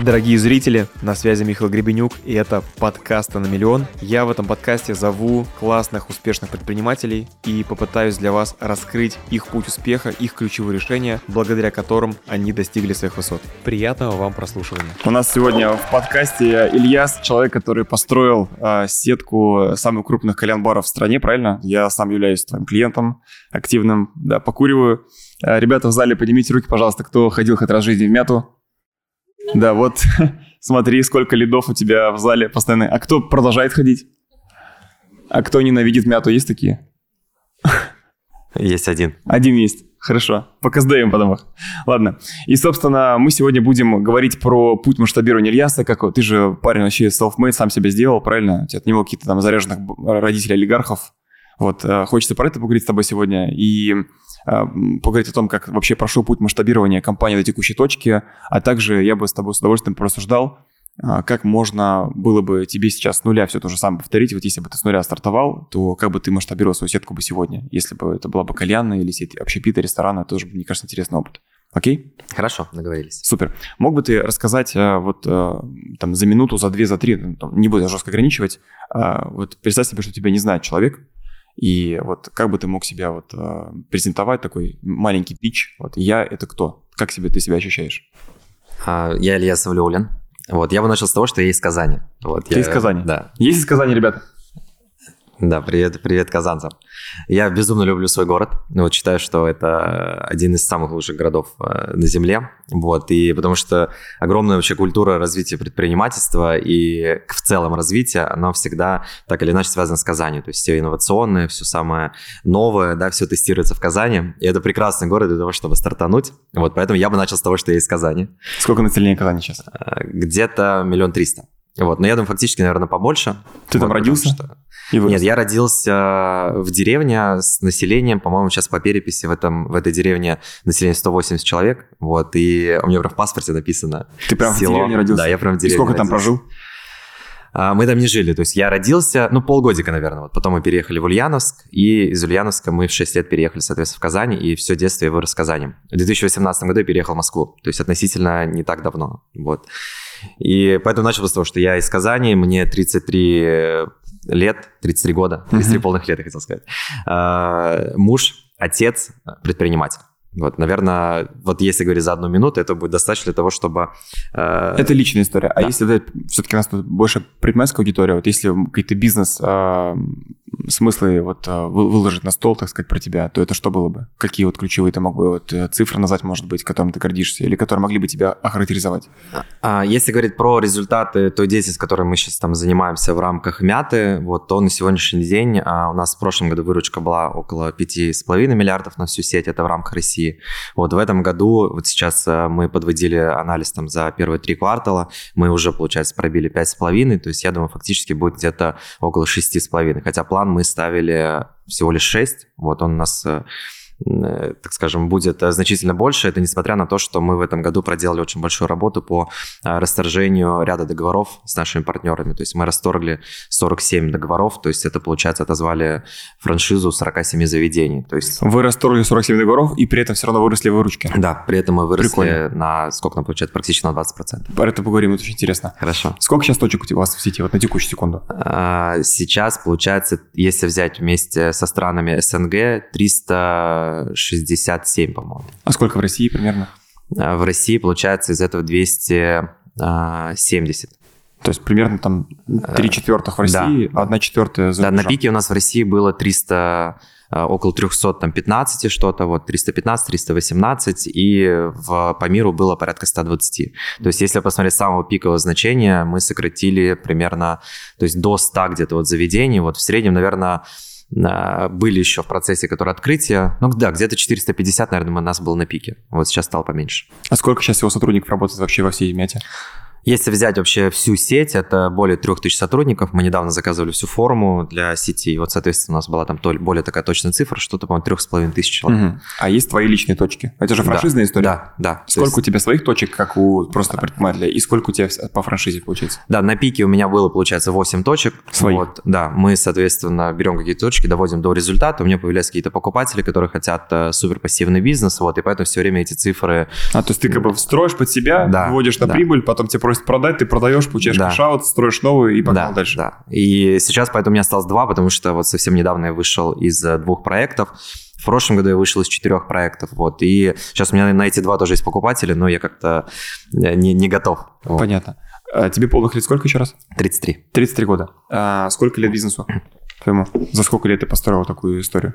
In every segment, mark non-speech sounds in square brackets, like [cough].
Дорогие зрители, на связи Михаил Гребенюк, и это подкаст на миллион. Я в этом подкасте зову классных, успешных предпринимателей и попытаюсь для вас раскрыть их путь успеха, их ключевые решения, благодаря которым они достигли своих высот. Приятного вам прослушивания. У нас сегодня в подкасте Ильяс, человек, который построил э, сетку самых крупных кальян-баров в стране, правильно? Я сам являюсь твоим клиентом активным, да, покуриваю. Э, ребята в зале, поднимите руки, пожалуйста, кто ходил хоть раз в жизни в мяту. Да, вот [laughs] смотри, сколько лидов у тебя в зале постоянно. А кто продолжает ходить? А кто ненавидит мяту? Есть такие? Есть один. Один есть. Хорошо. По КСДМ потом. Ладно. И, собственно, мы сегодня будем говорить про путь масштабирования Ильяса. Как ты же парень вообще self-made, сам себя сделал, правильно? У тебя от него какие-то там заряженных родителей олигархов. Вот, э, хочется про это поговорить с тобой сегодня. И поговорить о том, как вообще прошел путь масштабирования компании до текущей точки, а также я бы с тобой с удовольствием порассуждал, а, как можно было бы тебе сейчас с нуля все то же самое повторить. Вот если бы ты с нуля стартовал, то как бы ты масштабировал свою сетку бы сегодня? Если бы это была бы кальянная или сеть общепита, ресторана, тоже, мне кажется, интересный опыт. Окей? Хорошо, договорились. Супер. Мог бы ты рассказать вот там за минуту, за две, за три, ну, не буду жестко ограничивать, вот представь себе, что тебя не знает человек, и вот как бы ты мог себя вот э, презентовать, такой маленький пич, вот я это кто? Как себе ты себя ощущаешь? А, я Илья Савлеулин. Вот, я бы начал с того, что я из Казани. Вот, ты я, из Казани? Да. Есть из Казани, ребята? Да, привет, привет казанцам. Я безумно люблю свой город. Вот считаю, что это один из самых лучших городов э, на Земле. Вот, и потому что огромная вообще культура развития предпринимательства и в целом развитие, оно всегда так или иначе связано с Казанью. То есть все инновационное, все самое новое, да, все тестируется в Казани. И это прекрасный город для того, чтобы стартануть. Вот, поэтому я бы начал с того, что я из Казани. Сколько населения Казани сейчас? Э, где-то миллион триста. Вот, но я думаю, фактически, наверное, побольше. Ты вот, там родился? Что... Нет, я родился в деревне с населением, по-моему, сейчас по переписи в, этом, в этой деревне население 180 человек, вот, и у меня прям в паспорте написано Ты прям село. в деревне родился? Да, я прям в деревне И сколько родился. там прожил? А, мы там не жили, то есть я родился, ну, полгодика, наверное, вот потом мы переехали в Ульяновск, и из Ульяновска мы в 6 лет переехали, соответственно, в Казани, и все детство я вырос в Казани. В 2018 году я переехал в Москву, то есть относительно не так давно, вот. И поэтому начал с того, что я из Казани, мне 33 лет, 33 года, 33 uh-huh. полных лет, я хотел сказать. А, муж, отец, предприниматель. Вот, наверное, вот если говорить за одну минуту, это будет достаточно для того, чтобы... Э... Это личная история. А да. если это все-таки у нас тут больше предпринимательская аудитория, вот если какие-то бизнес э, смыслы вот э, выложить на стол, так сказать, про тебя, то это что было бы? Какие вот ключевые ты мог бы вот э, цифры назвать, может быть, которым ты гордишься, или которые могли бы тебя охарактеризовать? А, если говорить про результаты той деятельности, которой мы сейчас там занимаемся в рамках мяты, вот то на сегодняшний день а, у нас в прошлом году выручка была около 5,5 миллиардов на всю сеть, это в рамках России России. Вот в этом году, вот сейчас э, мы подводили анализ там за первые три квартала, мы уже, получается, пробили 5,5, то есть я думаю, фактически будет где-то около 6,5, хотя план мы ставили всего лишь 6, вот он у нас Э, так скажем, будет э, значительно больше. Это несмотря на то, что мы в этом году проделали очень большую работу по э, расторжению ряда договоров с нашими партнерами. То есть мы расторгли 47 договоров, то есть это, получается, отозвали франшизу 47 заведений. То есть... Вы расторгли 47 договоров и при этом все равно выросли выручки? Да, при этом мы выросли Прикольно. на, сколько нам получается, практически на 20%. Про это поговорим, это очень интересно. Хорошо. Сколько сейчас точек у вас в сети, вот на текущую секунду? А, сейчас, получается, если взять вместе со странами СНГ, 300 67, по-моему. А сколько в России примерно? А, в России, получается, из этого 270. А, То есть примерно там 3 четвертых в России, да. 1 четвертая за Да, на пике у нас в России было 300 а, около 315 что-то, вот 315, 318, и в, по миру было порядка 120. То есть если посмотреть с самого пикового значения, мы сократили примерно, то есть до 100 где-то вот заведений, вот в среднем, наверное, были еще в процессе, которые открытия. Ну да, где-то 450, наверное, у нас было на пике. Вот сейчас стало поменьше. А сколько сейчас его сотрудников работает вообще во всей Мяте? Если взять вообще всю сеть, это более 3000 сотрудников. Мы недавно заказывали всю форму для сети. И вот, соответственно, у нас была там более такая точная цифра, что-то, по-моему, трех с половиной тысяч человек. Угу. А есть твои личные точки? Это же франшизная да, история? Да, да. Сколько есть... у тебя своих точек, как у просто предпринимателя, и сколько у тебя по франшизе получается? Да, на пике у меня было, получается, 8 точек. Свои? Вот, да, мы, соответственно, берем какие-то точки, доводим до результата. У меня появляются какие-то покупатели, которые хотят э, супер пассивный бизнес, вот, и поэтому все время эти цифры... А, то есть ты как бы строишь под себя, да, выводишь на да. прибыль, потом тебе просят продать, ты продаешь продаешь, получаешь да. кэшаут, строишь новую и погнал да, дальше. Да, и сейчас поэтому у меня осталось два, потому что вот совсем недавно я вышел из э, двух проектов. В прошлом году я вышел из четырех проектов, вот, и сейчас у меня на эти два тоже есть покупатели, но я как-то э, не, не готов. Вот. Понятно. А тебе полных лет сколько еще раз? 33. 33 года. А сколько лет [clears throat] бизнесу твоему? За сколько лет ты построил такую историю?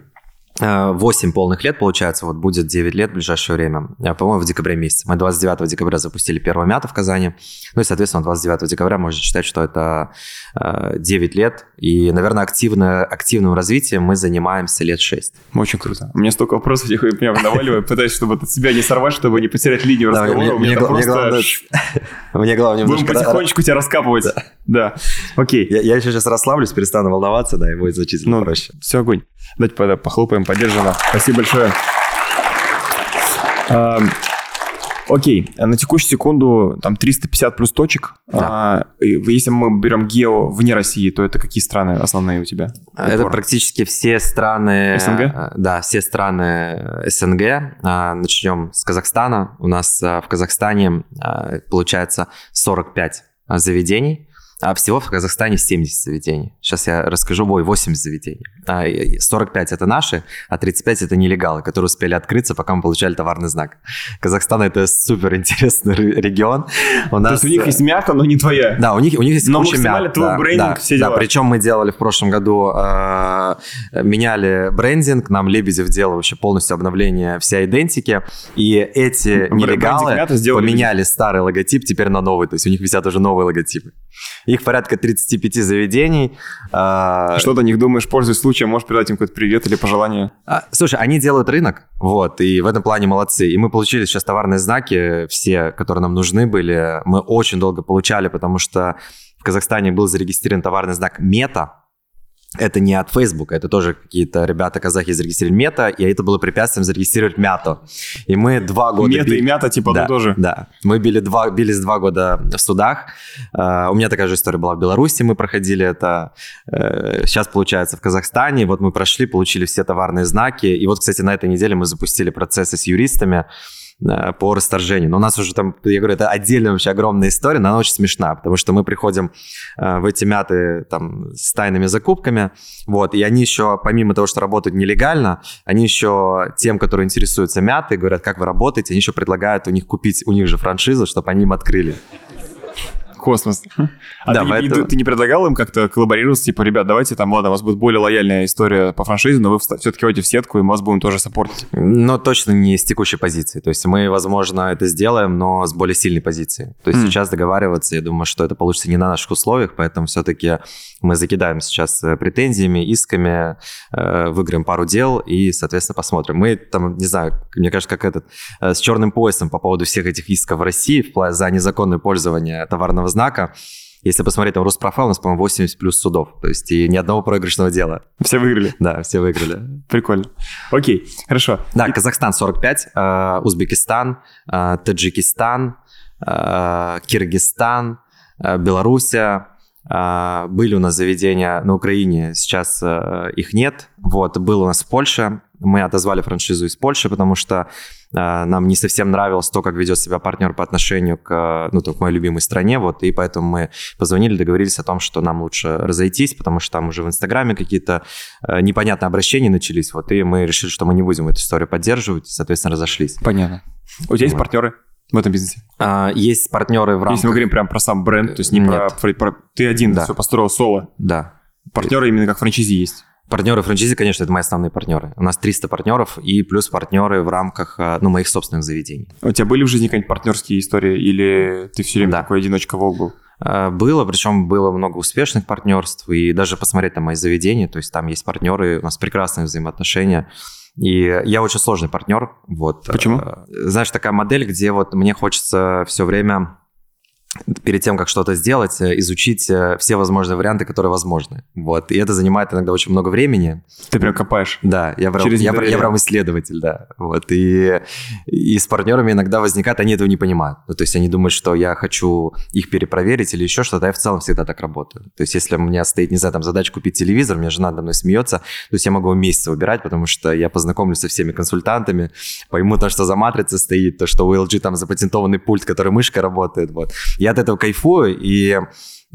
8 полных лет, получается, вот будет 9 лет в ближайшее время, э, по-моему, в декабре месяце. Мы 29 декабря запустили первую мяту в Казани, ну и, соответственно, 29 декабря можно считать, что это 9 э, лет, и, наверное, активно, активным развитием мы занимаемся лет 6. Очень круто. У меня столько вопросов, я меня наваливаю, пытаюсь, чтобы от себя не сорвать, чтобы не потерять линию разговора. Мне главное... [laughs] Мне главное Будем потихонечку тебя раскапывать. Да, окей. Я еще сейчас расслаблюсь, перестану волноваться, да, и будет значительно ну, проще. Все, огонь. Давайте похлопаем, поддержим. Спасибо большое. Окей, на текущую секунду там 350 плюс точек. Да. А, если мы берем гео вне России, то это какие страны основные у тебя? Это практически все страны... СНГ? Э, да, все страны СНГ. А, начнем с Казахстана. У нас э, в Казахстане э, получается 45 заведений. А всего в Казахстане 70 заведений. Сейчас я расскажу, ой, 80 заведений. 45 а, это наши, а 35 это нелегалы, которые успели открыться, пока мы получали товарный знак. Казахстан это супер интересный регион. У нас... То есть у них есть мята, но не твоя. Да, у них, у них есть но куча мят. твой да, брендинг, да, все дела. Да, причем мы делали в прошлом году, э, меняли брендинг, нам Лебедев делал вообще полностью обновление всей идентики, и эти нелегалы поменяли старый логотип теперь на новый, то есть у них висят уже новые логотипы. Их порядка 35 заведений. А, Что ты о них думаешь, пользуясь случаем, можешь передать им какой-то привет или пожелание? А, слушай, они делают рынок, вот, и в этом плане молодцы. И мы получили сейчас товарные знаки, все, которые нам нужны были. Мы очень долго получали, потому что в Казахстане был зарегистрирован товарный знак «Мета», это не от Facebook, это тоже какие-то ребята казахи зарегистрировали мета, и это было препятствием зарегистрировать мяту. И мы два года... Мета били... и мята типа да, тоже? Да. Мы били два, бились два года в судах. Uh, у меня такая же история была в Беларуси, мы проходили это. Uh, сейчас, получается, в Казахстане. Вот мы прошли, получили все товарные знаки. И вот, кстати, на этой неделе мы запустили процессы с юристами. Э, по расторжению. Но у нас уже там, я говорю, это отдельная вообще огромная история, но она очень смешна, потому что мы приходим э, в эти мяты там с тайными закупками, вот, и они еще, помимо того, что работают нелегально, они еще тем, которые интересуются мятой, говорят, как вы работаете, они еще предлагают у них купить у них же франшизу, чтобы они им открыли космос. А да, ты, поэтому... ты, ты не предлагал им как-то коллаборироваться, типа, ребят, давайте там, ладно, у вас будет более лояльная история по франшизе, но вы все-таки войдете в сетку, и мы вас будем тоже саппортить? Но точно не с текущей позиции. То есть мы, возможно, это сделаем, но с более сильной позиции. То есть mm. сейчас договариваться, я думаю, что это получится не на наших условиях, поэтому все-таки мы закидаем сейчас э, претензиями, исками, э, выиграем пару дел и, соответственно, посмотрим. Мы там, не знаю, мне кажется, как этот, э, с черным поясом по поводу всех этих исков в России за незаконное пользование товарного знака. Если посмотреть там Руспрофайл, у нас, по-моему, 80 плюс судов. То есть и ни одного проигрышного дела. Все выиграли? Да, все выиграли. Прикольно. Окей, хорошо. Да, Казахстан 45, э, Узбекистан, э, Таджикистан, э, Киргизстан, Белоруссия, были у нас заведения на Украине, сейчас их нет. Вот, был у нас в Польше. Мы отозвали франшизу из Польши, потому что а, нам не совсем нравилось то, как ведет себя партнер по отношению к, ну, к моей любимой стране, вот, и поэтому мы позвонили, договорились о том, что нам лучше разойтись, потому что там уже в Инстаграме какие-то э, непонятные обращения начались, вот, и мы решили, что мы не будем эту историю поддерживать, и, соответственно, разошлись. Понятно. У тебя есть партнеры? в этом бизнесе? А, есть партнеры в рамках... Если мы говорим прям про сам бренд, то есть не про, про, про... Ты один да. все построил соло. Да. Партнеры именно как франчайзи есть. Партнеры франшизы, конечно, это мои основные партнеры. У нас 300 партнеров и плюс партнеры в рамках а, ну, моих собственных заведений. У тебя были в жизни какие-нибудь партнерские истории или ты все время да. такой одиночка волк был? А, было, причем было много успешных партнерств, и даже посмотреть на мои заведения, то есть там есть партнеры, у нас прекрасные взаимоотношения, и я очень сложный партнер. Вот. Почему? А, знаешь, такая модель, где вот мне хочется все время перед тем, как что-то сделать, э, изучить э, все возможные варианты, которые возможны. Вот. И это занимает иногда очень много времени. Ты прям копаешь. Да, я прям, я, я прям исследователь, да. Вот. И, и с партнерами иногда возникает, они этого не понимают. Ну, то есть они думают, что я хочу их перепроверить или еще что-то. Я в целом всегда так работаю. То есть если у меня стоит, не знаю, там задача купить телевизор, мне жена надо мной смеется, то есть я могу месяц выбирать, потому что я познакомлюсь со всеми консультантами, пойму то, что за матрица стоит, то, что у LG там запатентованный пульт, который мышкой работает. Вот я от этого кайфую, и э,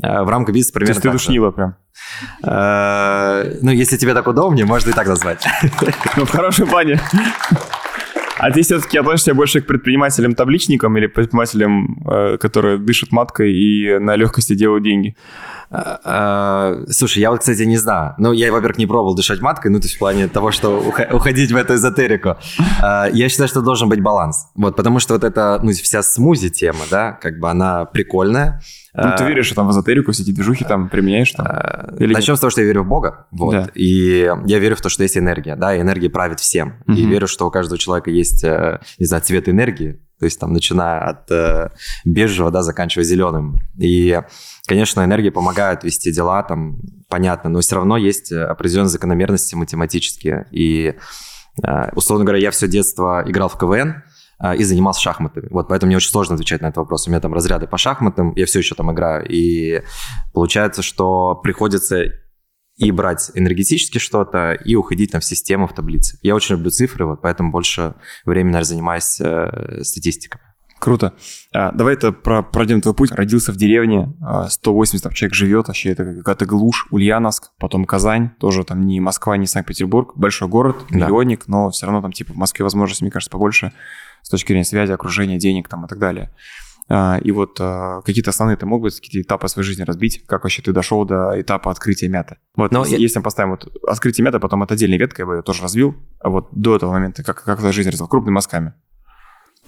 в рамках бизнеса примерно То есть ты душнила прям? Э, ну, если тебе так удобнее, можно и так назвать. [laughs] Ну, в хорошем плане. А ты все-таки относишься больше к предпринимателям-табличникам или предпринимателям, э, которые дышат маткой и на легкости делают деньги? Слушай, я вот, кстати, не знаю. Ну, я, во-первых, не пробовал дышать маткой, ну, то есть в плане того, что уходить в эту эзотерику. Я считаю, что должен быть баланс. Вот, потому что вот эта, ну, вся смузи-тема, да, как бы она прикольная. Ну, ты веришь, что там в эзотерику, все эти движухи там применяешь? Там, или Начнем нет? с того, что я верю в Бога, вот, да. и я верю в то, что есть энергия, да, и энергия правит всем. Угу. И верю, что у каждого человека есть, э, не знаю, цвет энергии, то есть там начиная от э, бежевого, да, заканчивая зеленым. И, конечно, энергия помогает вести дела, там, понятно, но все равно есть определенные закономерности математические. И, э, условно говоря, я все детство играл в КВН, э, и занимался шахматами. Вот, поэтому мне очень сложно отвечать на этот вопрос. У меня там разряды по шахматам, я все еще там играю. И получается, что приходится и брать энергетически что-то, и уходить там в систему, в таблицы. Я очень люблю цифры, вот поэтому больше времени, наверное, занимаюсь э, статистикой. Круто. А, давай это про, пройдем твой путь. Родился в деревне, 180 там, человек живет, вообще это какая-то глушь, Ульяновск, потом Казань, тоже там не Москва, не Санкт-Петербург, большой город, да. миллионник, но все равно там типа в Москве возможности, мне кажется, побольше с точки зрения связи, окружения, денег там и так далее. А, и вот а, какие-то основные ты мог бы какие-то этапы своей жизни разбить? Как вообще ты дошел до этапа открытия мята? Вот Но если, я... мы поставим вот открытие мята, потом это отдельная ветка, я бы ее тоже развил. А вот до этого момента как, как твоя жизнь развила? Крупными мазками.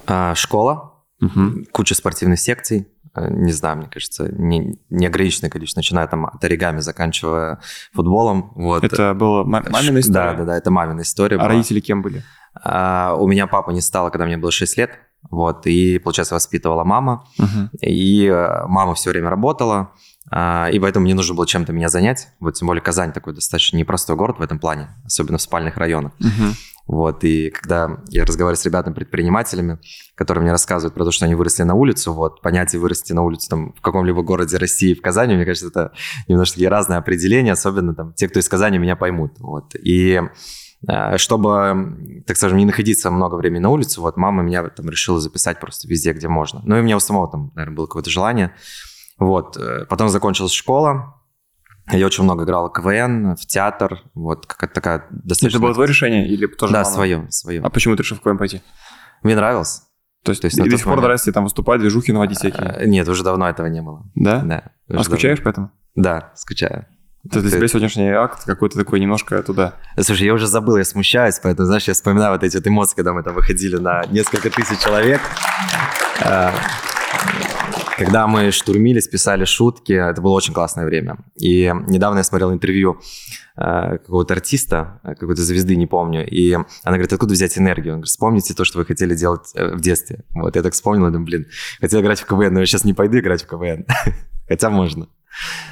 А, школа, угу. куча спортивных секций, э, не знаю, мне кажется, не, неограниченное количество, начиная там от оригами, заканчивая футболом. Вот. Это была мамина история? Да, да, да, это мамина история. А была. родители кем были? А, у меня папа не стало, когда мне было 6 лет. Вот, и, получается, воспитывала мама. Uh-huh. И э, мама все время работала. А, и поэтому мне нужно было чем-то меня занять. Вот тем более Казань такой достаточно непростой город в этом плане, особенно в спальных районах. Uh-huh. Вот, и когда я разговариваю с ребятами-предпринимателями, которые мне рассказывают про то, что они выросли на улицу, вот, понятие вырасти на улицу там в каком-либо городе России, в Казани, мне кажется, это немножко такие разные определения, особенно там те, кто из Казани, меня поймут, вот. И Э, чтобы, так скажем, не находиться много времени на улице, вот мама меня там решила записать просто везде, где можно. Ну и у меня у самого там, наверное, было какое-то желание. Вот, э, потом закончилась школа, я очень много играл в КВН, в театр, вот какая-то такая достаточно... Это было твое решение или тоже Да, мама? свое, свое. А почему ты решил в КВН пойти? Мне нравилось. То есть, То есть и до сих пор нравится там выступать, движухи наводить всякие? Э, нет, уже давно этого не было. Да? Да. А скучаешь давно. поэтому? Да, скучаю. Это для тебя сегодняшний акт какой-то такой немножко туда. Слушай, я уже забыл, я смущаюсь, поэтому, знаешь, я вспоминаю вот эти вот эмоции, когда мы там выходили на несколько тысяч человек. А, когда мы штурмились, писали шутки, это было очень классное время. И недавно я смотрел интервью а, какого-то артиста, какой-то звезды, не помню, и она говорит, откуда взять энергию? Он говорит, вспомните то, что вы хотели делать э, в детстве. Вот, я так вспомнил, думаю, блин, хотел играть в КВН, но я сейчас не пойду играть в КВН. [laughs] Хотя можно.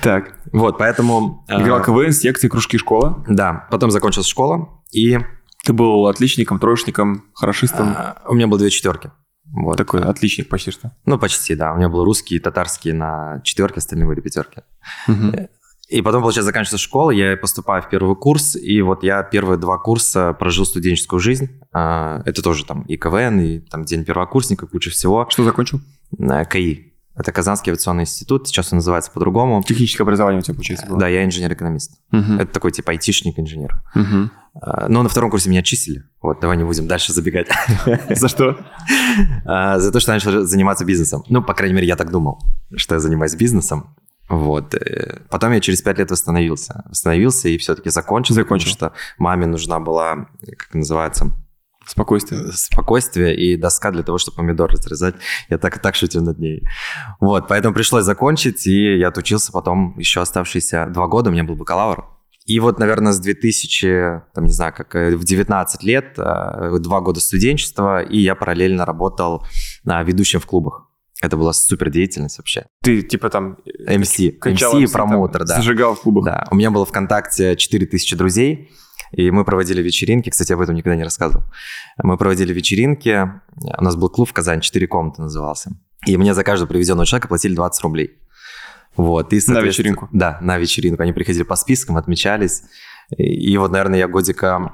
Так. Вот, поэтому... Играл э, КВН, секции, кружки, школа? Да, потом закончилась школа, и... Ты был отличником, троечником, хорошистом? А, у меня было две четверки. Вот. Такой отличник почти что? Ну, почти, да. У меня был русский и татарский на четверке, остальные были пятерки. Угу. И потом, получается, заканчивается школа, я поступаю в первый курс, и вот я первые два курса прожил студенческую жизнь. Это тоже там и КВН, и там день первокурсника, куча всего. Что закончил? КАИ. Это Казанский авиационный институт, сейчас он называется по-другому. Техническое образование у тебя получается было? Да, я инженер-экономист. Угу. Это такой типа айтишник-инженер. Угу. Но на втором курсе меня отчислили. Вот, давай не будем дальше забегать. [laughs] За что? А, за то, что я начал заниматься бизнесом. Ну, по крайней мере, я так думал, что я занимаюсь бизнесом. Вот. Э, потом я через пять лет восстановился. Восстановился и все-таки закончил. Закончил. Потому что маме нужна была, как называется, Спокойствие. Спокойствие и доска для того, чтобы помидор разрезать. Я так так шутил над ней. Вот, поэтому пришлось закончить, и я отучился потом еще оставшиеся два года, у меня был бакалавр. И вот, наверное, с 2000, там, не знаю, как э, в 19 лет, э, два года студенчества, и я параллельно работал ведущим в клубах. Это была супер деятельность вообще. Ты типа там... MC, MC и промоутер, да. Зажигал в клубах. Да, у меня было ВКонтакте 4000 друзей, и мы проводили вечеринки, кстати, об этом никогда не рассказывал. Мы проводили вечеринки, у нас был клуб в Казани, 4 комнаты назывался. И мне за каждого привезенного человека платили 20 рублей. Вот, и, на вечеринку? Да, на вечеринку. Они приходили по спискам, отмечались. И, и вот, наверное, я годика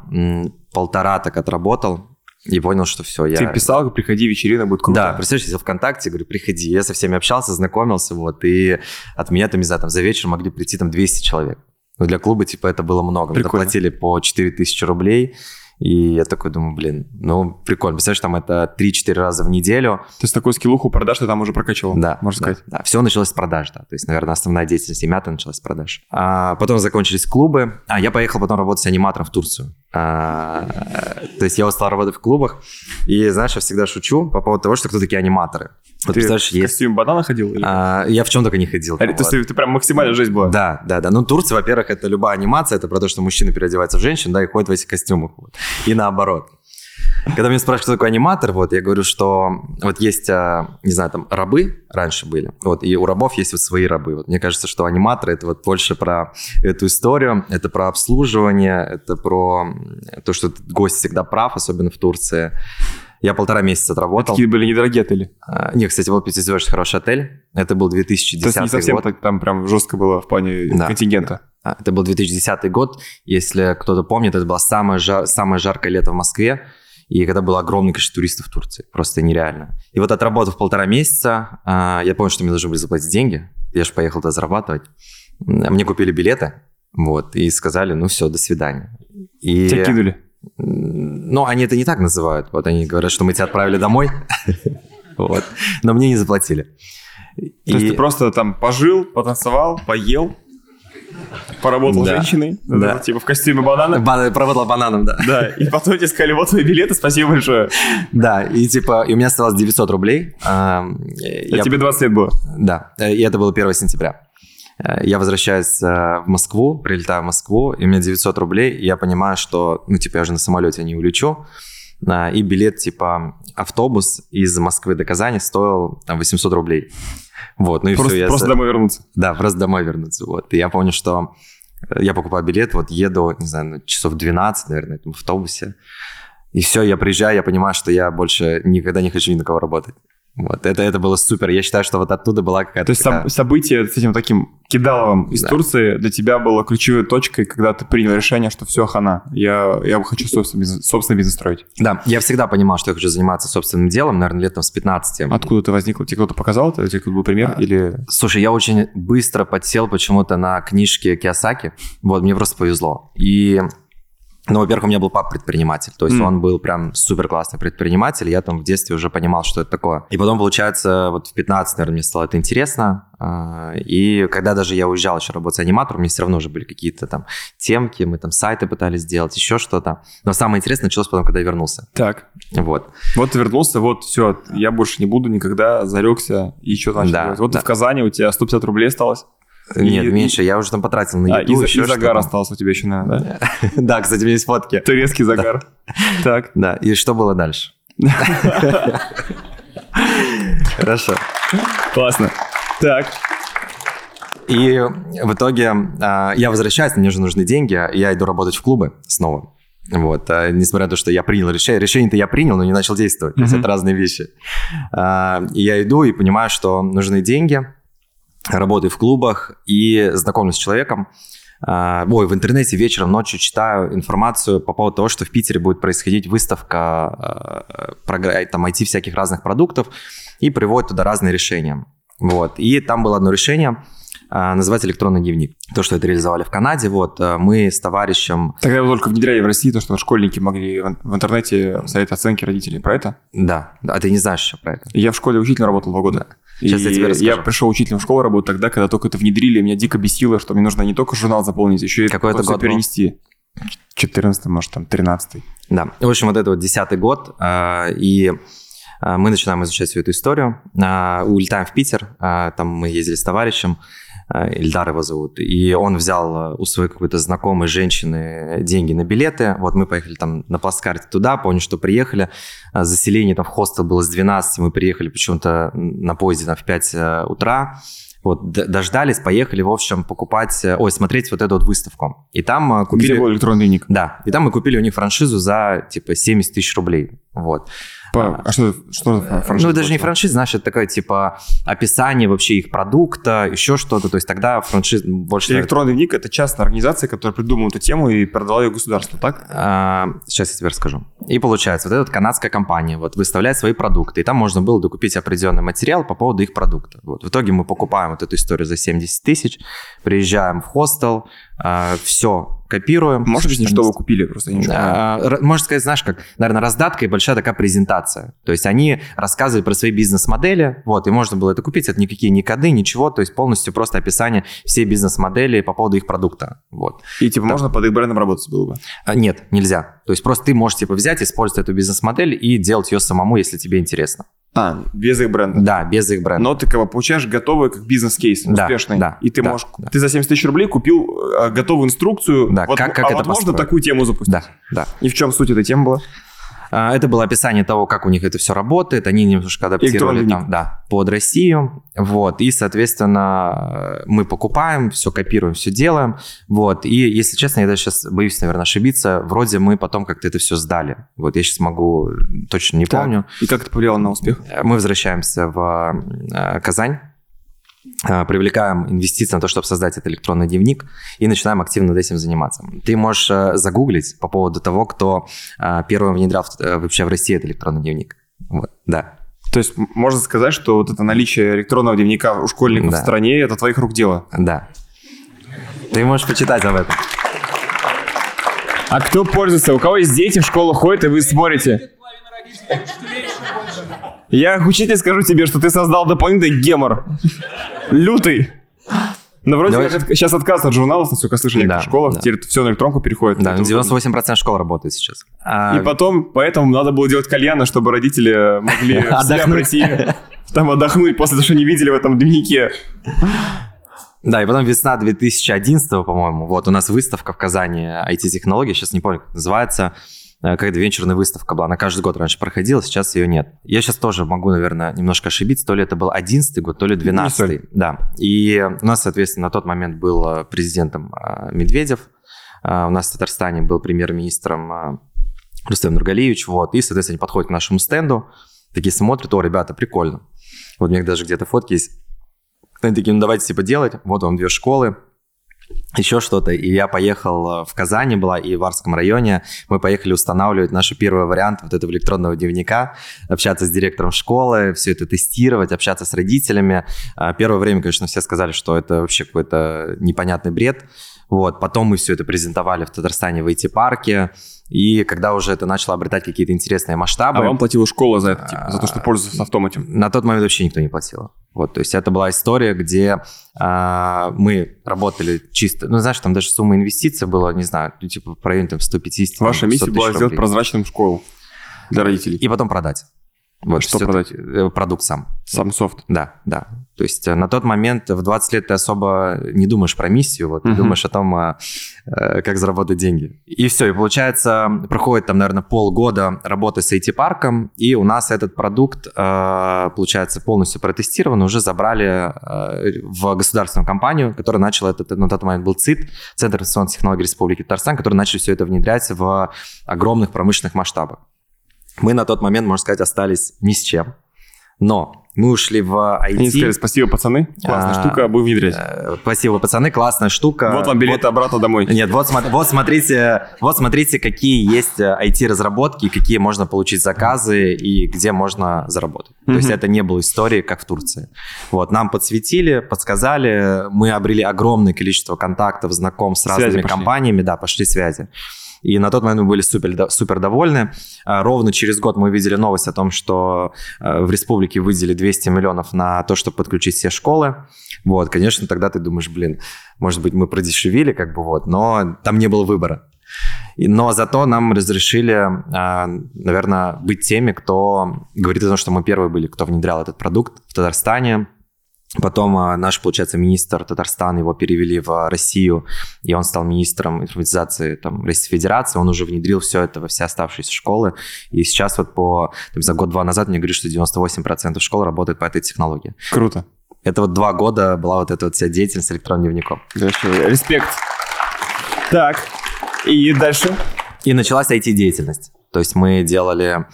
полтора так отработал, и понял, что все, я... Ты писал, приходи, вечерина будет круто. Да, представляешь, я ВКонтакте, говорю, приходи. Я со всеми общался, знакомился, вот, и от меня там, не знаю, там за вечер могли прийти там 200 человек. Но для клуба, типа, это было много. Прикольно. Мы платили по 4000 рублей, и я такой думаю, блин, ну, прикольно. Представляешь, там это 3-4 раза в неделю. То есть такую скиллуху продаж ты там уже прокачивал? Да. Можно да, сказать? Да, все началось с продаж, да. То есть, наверное, основная деятельность Имята началась с продаж. А потом закончились клубы. А я поехал потом работать аниматором в Турцию. А, то есть я устал работать в клубах. И, знаешь, я всегда шучу по поводу того, что кто такие аниматоры. Вот ты представляешь, в есть... костюме банана ходил? Или... А, я в чем только не ходил. А, то есть ты, прям максимальная жизнь была? Да, да, да. Ну, Турция, во-первых, это любая анимация, это про то, что мужчины переодеваются в женщин, да, и ходят в этих костюмах. Вот. И наоборот. Когда меня спрашивают, кто такой аниматор, вот, я говорю, что вот есть, а, не знаю, там рабы раньше были, вот, и у рабов есть вот свои рабы. Вот мне кажется, что аниматоры это вот больше про эту историю, это про обслуживание, это про то, что гость всегда прав, особенно в Турции. Я полтора месяца отработал. Какие были недорогие отели? А, нет, кстати, был пятизвездочный хороший отель. Это был 2010 То есть не совсем год. так там прям жестко было в плане Да. контингента. А, Это был 2010 год. Если кто-то помнит, это было самое, жар- самое жаркое лето в Москве. И когда было огромное количество туристов в Турции. Просто нереально. И вот отработав полтора месяца, а, я понял, что мне должны были заплатить деньги. Я же поехал туда зарабатывать. Мне купили билеты. Вот, и сказали, ну все, до свидания. И, Тебя кинули? ну, они это не так называют. Вот они говорят, что мы тебя отправили домой. [laughs] Вот. Но мне не заплатили. То есть ты просто там пожил, потанцевал, поел, поработал Да. женщиной, Да. типа в костюме банана. Ба- Поработал бананом, да. Да, и потом тебе сказали, вот твои билеты, спасибо большое. Да, и типа, и у меня оставалось 900 рублей. А, я- тебе 20 лет было. Да, э, и это было 1 сентября. Э, Я возвращаюсь э, в Москву, прилетаю в Москву, и у меня 900 рублей, и я понимаю, что, ну, типа, я уже на самолете не улечу, и билет, типа, автобус из Москвы до Казани стоил там 800 рублей. Вот, ну и Просто, все, я... просто домой вернуться. Да, просто домой вернуться, вот. И я помню, что э, я покупаю билет, вот еду, не знаю, ну, часов 12, наверное, на этом автобусе. И все, я приезжаю, я понимаю, что я больше никогда не хочу ни на кого работать. Вот, это, это было супер. Я считаю, что вот оттуда была какая-то... То есть такая- соб- событие с этим таким кидаловым из Да. Турции для тебя было ключевой точкой, когда ты принял решение, что все, хана, я, я хочу собственный бизнес, собственный бизнес строить. Да, я всегда понимал, что я хочу заниматься собственным делом, наверное, летом с 15. Откуда ты возникла? Тебе кто-то показал это? Тебе кто-то был пример? А, Или Слушай, я очень быстро подсел почему-то на книжки Киосаки. Вот, мне просто повезло. И, ну, во-первых, у меня был пап предприниматель. То есть М. он был прям супер классный предприниматель. Я там в детстве уже понимал, что это такое. И потом, получается, вот в 15, наверное, мне стало это интересно. А, И когда даже я уезжал еще работать аниматором, у меня все равно уже были какие-то там темки, мы там сайты пытались сделать, еще что-то. Но самое интересное началось потом, когда я вернулся. так, Вот. вот ты вернулся, вот все, я больше не буду никогда, зарекся, и что начал Да, делать? Вот да. ты в Казани, у тебя 150 рублей осталось, Нет, И- меньше, я уже там потратил на а, еду, и, за- еще и загар остался у тебя еще, наверное, да? [laughs] Да, кстати, у меня есть фотки. Турецкий загар. [laughs] Так. Да, и что было дальше? [laughs] Хорошо. Классно. Так. И в итоге а, я возвращаюсь, мне же нужны деньги, я иду работать в клубы снова. Вот, а, несмотря на то, что я принял решение, решение-то я принял, но не начал действовать, то есть Мгм. это разные вещи. А, и я иду и понимаю, что нужны деньги, работаю в клубах и знакомлюсь с человеком. А, Ой, в интернете вечером, ночью читаю информацию по поводу того, что в Питере будет происходить выставка а, програ- там, IT всяких разных продуктов и приводит туда разные решения. Вот. И там было одно решение, называется электронный дневник. То, что это реализовали в Канаде, вот, а, мы с товарищем, Тогда его только внедряли в России, то, что школьники могли в интернете ставить оценки родителей. Про это? да, а ты не знаешь еще про это? Я в школе учителем работал два года. Сейчас я И тебе расскажу. Я пришел учителем в школу работать тогда, когда только это внедрили, меня дико бесило, что мне нужно не только журнал заполнить, еще и Какой это год перенести. 14 может, там, 13 Да, в общем, вот это вот десятый год, а, и а, мы начинаем изучать всю эту историю, а, улетаем в Питер, а, там мы ездили с товарищем, Ильдар его зовут, и он взял у своей какой-то знакомой женщины деньги на билеты, вот мы поехали там на плацкарте туда, помню, что приехали, заселение там в хостел было с 12, мы приехали почему-то на поезде там в 5 утра, вот, дождались, поехали, в общем, покупать, ой, смотреть вот эту вот выставку. И там купили... Где электронный ник? Да, и там мы купили у них франшизу за, типа, 70 тысяч рублей, вот. По, а что, что за франшиза? Ну, даже не франшиза, знаешь, это такое, типа, описание вообще их продукта, еще что-то. То есть тогда франшиза больше... Электронный вник – это частная организация, которая придумала эту тему и продала ее государству, так? А, сейчас я тебе расскажу. И получается, вот эта канадская компания вот выставляет свои продукты, и там можно было докупить определенный материал по поводу их продукта. Вот. В итоге мы покупаем вот эту историю за 70 тысяч, приезжаем в хостел, а, все копируем. Можешь объяснить, что вы купили? Просто не а, Можно сказать, знаешь, как, наверное, раздатка и большая такая презентация. То есть они рассказывали про свои бизнес-модели, вот, и можно было это купить, это никакие не коды, ничего, то есть полностью просто описание всей бизнес-модели по поводу их продукта, вот. И типа так. можно под их брендом работать было бы? А, нет, нельзя. То есть просто ты можешь типа взять, использовать эту бизнес-модель и делать ее самому, если тебе интересно. А, без их бренда. Да, без их бренда. Но ты как бы получаешь готовый как бизнес-кейс, да, успешный. Да, и ты да, можешь... Да. Ты за 70 тысяч рублей купил э, готовую инструкцию. Да, вот, как, как а это вот можно такую тему запустить? Да, да. И в чем суть этой темы была? А, это было описание того, как у них это все работает. Они немножко адаптировали там, да, под Россию. Вот. И, соответственно, мы покупаем, все копируем, все делаем. Вот. И, если честно, я даже сейчас боюсь, наверное, ошибиться. Вроде мы потом как-то это все сдали. Вот. Я сейчас могу, точно не так. помню. И как это повлияло на успех? Мы возвращаемся в э, Казань привлекаем инвестиции на то, чтобы создать этот электронный дневник, и начинаем активно над этим заниматься. Ты можешь э, загуглить по поводу того, кто а, первым внедрял э, вообще в России этот электронный дневник. Вот, да. То есть можно сказать, что вот это наличие электронного дневника у школьников да. в стране – это твоих рук дело? Да. Ты можешь почитать об этом. А кто пользуется? У кого есть дети в школу ходят, и вы смотрите? Я как учитель скажу тебе, что ты создал дополнительный гемор. Лютый. Но вроде Давай... сейчас отказ от журналов, насколько я слышал, в некоторых да, школах, да. теперь все на электронку переходит. Да, 98% школ работает сейчас. А... И потом, поэтому надо было делать кальяны, чтобы родители могли [laughs] отдохнуть. Там отдохнуть после того, что не видели в этом дневнике. Да, и потом весна 2011, по-моему, вот у нас выставка в Казани IT-технологий, сейчас не помню, как называется, Э, какая-то венчурная выставка была. Она каждый год раньше проходила, сейчас ее нет. Я сейчас тоже могу, наверное, немножко ошибиться. То ли это был 11 год, то ли 12 Да. И у нас, соответственно, на тот момент был э, президентом э, Медведев. У нас в Татарстане был премьер-министром Рустем Нургалиевич. Вот. И, соответственно, они подходят к нашему стенду, такие смотрят, о, ребята, прикольно. Вот у них даже где-то фотки есть. Они такие, ну давайте типа делать. Вот вам две школы, еще что-то. И я поехал э, в Казани была и в Арском районе. Мы поехали устанавливать наш первый вариант вот этого электронного дневника, общаться с директором школы, все это тестировать, общаться с родителями. А, первое время, конечно, все сказали, что это вообще какой-то непонятный бред. Вот. Потом мы все это презентовали в Татарстане в IT-парке. И когда уже это начало обретать какие-то интересные масштабы... А вам платила школа за это, типа, за то, что пользуется софтом этим? На тот момент вообще никто не платил. Вот, то есть это была история, где а, мы работали чисто... Ну, знаешь, там даже сумма инвестиций была, не знаю, ну, типа в районе там 150 Ваша миссия была рублей. сделать прозрачным школу для родителей. И потом продать. Вот, что продать? Э, продукт сам. Сам софт? Да, да. То есть э, на тот момент в 20 лет ты особо не думаешь про миссию, вот, uh-huh. ты думаешь о том, э, как заработать деньги. И все, и получается, проходит там, наверное, полгода работы с IT-парком, и у нас этот продукт, получается, полностью протестирован, уже забрали в государственную компанию, которая начала этот, на тот момент был ЦИТ, Центр информационных технологий Республики Татарстан, который начали все это внедрять в огромных промышленных масштабах. Мы на тот момент, можно сказать, остались ни с чем. Но мы ушли в IT. Они сказали, спасибо, пацаны, классная а, штука, будем внедрять. Э, спасибо, пацаны, классная штука. Вот вам билеты вот, обратно домой. Нет, вот, вот, смотрите, вот смотрите, какие есть IT-разработки, э, какие можно получить заказы и где можно заработать. Mm-hmm. То есть это не было истории, как в Турции. Вот, нам подсветили, подсказали, мы обрели огромное количество контактов, знакомств с разными компаниями, да, пошли связи. И на тот момент мы были супер, супер довольны. А, ровно через год мы увидели новость о том, что а, в республике выделили 200 миллионов на то, чтобы подключить все школы. Вот, конечно, тогда ты думаешь, блин, может быть, мы продешевили, как бы вот, но там не было выбора. Но зато нам разрешили, а, наверное, быть теми, кто говорит о том, что мы первые были, кто внедрял этот продукт в Татарстане, Потом а, наш, получается, министр Татарстана, его перевели в Россию, и он стал министром информатизации там, Российской Федерации, он уже внедрил все это во все оставшиеся школы, и сейчас вот по, там, за год-два назад мне говорят, что 98% школ работают по этой технологии. Круто. Это вот два года была вот эта вот вся деятельность электронным дневником. Да, что, респект. Так, и дальше? И началась IT-деятельность. То есть мы делали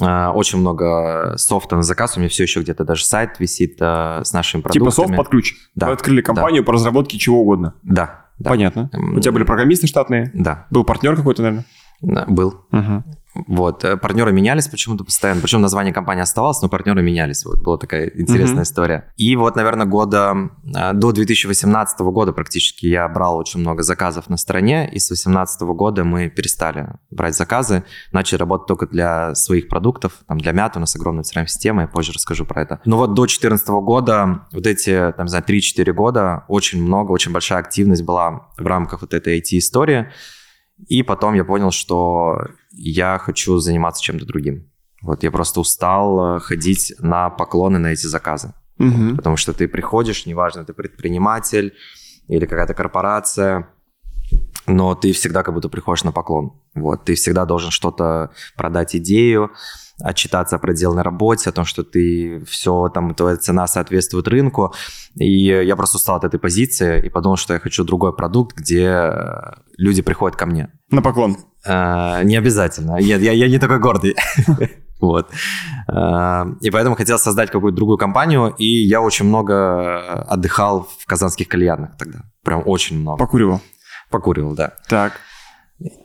очень много софта на заказ. У меня все еще где-то даже сайт висит э, с нашими продуктами. Типа софт под ключ. Да. Вы открыли компанию да. по разработке чего угодно. Да. да. Понятно. М, У тебя были программисты штатные? Да, Был партнер какой-то, наверное? да, был. Угу. Вот, э, партнеры менялись почему-то постоянно, причем название компании оставалось, но партнеры менялись, вот, была такая интересная Мгм. история. И вот, наверное, года, э, до 2018 года практически я брал очень много заказов на стороне, и с 2018 года мы перестали брать заказы, начали работать только для своих продуктов, там, для Мята у нас огромная CRM-система, я позже расскажу про это. Но вот до 2014 года, вот эти, там, не знаю, 3-4 года, очень много, очень большая активность была в рамках вот этой IT-истории, и потом я понял, что я хочу заниматься чем-то другим. Вот я просто устал э, ходить на поклоны на эти заказы. Угу. Потому что ты приходишь, неважно, ты предприниматель или какая-то корпорация, но ты всегда как будто приходишь на поклон. Вот, ты всегда должен что-то продать идею, отчитаться о проделанной работе, о том, что ты все, там, твоя цена соответствует рынку. И я просто устал от этой позиции и подумал, что я хочу другой продукт, где э, люди приходят ко мне. На поклон. Э, Не обязательно. Я, я, я не такой гордый. [laughs] Вот. Э, И поэтому хотел создать какую-то другую компанию, и я очень много отдыхал в казанских кальянах тогда. Прям очень много. Покуривал. Покуривал, да. Так.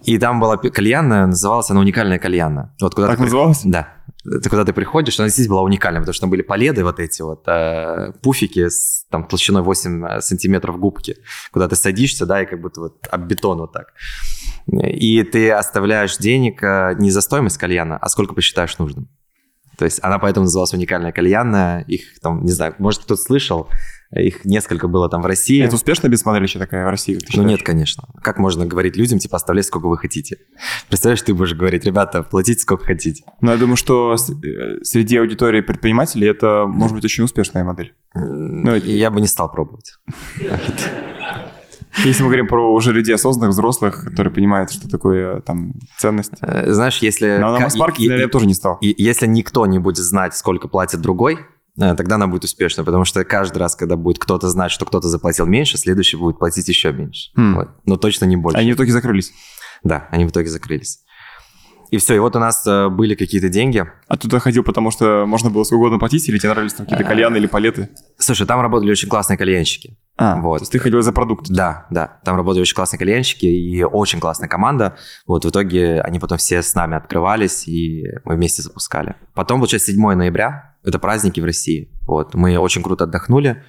И там была кальянная, называлась она «Уникальная кальянная». Вот куда Так называлась? Да. Ты куда ты приходишь, она здесь была уникальная, потому что там были поледы вот эти вот, э, пуфики с там толщиной 8 сантиметров губки, куда ты садишься, да, и как будто вот об бетон вот так. И ты оставляешь денег э, не за стоимость кальяна, а сколько посчитаешь нужным. То есть она поэтому называлась уникальная кальянная. Их там, не знаю, может кто-то слышал, их несколько было там в России. Это успешная бизнес-модель такая в России? Ну нет, конечно. Как можно говорить людям, типа, оставляйте сколько вы хотите? Представляешь, ты будешь говорить, ребята, платите сколько хотите. Но я думаю, что э, среди аудитории предпринимателей это может быть очень успешная модель. Ну, я бы не стал пробовать. [laughs] Если мы говорим про уже людей осознанных, взрослых, которые понимают, что такое там ценность. Э, Знаешь, если... Но на наверное, я тоже не стал. если никто не будет знать, сколько платит другой, э, тогда она будет успешной, потому что каждый раз, когда будет кто-то знать, что кто-то заплатил меньше, следующий будет платить еще меньше. Хм. Вот. Но точно не больше. Они в итоге закрылись. Да, они в итоге закрылись. И все, и вот у нас э, были какие-то деньги. А туда ходил, потому что можно было сколько угодно платить, или тебе нравились там какие-то кальяны или палеты? Слушай, там работали очень классные кальянщики. А, Вот. то есть ты ходил за продукт. Да, да. Там работали очень классные кальянщики и очень классная команда. Вот в итоге они потом все с нами открывались, и мы вместе запускали. Потом, получается, 7 ноября, это праздники в России. Вот, мы очень круто отдохнули.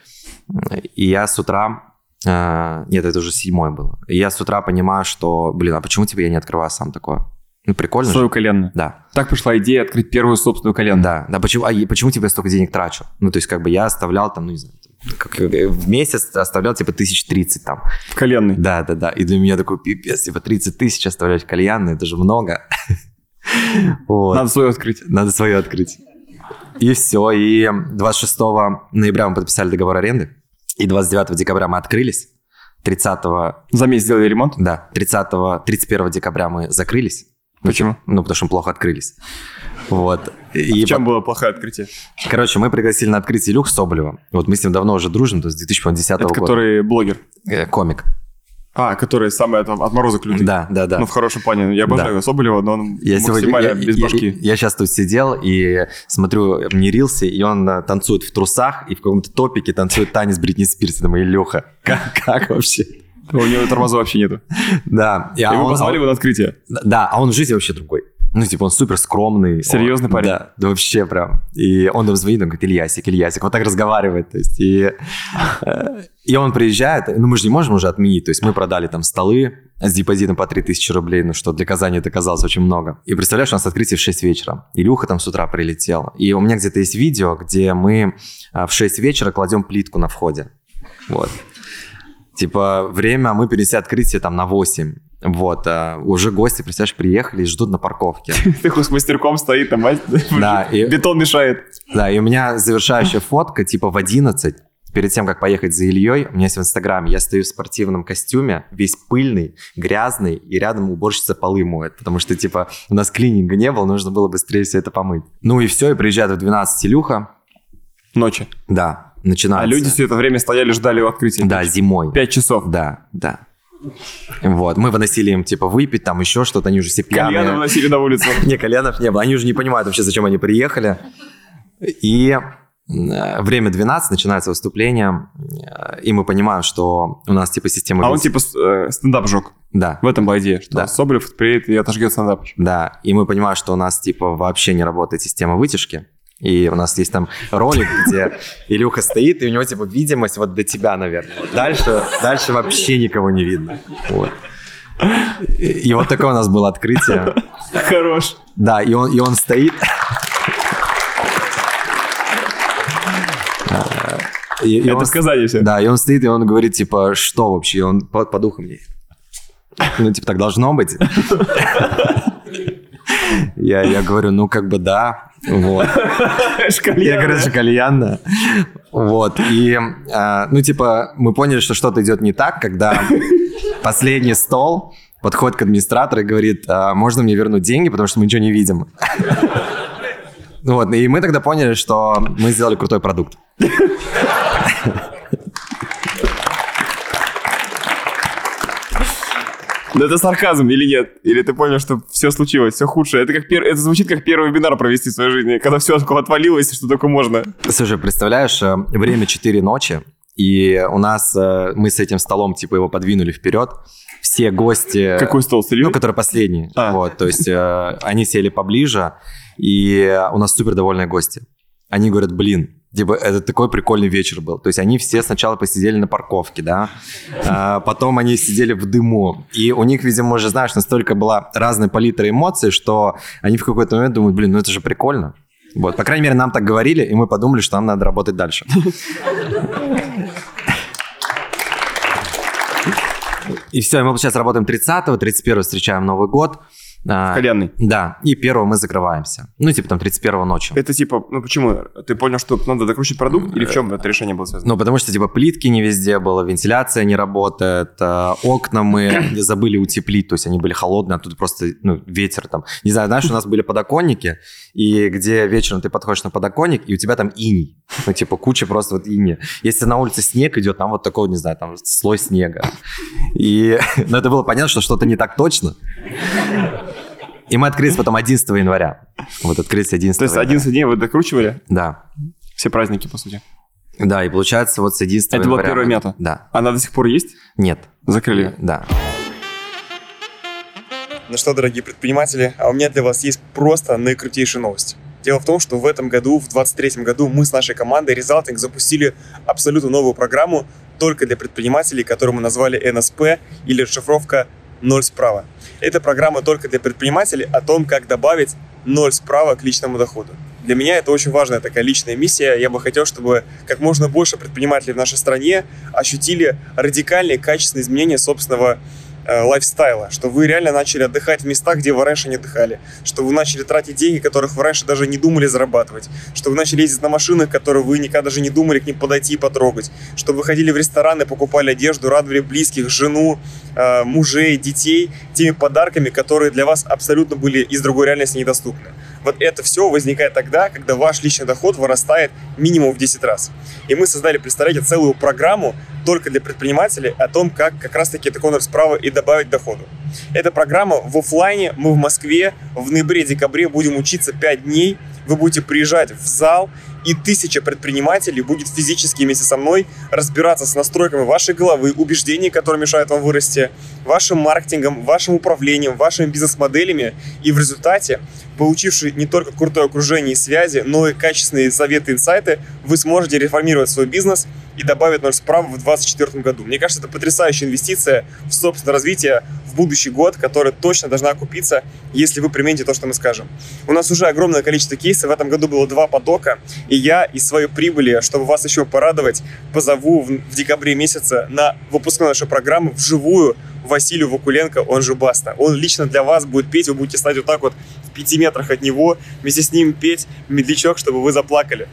И я с утра... э, нет, это уже седьмой было. И я с утра понимаю, что, блин, а почему тебе я не открываю сам такое? Ну, прикольно Свою же. кальянную. Да, Так пришла идея открыть первую собственную кальянную. да, да. Почему, а почему тебе столько денег трачу? Ну, то есть, как бы я оставлял там, ну, не знаю, в месяц оставлял типа тысяч тридцать там. В кальянной. Да, да, да. И для меня такой пипец, типа 30 тысяч оставлять кальянные, это же много. [laughs] Вот. Надо свою открыть. Надо свое открыть. И все. И 26 ноября мы подписали договор аренды. И 29 декабря мы открылись. 30 За месяц сделали ремонт. да, 30 31 декабря мы закрылись. Почему? Ну, потому что мы плохо открылись. Вот. И В чем было плохое открытие? Короче, мы пригласили на открытие Илюху Соболева. Вот мы с ним давно уже дружим, то есть с 2010 Это года. который блогер. Э, Комик. А, который самый от, отморозок лютый. Да, да, да. Ну, в хорошем плане. Я обожаю Соболева, но он Я сегодня, максимально я, без я- башки. Я, сейчас тут сидел и смотрю, мне рилсы, и он э, танцует в трусах и в каком-то топике танцует танец Бритни Спирс. Я думаю, Илюха, как, как вообще? У него тормоза вообще нету. Да. И, а позвали а он- его на открытие. Да, а он в жизни вообще другой. Ну, типа, он супер скромный. Серьезный Он- парень? Да, да вообще прям. И он там звонит, он говорит, Ильясик, Ильясик, вот так разговаривает. То есть, и, э, и он приезжает, ну, мы же не можем уже отменить. То есть, мы продали там столы с депозитом по 3000 рублей, ну, что для Казани это казалось очень много. И представляешь, у нас открытие в 6 вечера. Илюха там с утра прилетел. И у меня где-то есть видео, где мы а, в 6 вечера кладем плитку на входе. Вот. Типа, время, мы перенесли открытие там на 8. Вот, а уже гости, представляешь, приехали и ждут на парковке. [laughs] Ты с мастерком стоит, там [laughs] Да, и- бетон мешает. Да, и у меня завершающая фотка, типа в 11, перед тем, как поехать за Ильей, у меня есть в Инстаграме, я стою в спортивном костюме, весь пыльный, грязный, и рядом уборщица полы моет, потому что, типа, у нас клининга не было, нужно было быстрее все это помыть. Ну и все, и приезжает в 12 Илюха. Ночи. Да, начинается. А люди все это время стояли, ждали его открытия. Да, зимой. Пять часов. Да, да. Вот, мы выносили им, типа, выпить, там еще что-то, они уже все пьяные. Кальяны выносили на улицу. [laughs] Не, кальянов не было, они уже не понимают вообще, зачем они приехали. И э, время 12, начинается выступление, э, и мы понимаем, что у нас, типа, система... А он типа э, стендап жег. Да, В этом была идея, что Да. Соболев приедет и отожгет стендап. да, и мы понимаем, что у нас, типа, вообще не работает система вытяжки. И у нас есть там ролик, где Илюха стоит, и у него, типа, видимость вот до тебя, наверное. Дальше, дальше вообще никого не видно. Вот. И, и вот такое у нас было открытие. Хорош. Да, и он, и он стоит. И, и Это он, сказание все. да, и он стоит, и он говорит, типа, что вообще? И он по, по духу мне. Ну, типа, так должно быть. Я, я говорю, ну, как бы да. Вот. [laughs] Я говорю, что кальянно. Вот. И, а, ну, типа, мы поняли, что что-то идет не так, когда последний стол подходит к администратору и говорит, «А, можно мне вернуть деньги, потому что мы ничего не видим. [laughs] Вот, и мы тогда поняли, что мы сделали крутой продукт. [laughs] Но это сарказм или нет? Или ты понял, что все случилось, все худшее? Это, как пер... это звучит как первый вебинар провести в своей жизни, когда все отвалилось, что только можно. Слушай, представляешь, э, время 4 ночи, и у нас, э, мы с этим столом, типа, его подвинули вперед. Все гости... Какой стол, с Ильей? Ну, который последний. А. Вот, то есть э, они сели поближе, и у нас супер довольные гости. Они говорят, блин, типа, это такой прикольный вечер был. То есть они все сначала посидели на парковке, да, а потом они сидели в дыму. И у них, видимо, уже, знаешь, настолько была разная палитра эмоций, что они в какой-то момент думают, блин, ну это же прикольно. Вот, по крайней мере, нам так говорили, и мы подумали, что нам надо работать дальше. И все, мы сейчас работаем 30-го, 31-го встречаем Новый год. А. Да, и первого мы закрываемся. Ну, типа там 31-го ночью. Это типа, ну почему? Ты понял, что надо докручивать продукт? Или в чем это решение было связано? Ну, потому что, типа, плитки не везде было, вентиляция не работает, э, окна мы [coughs] забыли утеплить, то есть они были холодные, а тут просто, ну, ветер там. Не знаю, знаешь, у нас были подоконники, и где вечером ты подходишь на подоконник, и у тебя там иней. Ну, типа, куча просто вот ини. Если на улице снег идет, там вот такой, не знаю, там слой снега. И, [laughs] ну, это было понятно, что что-то не так точно. И мы открылись потом 11 января. Вот открылись 11 То есть января. 11 дней вы докручивали Да. все праздники, по сути. Да, и получается вот с 11 Это была первая мята? Да. Она до сих пор есть? Нет. Закрыли? Да. Ну что, дорогие предприниматели, а у меня для вас есть просто наикрутейшая новость. Дело в том, что в этом году, в 2023 году, мы с нашей командой Resulting запустили абсолютно новую программу только для предпринимателей, которую мы назвали НСП или расшифровка «Ноль справа». Это программа только для предпринимателей о том, как добавить ноль справа к личному доходу. Для меня это очень важная такая личная миссия. Я бы хотел, чтобы как можно больше предпринимателей в нашей стране ощутили радикальные качественные изменения собственного э, лайфстайла, что вы реально начали отдыхать в местах, где вы раньше не отдыхали, что вы начали тратить деньги, которых вы раньше даже не думали зарабатывать, что вы начали ездить на машинах, которые вы никогда даже не думали к ним подойти и потрогать, что вы ходили в рестораны, покупали одежду, радовали близких, жену, э, мужей, детей теми подарками, которые для вас абсолютно были из другой реальности недоступны. Вот это все возникает тогда, когда ваш личный доход вырастает минимум в 10 раз. И мы создали, представляете, целую программу только для предпринимателей о том, как как раз-таки такой номер справа и добавить доходу. Эта программа в оффлайне, мы в Москве в ноябре-декабре будем учиться 5 дней, вы будете приезжать в зал, и тысяча предпринимателей будет физически вместе со мной разбираться с настройками вашей головы, убеждений, которые мешают вам вырасти, вашим маркетингом, вашим управлением, вашими бизнес-моделями. И в результате, получивший не только крутое окружение и связи, но и качественные советы, инсайты, вы сможете реформировать свой бизнес и добавить ноль справа в 2024 году. Мне кажется, это потрясающая инвестиция в собственное развитие в будущий год, которая точно должна окупиться, если вы примените то, что мы скажем. У нас уже огромное количество кейсов. В этом году было два потока. И я из своей прибыли, чтобы вас еще порадовать, позову в, в декабре месяце на выпускной нашей программы вживую Василию Вакуленко, он же Баста. Он лично для вас будет петь, вы будете стать вот так вот в пяти метрах от него, вместе с ним петь медлячок, чтобы вы заплакали.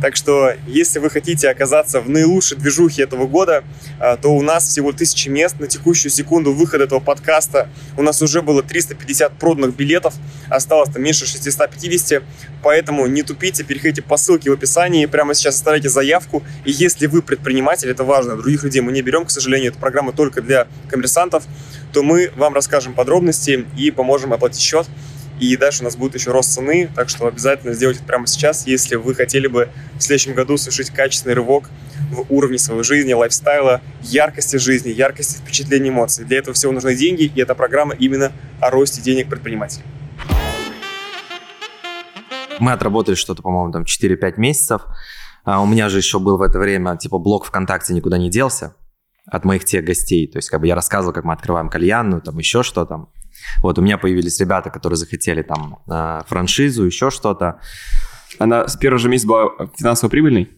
Так что, если вы хотите оказаться в наилучшей движухе этого года, а, то у нас всего тысячи мест. На текущую секунду выхода этого подкаста. У нас уже было 350 проданных билетов, осталось там меньше 650, поэтому не тупите, переходите по ссылке в описании, прямо сейчас оставляйте заявку, и если вы предприниматель, это важно, других людей мы не берем, к сожалению, эта программа только для коммерсантов, то мы вам расскажем подробности и поможем оплатить счет. И дальше у нас будет еще рост цены, так что обязательно сделайте это прямо сейчас, если вы хотели бы в следующем году совершить качественный рывок в уровне своей жизни, лайфстайла, яркости жизни, яркости впечатлений, эмоций. Для этого всего нужны деньги, и эта программа именно о росте денег предпринимателей. Мы отработали что-то, по-моему, там 4-5 месяцев. А у меня же еще был в это время, типа, блог ВКонтакте никуда не делся от моих тех гостей. То есть, как бы я рассказывал, как мы открываем кальянную, там еще что там. Вот, у меня появились ребята, которые захотели там э, франшизу, еще что-то. Она с первого же месяца была финансово прибыльной?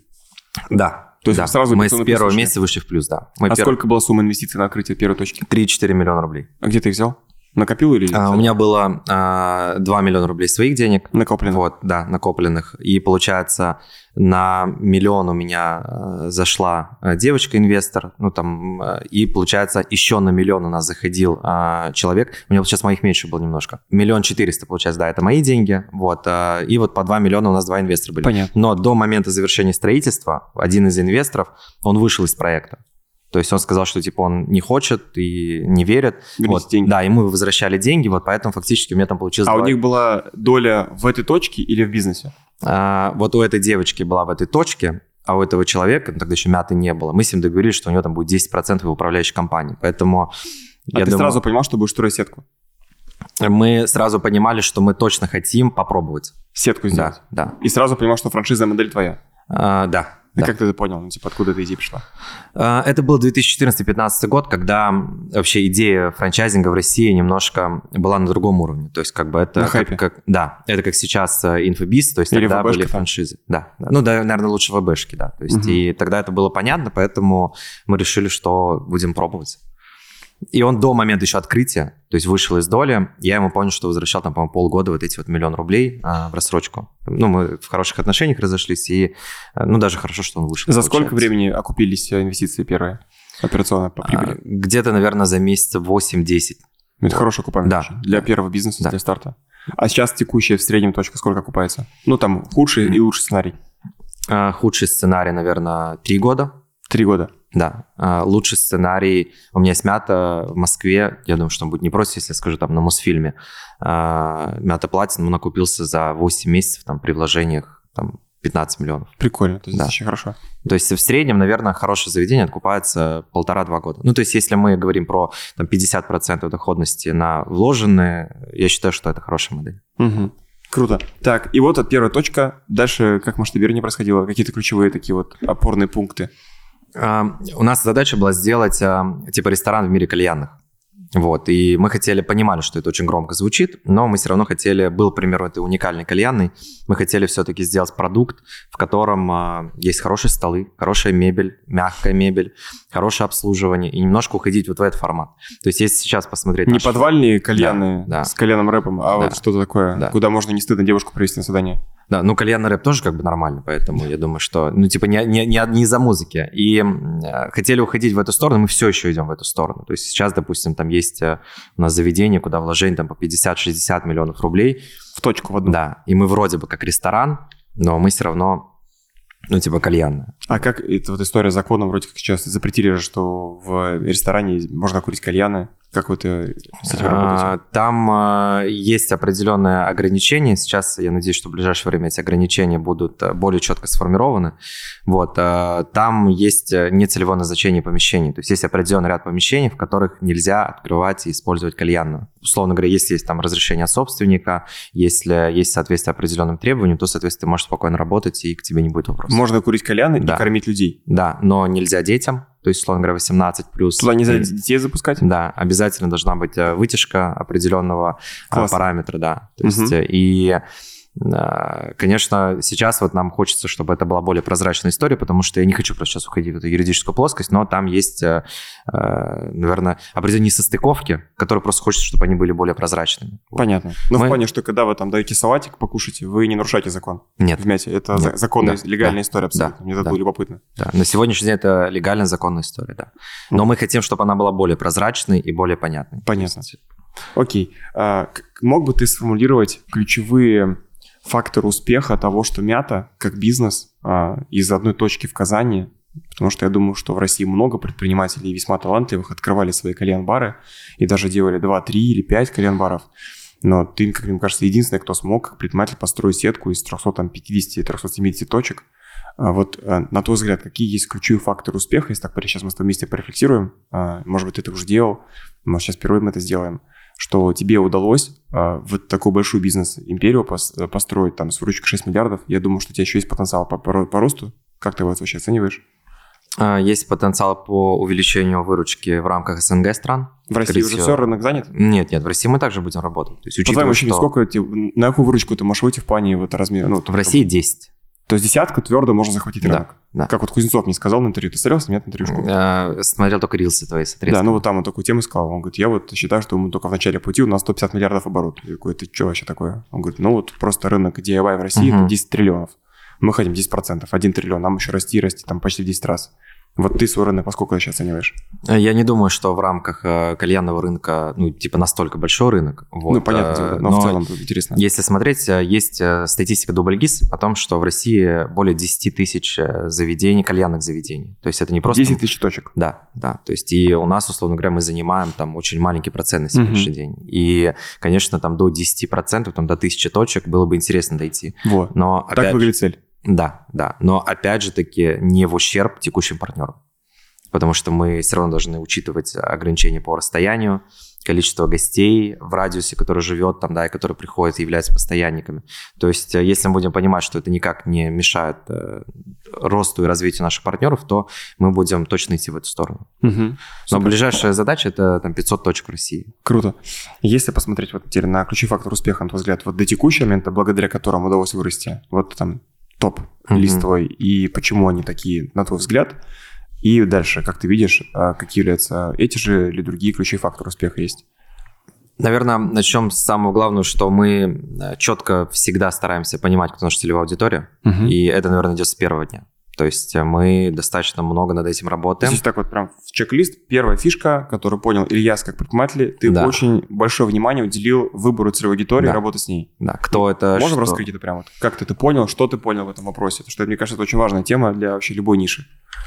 Да. То есть да. сразу мы с первого прислушали? месяца вышли в плюс, да. Мы а пер- сколько была сумма инвестиций на открытие первой точки? 3-4 миллиона рублей. А где ты их взял? Накопил или А, у меня было а, 2 миллиона рублей своих денег. накоплено? Вот, да, накопленных. И получается, на миллион у меня э, зашла э, девочка-инвестор, ну там, э, и получается, еще на миллион у нас заходил э, человек. У меня сейчас моих меньше было немножко. Миллион четыреста, получается, да, это мои деньги. Вот, э, и вот по 2 миллиона у нас два инвестора были. Понятно. Но до момента завершения строительства один из инвесторов, он вышел из проекта. То есть он сказал, что типа он не хочет и не верит. Верните Вот, деньги. Да, ему возвращали деньги, вот поэтому фактически у меня там получилось... А у два- них была доля в этой точке или в бизнесе? а, вот у этой девочки была в этой точке, а у этого человека, ну, тогда еще мяты не было, мы с ним договорились, что у него там будет 10% в управляющей компании. Поэтому А я ты думаю, сразу понимал, что будешь строить сетку? мы сразу понимали, что мы точно хотим попробовать. Сетку сделать? Да, да. И сразу понимал, что франшизная модель твоя? А, да. И да. как ты это понял? Ну, типа, откуда эта идея пришла? А, Это был 2014-2015 год, когда вообще идея франчайзинга в России немножко была на другом уровне. То есть как бы это... На как- как- да, это как сейчас э, инфобиз, то есть Или тогда были франшизы. Да, да. Ну, да, наверное, лучше ВБшки, да. То есть Мгм. и тогда это было понятно, поэтому мы решили, что будем пробовать. И он до момента еще открытия, то есть вышел из доли, я ему понял, что возвращал там, по-моему, полгода вот эти вот миллион рублей а, в рассрочку. Ну, мы в хороших отношениях разошлись, и, э, ну, даже хорошо, что он вышел. За сколько получается. времени окупились э, инвестиции первые? Операционно по А, прибыли? Где-то, наверное, за месяца 8-10. Ну, это хорошая окупаемость да, для первого бизнеса, Да. для старта. А сейчас текущая в среднем точка сколько окупается? Ну, там худший и лучший сценарий. А, Худший сценарий, наверное, 3 года. Три года. Да. А, Лучший сценарий у меня есть мята в Москве. Я думаю, что он будет не просто, если я скажу, там, на Мосфильме. А, Мята Платин, он окупился за 8 месяцев там, при вложениях там, 15 миллионов. Прикольно, то есть Да. очень хорошо. То есть в среднем, наверное, хорошее заведение откупается полтора-два года. Ну, то есть если мы говорим про там, 50% доходности на вложенные, я считаю, что это хорошая модель. Мгм. Круто. Так, и вот от первая точка. Дальше как масштабирование происходило? Какие-то ключевые такие вот опорные пункты? У нас задача была сделать типа ресторан в мире кальянных. Вот, и мы хотели, понимали, что это очень громко звучит, но мы все равно хотели, был, к примеру, это уникальный кальянный, мы хотели все-таки сделать продукт, в котором а, есть хорошие столы, хорошая мебель, мягкая мебель, хорошее обслуживание, и немножко уходить вот в этот формат. То есть если сейчас посмотреть... Не наш- подвальные кальяны Да, да. с кальяном рэпом, а Да. вот что-то такое, Да. куда можно не стыдно девушку привести на свидание. Да, ну кальянный рэп тоже как бы нормально, поэтому я думаю, что, ну типа не, не, не, не из-за музыки. И э, хотели уходить в эту сторону, мы все еще идем в эту сторону. То есть сейчас, допустим, там есть э, у нас заведение, куда вложение там по 50-60 миллионов рублей. В точку в одну. Да, и мы вроде бы как ресторан, но мы все равно, ну типа кальянная. А как это вот история с законом, вроде как сейчас запретили же, что в ресторане можно курить кальяны. Как вот э, с этим работаете? А, Там а, есть определенные ограничения. Сейчас я надеюсь, что в ближайшее время эти ограничения будут а, более четко сформированы. Вот. Там есть а, нецелевое назначение помещений. То есть есть определенный ряд помещений, в которых нельзя открывать и использовать кальянную. Условно говоря, если есть там разрешение собственника, если есть соответствие определенным требованиям, то, соответственно, ты можешь спокойно работать, и к тебе не будет вопросов. Можно курить кальяны Да. и кормить людей. Да, но нельзя детям. То есть, условно говоря, 18 плюс. Туда нельзя детей запускать? да, обязательно должна быть э, вытяжка определенного э, Классно. параметра, да. То есть, э, и конечно, сейчас вот нам хочется, чтобы это была более прозрачная история, потому что я не хочу просто сейчас уходить в эту юридическую плоскость, но там есть, э, э, наверное, определенные несостыковки, которые просто хочется, чтобы они были более прозрачными. Понятно. Но Мы... в плане, что когда вы там даете салатик покушайте, вы не нарушаете закон? Нет. В мяте. Это Нет. законная, да. легальная да. история абсолютно. Да. Мне это да. было любопытно. Да. На сегодняшний день это легальная, законная история, да. Но mm. мы хотим, чтобы она была более прозрачной и более понятной. Понятно. Окей. А, мог бы ты сформулировать ключевые факторы успеха того, что Мята как бизнес а, из одной точки в Казани, потому что я думаю, что в России много предпринимателей весьма талантливых открывали свои кальян-бары и даже делали 2, 3 или 5 кальян-баров. Но ты, как мне кажется, единственный, кто смог как предприниматель построить сетку из 350-370 точек. А вот а, на твой взгляд, какие есть ключевые факторы успеха, если так сейчас мы с тобой вместе порефлексируем, может быть, ты это уже делал, может, сейчас впервые мы это сделаем – что тебе удалось э, вот такую большую бизнес-империю пос, построить там с выручкой 6 миллиардов. Я думаю, что у тебя еще есть потенциал по, по, по росту. Как ты его вообще оцениваешь? А, есть потенциал по увеличению выручки в рамках СНГ стран. В России уже все, рынок занят? Нет, нет, в России мы также будем работать. То есть, по твоему что... сколько, на какую выручку ты можешь выйти в плане вот размера? Ну, в России 10. То есть десятку твердо можно захватить рынок. Да. Как вот Кузнецов мне сказал на интервью. Ты смотрел нет на интервью? Я смотрел только рилсы твои с Да, ну вот там он такую тему сказал. Он говорит, я вот считаю, что мы только в начале пути у нас 150 миллиардов оборот. Я такой, ты что вообще такое? Он говорит, ну вот просто рынок DIY в России угу. это 10 триллионов. Мы хотим 10%, 1 триллион, нам еще расти, расти там почти в 10 раз. Вот ты свой рынок поскольку сейчас оцениваешь? Я не думаю, что в рамках э, кальянного рынка, ну, типа, настолько большой рынок. Вот. Ну, понятно, э, но, но в целом интересно. Если смотреть, э, есть статистика Дубльгиз о том, что в России более 10 тысяч заведений, кальянных заведений. То есть это не просто... 10 тысяч точек? Да, да. То есть и у нас, условно говоря, мы занимаем там очень маленький процент на сегодняшний угу. день. И, конечно, там до 10%, там до 1000 точек было бы интересно дойти. Вот. Но, так опять... выглядит цель. Да, да. Но опять же таки не в ущерб текущим партнерам. Потому что мы все равно должны учитывать ограничения по расстоянию, количество гостей в радиусе, который живет там, да, и который приходит и является постоянниками. То есть, э, если мы будем понимать, что это никак не мешает э, росту и развитию наших партнеров, то мы будем точно идти в эту сторону. Угу. Но ближайшая задача это там 500 точек в России. Круто. Если посмотреть вот теперь на ключевой фактор успеха, на твой взгляд, вот до текущего момента, благодаря которому удалось вырасти, вот там топ mm-hmm. листвой и почему они такие, на твой взгляд. И дальше, как ты видишь, а, какие являются эти же или другие ключевые факторы успеха есть? Наверное, начнем с самого главного, что мы э, четко всегда стараемся понимать, кто наша целевая аудитория. Угу. И это, наверное, идет с первого дня. То есть э, мы достаточно много над этим работаем. Здесь так вот прям в чек-лист. Первая фишка, которую понял Ильяс как предприниматель, ты да. очень большое внимание уделил выбору целевой аудитории да. работы с ней. Да, кто это, Можем что... раскрыть это прямо? Как ты это понял, что ты понял в этом вопросе? Потому что, мне кажется, это очень важная тема для вообще любой ниши.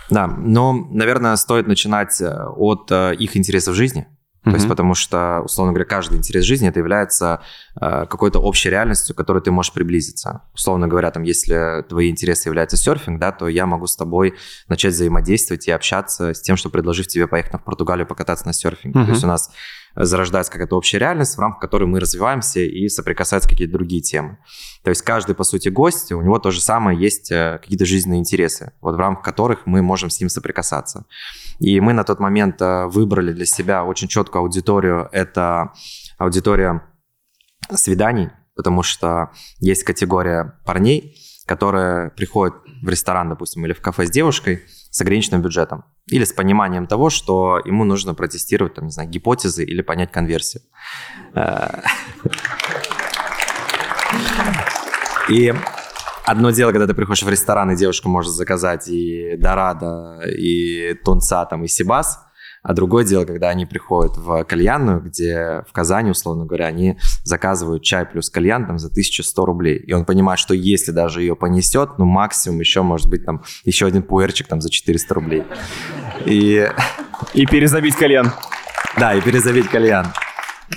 Да, но, наверное, стоит начинать э, от э, их интересов в жизни. То mm-hmm. есть потому что, условно говоря, каждый интерес жизни это является э, какой-то общей реальностью, к которой ты можешь приблизиться. Условно говоря, там, если твои интересы являются серфинг, да, то я могу с тобой начать взаимодействовать и общаться с тем, что предложив тебе поехать в Португалию покататься на серфинге. Mm-hmm. То есть у нас зарождается какая-то общая реальность, в рамках которой мы развиваемся и соприкасаются какие-то другие темы. То есть каждый, по сути, гость, у него то же самое есть э, какие-то жизненные интересы, вот в рамках которых мы можем с ним соприкасаться. И мы на тот момент э, выбрали для себя очень четкую аудиторию. Это аудитория свиданий, потому что есть категория парней, которые приходят в ресторан, допустим, или в кафе с девушкой с ограниченным бюджетом или с пониманием того, что ему нужно протестировать, там, не знаю, гипотезы или понять конверсию. Э, [laughs] и Одно дело, когда ты приходишь в ресторан, и девушка может заказать и Дорадо, и Тунца, там, и Сибас, а другое дело, когда они приходят в кальянную, где в Казани, условно говоря, они заказывают чай плюс кальян там за 1100 рублей. И он понимает, что если даже ее понесет, ну максимум еще может быть там еще один пуэрчик там за 400 рублей. И... И перезабить кальян. Да, и перезабить кальян.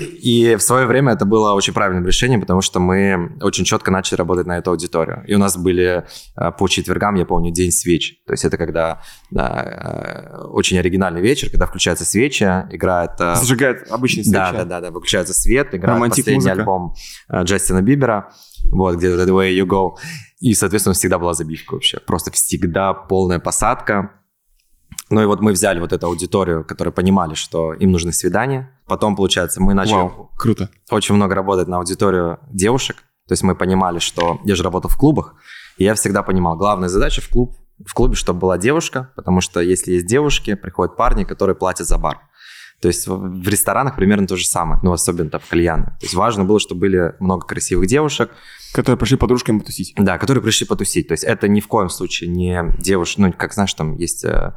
И в свое время это было очень правильным решением, потому что мы очень четко начали работать на эту аудиторию. И у нас были э, по четвергам, я помню, день свеч. То есть это когда да, э, очень оригинальный вечер, когда включаются свечи, играет... Э, Зажигает обычный свечи. Да, да, да, да, выключается свет, играет Романтик последний музыка. альбом Джастина Бибера, вот, где The Way You Go. И, соответственно, всегда была забивка вообще. Просто всегда полная посадка ну и вот мы взяли вот эту аудиторию, которая понимали, что им нужны свидания. Потом, получается, мы начали Вау, круто. очень много работать на аудиторию девушек. То есть мы понимали, что я же работал в клубах, и я всегда понимал, главная задача в клуб в клубе, чтобы была девушка, потому что если есть девушки, приходят парни, которые платят за бар. То есть в ресторанах примерно то же самое, ну, особенно там в кальяны. То есть важно было, чтобы были много красивых девушек. Которые пришли подружками потусить. Да, которые пришли потусить. То есть это ни в коем случае не девушка, ну, как знаешь, там есть э,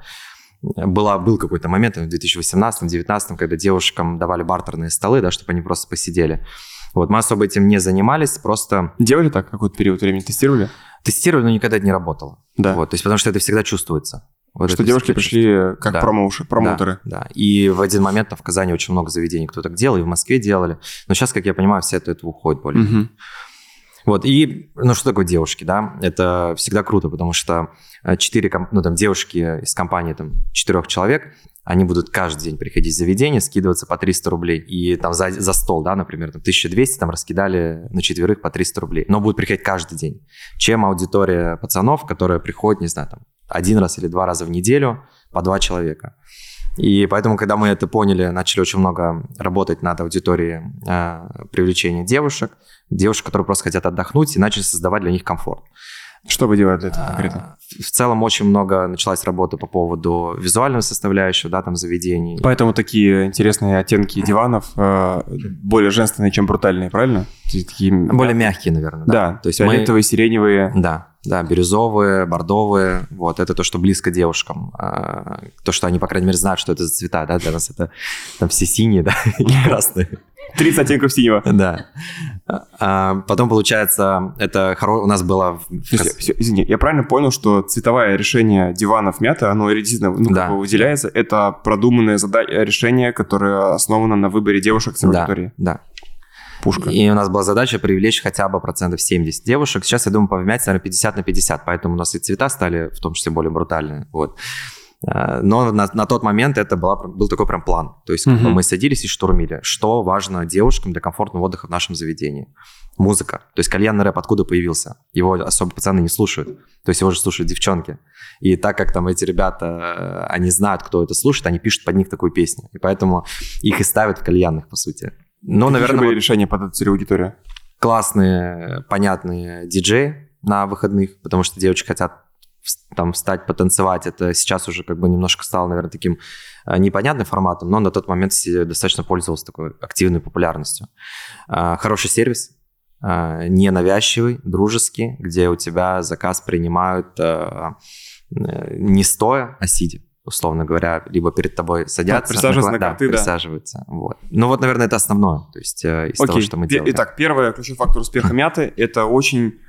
была, был какой-то момент в 2018-2019, когда девушкам давали бартерные столы, да, чтобы они просто посидели. Вот, мы особо этим не занимались, просто... Делали так какой-то период времени, тестировали? Тестировали, но никогда это не работало. Да. Вот, то есть потому что это всегда чувствуется. Вот что девушки пришли как да. промоуши, промоутеры. Да, да, и в один момент там, в Казани очень много заведений кто так делал, и в Москве делали. Но сейчас, как я понимаю, все это, это уходит более. Угу. Вот, и, ну, что такое девушки, да? Это всегда круто, потому что э, четыре, ну, там, девушки из компании, там, четырех человек, они будут каждый день приходить в заведение, скидываться по 300 рублей. И там за, за стол, да, например, там 1200 там раскидали на четверых по 300 рублей. Но будут приходить каждый день. Чем аудитория пацанов, которая приходит, не знаю, там, один раз или два раза в неделю по два человека. И поэтому, когда мы это поняли, начали очень много работать над аудиторией э, привлечения девушек, девушек, которые просто хотят отдохнуть, и начали создавать для них комфорт. Что вы делали для этого конкретно? А, в целом очень много началась работа по поводу визуального составляющего, да, там заведений. Поэтому такие интересные оттенки диванов э, более женственные, чем брутальные, правильно? Такие... Более мягкие, наверное. Да, да то есть фиолетовые, мы... сиреневые. Да, да, бирюзовые, бордовые, вот, это то, что близко девушкам. А, то, что они, по крайней мере, знают, что это за цвета, да, для нас это там все синие, да, [laughs] и красные. 30 оттенков синего. Да. А, потом, получается, это хоро... у нас было... Все, все, извини, я правильно понял, что цветовое решение диванов мята, оно действительно ну, да. как бы выделяется, это продуманное зада... решение, которое основано на выборе девушек с аудитории. Да, да. Пушка. И у нас была задача привлечь хотя бы процентов 70 девушек. Сейчас, я думаю, повымять, наверное, 50 на 50, поэтому у нас и цвета стали в том числе более брутальные. Вот. А, но на, на тот момент это была, был такой прям план. То есть uh-huh. мы садились и штурмили. Что важно девушкам для комфортного отдыха в нашем заведении? Музыка. То есть кальянный рэп откуда появился? Его особо пацаны не слушают. То есть его же слушают девчонки. И так как там эти ребята, э, они знают, кто это слушает, они пишут под них такую песню. И поэтому их и ставят в кальянных, по сути. Но, Какие наверное, были вот решения под эту целевую Классные, понятные диджеи на выходных, потому что девочки хотят там встать, потанцевать, это сейчас уже как бы немножко стало, наверное, таким э, непонятным форматом, но на тот момент достаточно пользовался такой активной популярностью. А, хороший сервис, а, ненавязчивый, дружеский, где у тебя заказ принимают э, не стоя, а сидя условно говоря, либо перед тобой садятся. Да, присаживаются на, на карты, да. Присаживаются. Вот. Ну вот, наверное, это основное, то есть э, из Окей. того, что мы делаем. Итак, первый ключевой фактор успеха мяты – это очень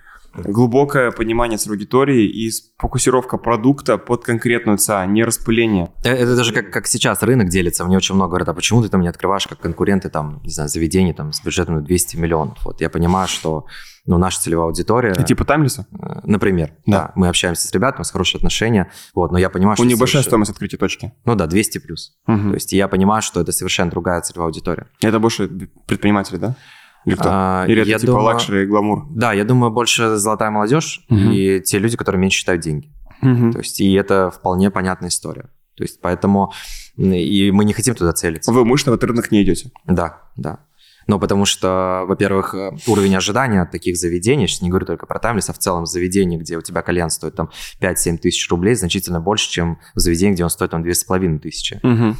глубокое понимание своей аудитории и фокусировка продукта под конкретную ЦА, не распыление. Э, это даже как, как сейчас рынок делится. Мне очень много говорят, а почему ты там не открываешь как конкуренты, там, не знаю, заведения там, с бюджетом 200 миллионов? Вот я понимаю, что ну, наша целевая аудитория... И типа таймлиса? Э, например, да. да. Мы общаемся с ребятами, с хорошие отношения, вот, но я понимаю, что... У них большая стоимость открытия точки. Ну да, 200 плюс. Угу. То есть я понимаю, что это совершенно другая целевая аудитория. Это больше предприниматели, да? Или, кто? А, Или это типа думаю, luxury и гламур? Да, я думаю, больше золотая молодежь угу. и те люди, которые меньше считают деньги. Угу. То есть, и это вполне понятная история. То есть, поэтому и мы не хотим туда целиться. Вы мощно в этот рынок не идете? Да, да. Но потому что, во-первых, уровень ожидания от таких заведений, сейчас не говорю только про Timeless, а в целом заведении, где у тебя кальян стоит там 5-7 тысяч рублей, значительно больше, чем в заведении, где он стоит там 2,5 тысячи. Угу.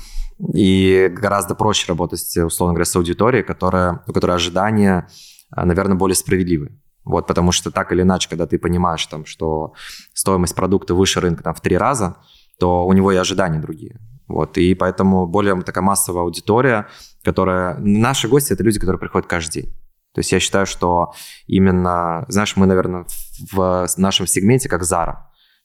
И гораздо проще работать, условно говоря, с аудиторией, которая, у которой ожидания, а, наверное, более справедливы. Вот, потому что так или иначе, когда ты понимаешь, там, что стоимость продукта выше рынка там, в три раза, то у него и ожидания другие. Вот, и поэтому более такая массовая аудитория, которая... Наши гости – это люди, которые приходят каждый день. То есть я считаю, что именно, знаешь, мы, наверное, в нашем сегменте как Zara.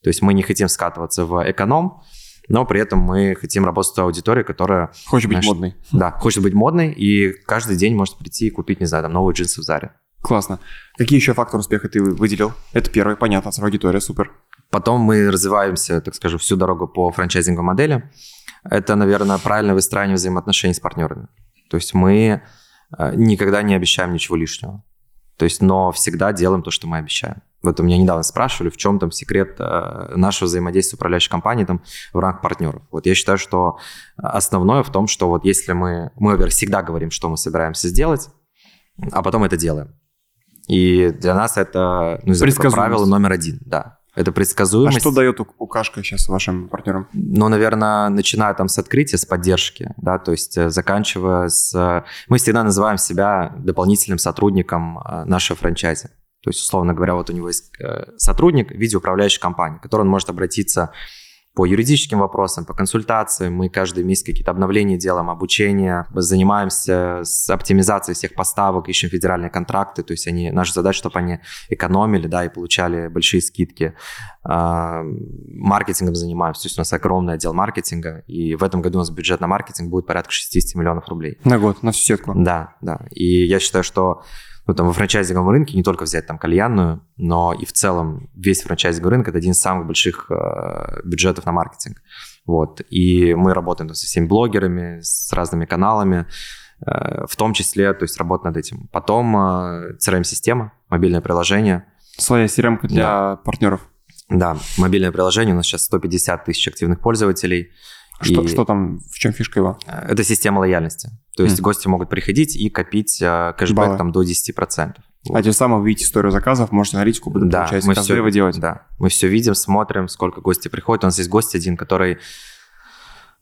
То есть мы не хотим скатываться в эконом, но при этом мы хотим работать с той аудиторией, которая... Хочет знаешь, быть модной. Да, хочет быть модной, и каждый день может прийти и купить, не знаю, там, новые джинсы в Заре. Классно. Какие еще факторы успеха ты выделил? Это первый, понятно, аудитория, супер. Потом мы развиваемся, так скажем, всю дорогу по франчайзинговой модели. Это, наверное, правильное выстраивание взаимоотношений с партнерами. То есть мы э, никогда не обещаем ничего лишнего. То есть, но всегда делаем то, что мы обещаем. Вот у меня недавно спрашивали, в чем там секрет э, нашего взаимодействия с управляющей компанией там, в рамках партнеров. Вот я считаю, что основное в том, что вот если мы, мы, во всегда говорим, что мы собираемся сделать, а потом это делаем. И для нас это, ну, правило номер один, да. Это А предсказуемость. что дает укашка сейчас вашим партнерам? Ну, наверное, начиная там с открытия, с поддержки, да, то есть э, заканчивая с... э, Мы всегда называем себя дополнительным сотрудником э, нашего франчайзи. То есть, условно говоря, вот у него есть э, сотрудник в виде управляющей компании, к которому он может обратиться по юридическим вопросам, по консультациям. Мы каждый месяц какие-то обновления делаем, обучение, занимаемся с оптимизацией всех поставок, ищем федеральные контракты. То есть они, наша задача, чтобы они экономили, да, и получали большие скидки. А, Маркетингом занимаемся, то есть у нас огромный отдел маркетинга, и в этом году у нас бюджет на маркетинг будет порядка 60 миллионов рублей. На год, на всю сетку. Да, да. И я считаю, что ну, там, во франчайзинговом рынке не только взять там кальянную, но и в целом весь франчайзинговый рынок – это один из самых больших э, бюджетов на маркетинг. Вот. И мы работаем там, со всеми блогерами, с разными каналами, э, в том числе, то есть работа над этим. Потом э, CRM-система, мобильное приложение. Своя CRM для партнеров. Да, мобильное приложение, у нас сейчас 150 тысяч активных пользователей. Что, И- что там, в чем фишка его? Э, Это система лояльности. То есть Мгм. гости могут приходить и копить э, кэшбэк Баллы. там до 10%. Вот. А тем самым вы видите историю заказов, можете аналитику будем, Да, получается, мы все, вы делаете. да, мы все видим, смотрим, сколько гости приходят. У нас есть гость один, который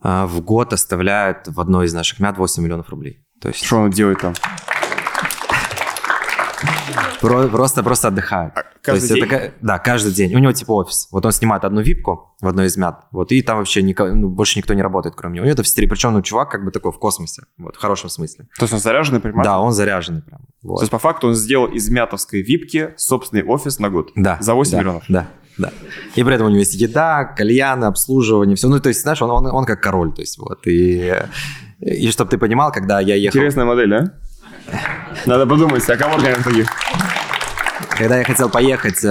э, в год оставляет в одной из наших мят 8 миллионов рублей. То есть Что он делает там? Про- просто, просто отдыхает. То каждый есть это день? ка- да, каждый день. У него типа офис. Вот он снимает одну випку в одной из мят, вот, и там вообще нико- ну, больше никто не работает, кроме него. У него это в стиле, причем ну, чувак как бы такой в космосе, вот, в хорошем смысле. То есть он заряженный предприниматель? Да, он заряженный прям. То Вот. есть по факту он сделал из мятовской випки собственный офис на год. Да. За 8 да, миллионов. Да, да. И при этом у него есть еда, кальяны, обслуживание, все. Ну, то есть, знаешь, он, он, он как король, то есть, вот. И, и чтобы ты понимал, когда я ехал... Интересная модель, да? Надо подумать, а кого организовать таких? Когда я хотел поехать э,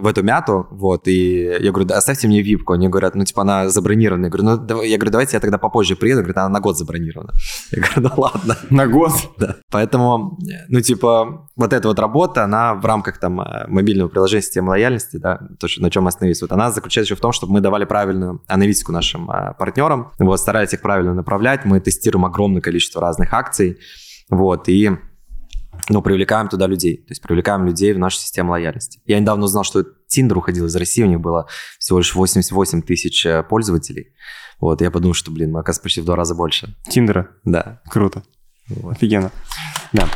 в эту мяту, вот, и я говорю, да, оставьте мне випку. Они говорят, ну, типа, она забронирована. Я говорю, ну, давай- я говорю, давайте я тогда попозже приеду. Говорят, она на год забронирована. Я говорю, ну, ладно. На год? Да. Поэтому, ну, типа, вот эта вот работа, она в рамках там э, мобильного приложения системы лояльности, да, то, на чем мы остановились, вот она заключается еще в том, чтобы мы давали правильную аналитику нашим э, партнерам, вот, старались их правильно направлять, мы тестируем огромное количество разных акций, вот, и ну, привлекаем туда людей, то есть привлекаем людей в нашу систему лояльности. Я недавно узнал, что Тиндер уходил из России, у них было всего лишь 88 тысяч э, пользователей. Вот, я подумал, что, блин, мы, оказывается, почти в два раза больше. Тиндера. Да. Круто. Офигенно. Да.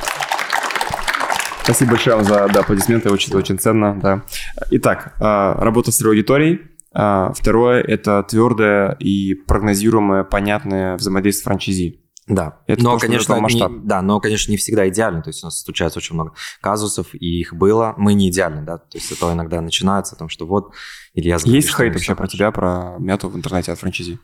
Спасибо большое вам за да, аплодисменты, очень, очень ценно, да. Итак, а, работа с аудиторией. А, Второе – это твердое и прогнозируемое, понятное взаимодействие с франчайзи. Да, Это но, то, конечно, масштаб. не, да, но, конечно, не всегда идеально. То есть у нас случается очень много казусов, и их было. Мы не идеальны, да. То есть это иногда начинается о том, что вот Илья Есть хейт вообще про тебя, про мяту в интернете от франчайзи?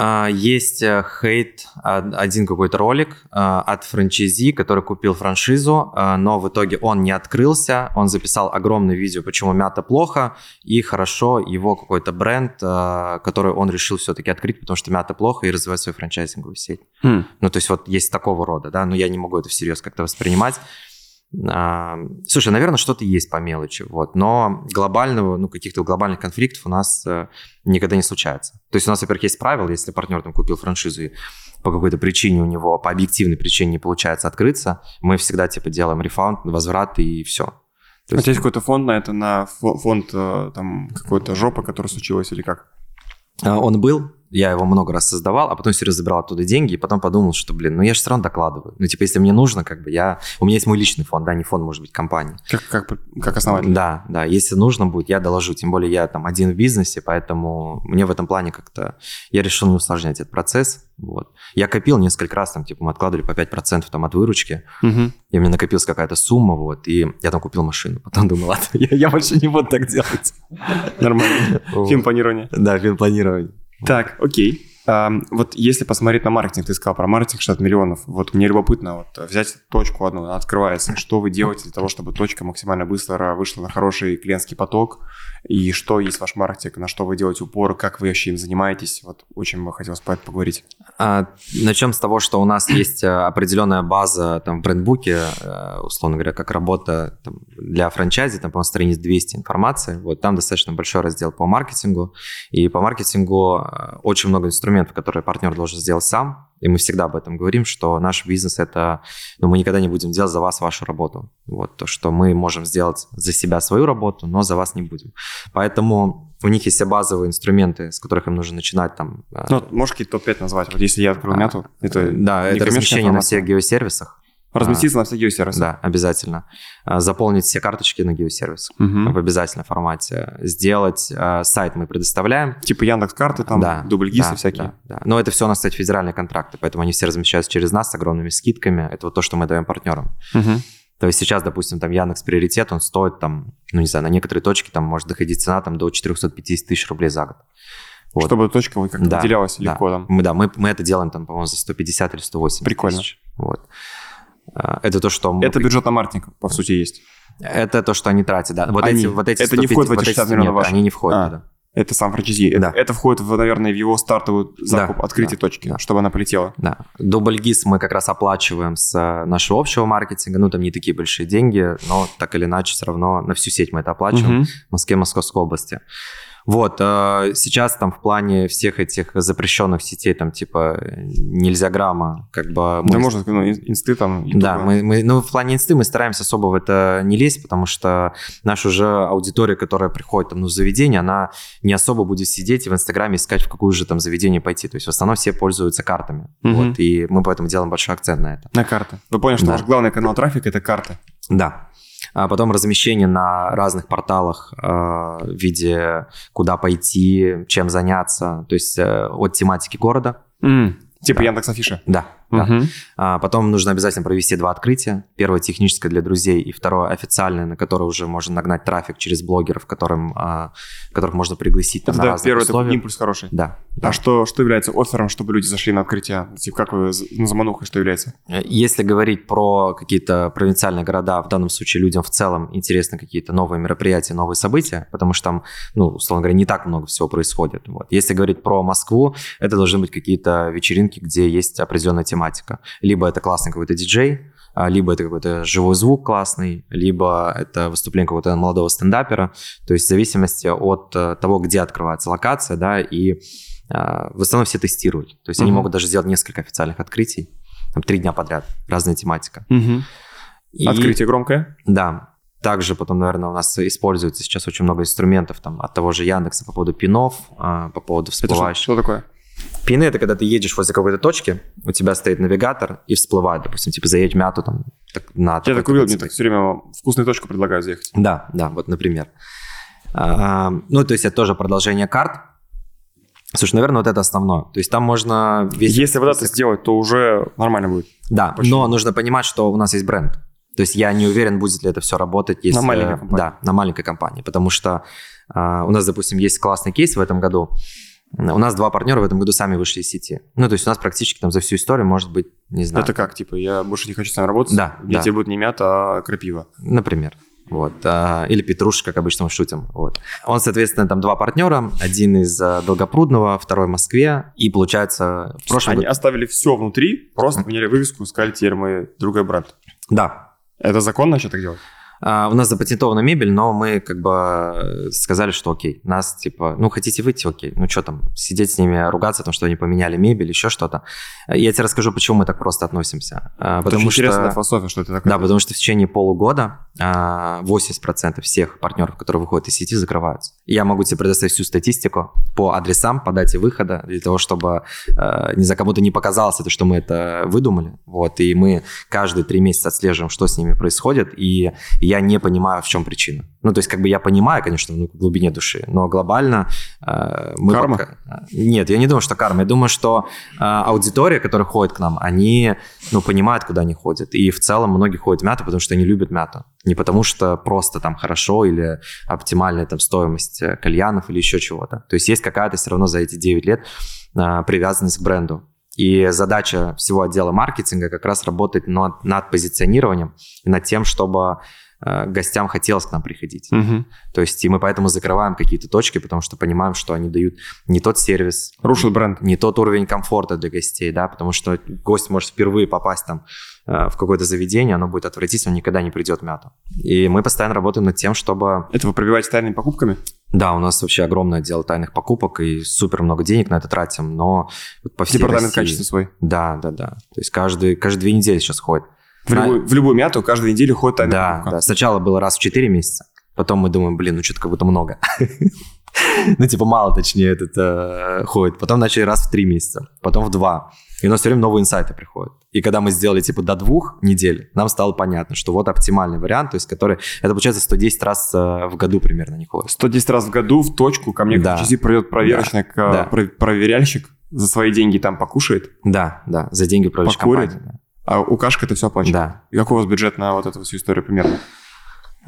А, Есть э, хейт, а, один какой-то ролик а, от франчайзи, который купил франшизу, но в итоге он не открылся, он записал огромное видео, почему мята плохо, и хорошо его какой-то бренд, который он решил все-таки открыть, потому что мята плохо, и развивать свою франчайзинговую сеть. Хм. Ну, то есть вот есть такого рода, да, но я не могу это всерьез как-то воспринимать. А, слушай, наверное, что-то есть по мелочи, вот, но глобального, ну, каких-то глобальных конфликтов у нас э, никогда не случается. То есть у нас, во-первых, есть правило, если партнер там купил франшизу и по какой-то причине у него, по объективной причине не получается открыться, мы всегда, типа, делаем рефаунд, возврат и все. То тебя есть какой-то фонд на это, на фо- фонд э, там какой-то жопа, которая случилась или как? А, Он был, я его много раз создавал, а потом все забирал оттуда деньги, и потом подумал, что, блин, ну я же все равно докладываю. Ну, типа, если мне нужно, как бы я... У меня есть мой личный фонд, да, не фонд, может быть, компании. Как, как, как основатель? Да, да, если нужно будет, я доложу. Тем более я там один в бизнесе, поэтому мне в этом плане как-то... Я решил не усложнять этот процесс. Вот. Я копил несколько раз, там, типа, мы откладывали по 5% там от выручки, Мгм. и у меня накопилась какая-то сумма, вот, и я там купил машину. Потом думал, ладно, я, я больше не буду так делать. Нормально. [laughs] Планирования. Да, фильм планирования. Так, окей. Ам, вот если посмотреть на маркетинг, ты сказал про маркетинг 60 миллионов. Вот мне любопытно вот взять точку одну, она открывается. Что вы делаете для того, чтобы точка максимально быстро вышла на хороший клиентский поток? И что есть ваш маркетинг, на что вы делаете упор, как вы вообще им занимаетесь? Вот очень бы хотелось по- поговорить. А, начнем с того, что у нас есть э, определенная база там в брендбуке, э, условно говоря, как работа там, для франчайзи, там, по-моему, страниц 200 информации. Вот там достаточно большой раздел по маркетингу. И по маркетингу э, очень много инструментов, которые партнер должен сделать сам. И мы всегда об этом говорим, что наш бизнес это, ну, мы никогда не будем делать за вас вашу работу. Вот то, что мы можем сделать за себя свою работу, но за вас не будем. Поэтому у них есть все базовые инструменты, с которых им нужно начинать там. Э, ну, можешь какие-то топ-5 назвать? Вот если я открою а, мяту, это Да, это размещение на всех геосервисах. Разместиться а, на все геосервисы. Да, обязательно. А, заполнить все карточки на геосервис угу. в обязательном формате. Сделать а, сайт мы предоставляем. Типа Яндекс карты, там, да, дубльгисы да, всякие. Да, да. Но это все у нас, кстати, федеральные контракты, поэтому они все размещаются через нас с огромными скидками. Это вот то, что мы даем партнерам. Угу. То есть сейчас, допустим, там Яндекс Приоритет, он стоит там, ну не знаю, на некоторые точки там может доходить цена там до 450 тысяч рублей за год. Вот. Чтобы точка как да, выделялась легко да. там. Мы, да, мы, мы это делаем там, по-моему, за 150 или 180 Прикольно. тысяч. Вот. А, это то, что... Это бюджет на маркетинг, по сути, есть. Это то, что они тратят, да. Вот они. эти, вот эти это 150, не входит в эти 60 вот миллионов нет, они не входят а, туда. Это сам франчайзи. Да. Это, это входит, в, наверное, в его стартовую закуп, да, открытие да, точки, да. чтобы она полетела. Да. Дубльгиз мы как раз оплачиваем с э, нашего общего маркетинга. Ну, там не такие большие деньги, но так или иначе все равно на всю сеть мы это оплачиваем угу. в Москве, Московской области. Вот, э, сейчас там в плане всех этих запрещенных сетей, там типа нельзя грамма, как бы... Мы... Да можно, ну, инсты там... YouTube. Да, мы, мы, ну, в плане инсты мы стараемся особо в это не лезть, потому что наша уже аудитория, которая приходит там, ну, в заведение, она не особо будет сидеть и в Инстаграме искать, в какое же там заведение пойти. То есть в основном все пользуются картами. Угу. Вот, и мы поэтому делаем большой акцент на это. На карты. Вы поняли, что да. ваш главный канал трафика – это карты? Да а потом размещение на разных порталах э, в виде куда пойти, чем заняться, то есть э, от тематики города. Mm. Типа да. Яндекс Афиша? Да. Угу. А потом нужно обязательно провести два открытия. Первое техническое для друзей, и второе официальное, на которое уже можно нагнать трафик через блогеров, которым, а, которых можно пригласить там, это, на да, разные первый условия. Это импульс хороший. Да. А да. что, что является оффером, чтобы люди зашли на открытие? Типа, как вы, ну, заманухой что является? Если говорить про какие-то провинциальные города, в данном случае людям в целом интересны какие-то новые мероприятия, новые события, потому что там, ну, условно говоря, не так много всего происходит. Вот. Если говорить про Москву, это должны быть какие-то вечеринки, где есть определенная тематика. Либо либо это классный какой-то диджей, а, либо это какой-то живой звук классный, либо это выступление какого-то молодого стендапера. То есть в зависимости от э, того, где открывается локация, да, и а, в основном все тестируют. То есть uh-huh. они могут даже сделать несколько официальных открытий, там три дня подряд, разная тематика. Uh-huh. И, Открытие громкое? Да. Также потом, наверное, у нас используется сейчас очень много инструментов там, от того же Яндекса по поводу пинов, а, по поводу всплывающих. Это что, что такое? Пины – это когда ты едешь возле какой-то точки, у тебя стоит навигатор и всплывает, допустим, типа заедь в мяту там так, на... Я так увидел, мне так все время вкусную точку предлагают заехать. Да, да, вот, например. А, ну, то есть это тоже продолжение карт. Слушай, наверное, вот это основное. То есть там можно... Весь Если вот это сделать, то уже нормально будет. Да, Почему? но нужно понимать, что у нас есть бренд. То есть я не уверен, будет ли это все работать. Если... На маленькой компании. Да, на маленькой компании. Потому что а, у нас, допустим, есть классный кейс в этом году. У нас два партнера в этом году сами вышли из сети. Ну, то есть у нас практически там за всю историю может быть, не знаю. Это как, типа, я больше не хочу с вами работать? Да. Я да. тебе будет не мята, а крапива. Например. Вот. А, или Петрушка, как обычно мы шутим. Вот. Он, соответственно, там два партнера. Один из а, Долгопрудного, второй в Москве. И получается... В прошлом Они году... оставили все внутри, просто поменяли вывеску и сказали, теперь мы другой бренд. Да. Это законно вообще так делать? Uh, у нас запатентована мебель, но мы как бы сказали, что окей, нас типа, ну хотите выйти, окей, ну что там, сидеть с ними, ругаться, потому что они поменяли мебель, еще что-то. Я тебе расскажу, почему мы так просто относимся. Uh, потому что интересная философия, что это такое. Да, потому что в течение полугода uh, 80% всех партнеров, которые выходят из сети, закрываются. Я могу тебе предоставить всю статистику по адресам, по дате выхода, для того, чтобы не за кому-то не показалось это, что мы это выдумали. Вот, и мы каждые три месяца отслеживаем, что с ними происходит, и я не понимаю, в чем причина. Ну, то есть, как бы я понимаю, конечно, ну, в глубине души, но глобально э, мы Карма? Пока... Нет, я не думаю, что карма. Я думаю, что э, аудитория, которая ходит к нам, они, ну, понимают, куда они ходят. И в целом многие ходят в мяту, потому что они любят мяту. Не потому что просто там хорошо или оптимальная там стоимость э, кальянов или еще чего-то. То есть есть какая-то все равно за эти 9 лет э, привязанность к бренду. И задача всего отдела маркетинга как раз работать над, над позиционированием и над тем, чтобы гостям хотелось к нам приходить. Угу. То есть и мы поэтому закрываем какие-то точки, потому что понимаем, что они дают не тот сервис, рушит бренд, не тот уровень комфорта для гостей, да, потому что гость может впервые попасть там э, в какое-то заведение, оно будет отвратительно, никогда не придет мяту. И мы постоянно работаем над тем, чтобы... Это вы пробиваете тайными покупками? Да, у нас вообще огромный отдел тайных покупок и супер много денег на это тратим, но вот по всей Департамент России- качества свой. Да, да, да. То есть каждый, каждые две недели сейчас ходит. В любую, в любую мяту каждую неделю ходит тайная Да, покупка. да. Сначала было раз в 4 месяца, потом мы думаем, блин, ну что-то как будто много. [laughs] Ну, типа, мало, точнее, этот э, ходит. Потом начали раз в 3 месяца, потом в 2. И у нас все время новые инсайты приходят. И когда мы сделали, типа, до двух недель, нам стало понятно, что вот оптимальный вариант, то есть который, это получается 110 раз э, в году примерно не ходит. 110 раз в году в точку ко мне Да. к HTC придет проверочник, э, Да. про- проверяльщик, за свои деньги там покушает, Да, да, за деньги управляющей Покурит? компании. А у Кашка это все оплачивает. да. И какой у вас бюджет на вот эту всю историю примерно?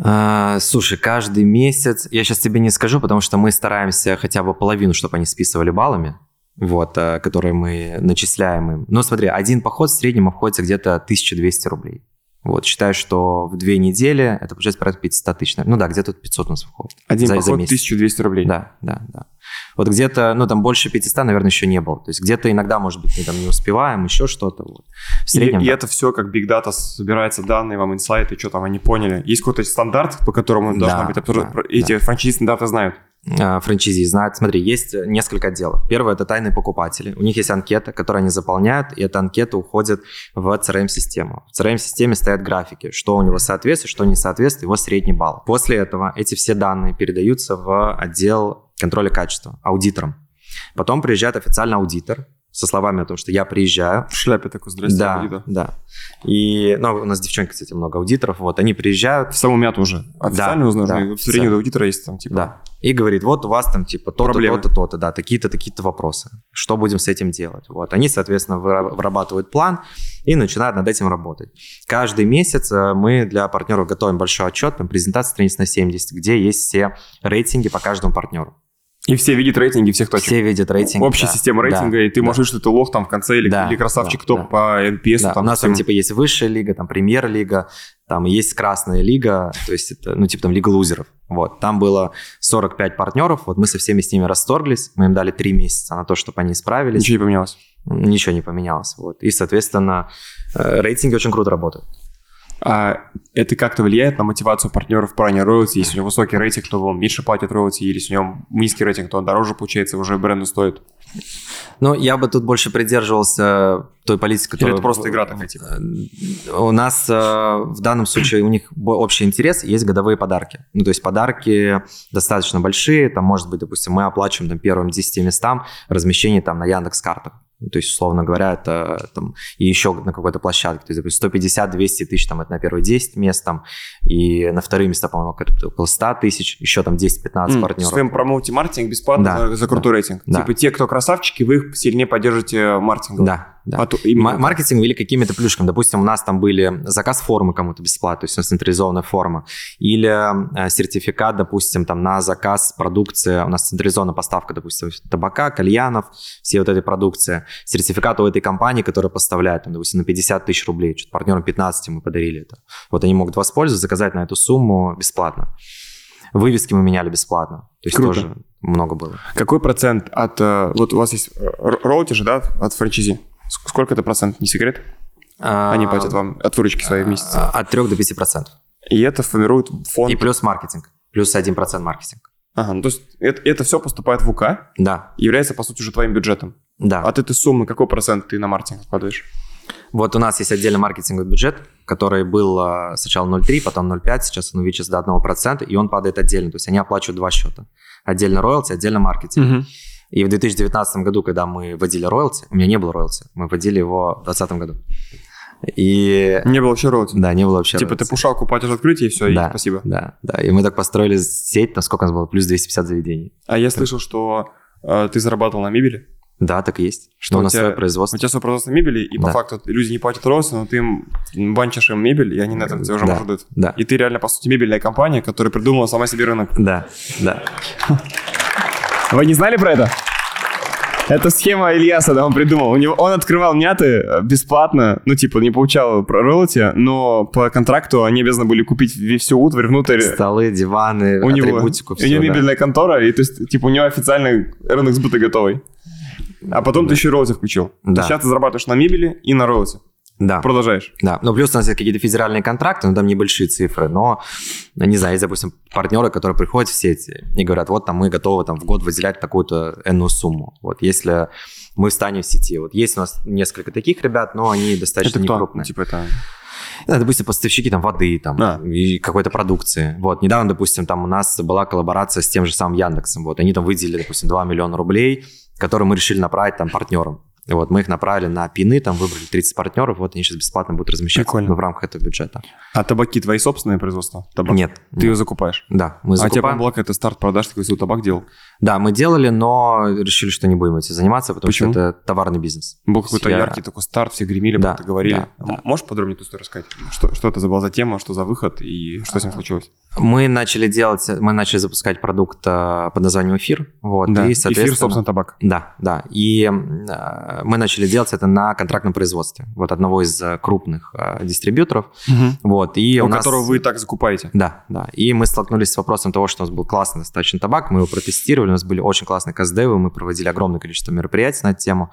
А, слушай, каждый месяц, я сейчас тебе не скажу, потому что мы стараемся хотя бы половину, чтобы они списывали баллами, вот, э, которые мы начисляем им. Ну, смотри, один поход в среднем обходится где-то 1200 рублей. Вот, считаю, что в две недели это получается порядка 500 тысяч. Ну да, где-то 500 у нас выходит. Один За- за поход месяц. 1200 рублей. Да, да, да. Вот где-то, ну там больше 500, наверное, еще не было. То есть где-то иногда, может быть, мы там не успеваем, еще что-то. Вот. В И, среднем, и да. это все как Big Data собирается данные, вам инсайты, что там они поняли. Есть какой-то стандарт, по которому Да, должна быть обсужд- да, Эти франчайзи стандарты знают. а, франчайзи знают. Смотри, есть несколько отделов. Первое – это тайные покупатели. У них есть анкета, которую они заполняют, и эта анкета уходит в CRM-систему. В CRM-системе стоят графики, что у него соответствует, что не соответствует, его средний балл. После этого эти все данные передаются в отдел контроля качества, аудиторам. Потом приезжает официальный аудитор со словами о том, что я приезжаю, В шляпе такой, здрасте, да, аудитор». да. И, ну, у нас девчонки, кстати, много аудиторов, вот, они приезжают, В саму мяту уже. Официально Да, узнал, да, что в среднем всё. аудитора есть там, типа, Да. И говорит, вот у вас там типа то-то, то-то, то-то, да, такие-то, такие-то вопросы. Что будем с этим делать? Вот. Они, соответственно, выра- вырабатывают план и начинают над этим работать. Каждый месяц э, мы для партнеров готовим большой отчет, там презентация страниц на 70, где есть все рейтинги по каждому партнеру. И все видят рейтинги всех точек. Все видят рейтинг. Общая да, система да, рейтинга, и ты да. можешь что ты лох там в конце или, Да, или красавчик да, топ да. по NPS. Да, там, у нас там типа есть высшая лига, там премьер-лига, там есть красная лига, то есть это, ну, типа там лига лузеров. Вот, там было 45 партнеров, вот мы со всеми с ними расторглись, мы им дали 3 месяца на то, чтобы они справились. Ничего не поменялось. Ничего не поменялось. Вот. И, соответственно, э, рейтинги очень круто работают. А это как-то влияет на мотивацию партнеров в плане роялти? Если у него высокий рейтинг, то он меньше платит роялти, или если у него низкий рейтинг, то он дороже, получается, уже бренду стоит. Ну, я бы тут больше придерживался той политики, которая... это просто игра такая, типа? Э, У нас э, в данном случае у них общий интерес, есть годовые подарки. Ну, то есть подарки достаточно большие, там, может быть, допустим, мы оплачиваем там первым 10 местам размещение там на Яндекс.Картах. То есть, условно говоря, это там и еще на какой-то площадке. То есть, допустим, 150-200 тысяч там это на первые 10 мест там, и на вторые места, по-моему, около 100 тысяч, еще там 10-15 М, партнеров. Своим промоуте маркетинг бесплатно Да, за, за крутой да, рейтинг. да. Типа те, кто красавчики, вы их сильнее поддержите маркетингом. Да, да. А именно Ма- Маркетинг или какими-то плюшками. Допустим, у нас там были заказ формы кому-то бесплатно, то есть у нас централизованная форма. Или э, сертификат, допустим, там на заказ продукции. У нас централизованная поставка, допустим, табака, кальянов, все вот этой продукции. Сертификат у этой компании, которая поставляет, там, допустим, на 50 тысяч рублей. Что-то партнерам 15 мы подарили это. Вот они могут воспользоваться, заказать на эту сумму бесплатно. Вывески мы меняли бесплатно. То есть Круто. тоже много было. Какой процент от... э, Вот у вас есть э, р- роялти же, да, от франчайзи? Ск- Сколько это процент, не секрет? Они платят вам от выручки своей в месяц. А, От 3 до 5 процентов. И это формирует фонд. И плюс маркетинг. Плюс 1% маркетинг. Ага, ну то есть это, это все поступает в УК Да, является, по сути, уже твоим бюджетом. да. От этой суммы какой процент ты на маркетинг вкладываешь? Вот у нас есть отдельный маркетинговый бюджет, который был а, сначала 0,3, потом 0,5, сейчас он увеличился до 1%, и он падает отдельно. То есть они оплачивают два счета. Отдельно роялти, отдельно маркетинг. И в 2019 году, когда мы вводили роялти, у меня не было роялти, мы вводили его в 2020 году. И Не было вообще роялти. да, не было вообще Типа ты роялти. пушалку платишь открытие, и все, и да, спасибо. Да, да. И мы так построили сеть, там сколько у нас было, плюс 250 заведений. А я слышал, что э, ты зарабатывал на мебели. Да, так и есть. Что Что у у нас тебя- свое производство. У тебя свое производство мебели, и по Да. факту люди не платят роялти, но ты им банчишь им мебель, и они на этом тебе уже Да. дают. Да. И ты реально, по сути, мебельная компания, которая придумала сама себе рынок. Да, да. [laughs] Вы не знали про это? Это схема Ильяса, да, он придумал. У него, он открывал мяты э, бесплатно, ну, типа, не получал про роялти, но по контракту они обязаны были купить всю утварь внутрь. Столы, диваны, У него, атрибутику, у всё, него да. мебельная контора, и то есть, типа, у него официальный рынок сбыта готовый. А потом ты еще и роялти включил. Да. Сейчас ты зарабатываешь на мебели и на роялти. Да. Продолжаешь. Да, ну плюс у нас есть какие-то федеральные контракты, ну там небольшие цифры, но, ну, не знаю, есть, допустим, партнеры, которые приходят в сети и говорят, вот там мы готовы там в год выделять такую-то энную сумму. Вот если мы встанем в сети, вот есть у нас несколько таких ребят, но они достаточно Это кто? некрупные. Типа это... Да, допустим, поставщики там воды там А. и какой-то продукции. Вот, недавно, допустим, там у нас была коллаборация с тем же самым Яндексом. Вот, они там выделили, допустим, 2 миллиона рублей, которые мы решили направить там партнерам. Вот, мы их направили на пины, там выбрали 30 партнеров, вот они сейчас бесплатно будут размещаться Прикольно. ну, в рамках этого бюджета. А табаки твои собственные производства? Табак? Нет. Ты нет. ее закупаешь? Да, мы А тебе, закупаем. по-моему, была какая-то старт продаж, ты какой-то табак делал? Да, мы делали, но решили, что не будем этим заниматься, потому Почему? что это товарный бизнес. Был какой-то Я- яркий такой старт, все гремели, Да, будто говорили. да, да. Можешь подробнее эту историю рассказать? Что, что это за была за тема, что за выход и что с ним случилось? Мы начали делать, мы начали запускать продукт а, под названием эфир. Вот, да, и, эфир, соответственно, собственно, табак. Да, да. И э, мы начали делать это на контрактном производстве. Вот одного из э, крупных э, дистрибьюторов. Вот, и У у нас... которого вы и так закупаете. Да, да. И мы столкнулись с вопросом того, что у нас был классный достаточно табак, мы его протестировали, у нас были очень классные каздевы, мы проводили огромное количество мероприятий на эту тему.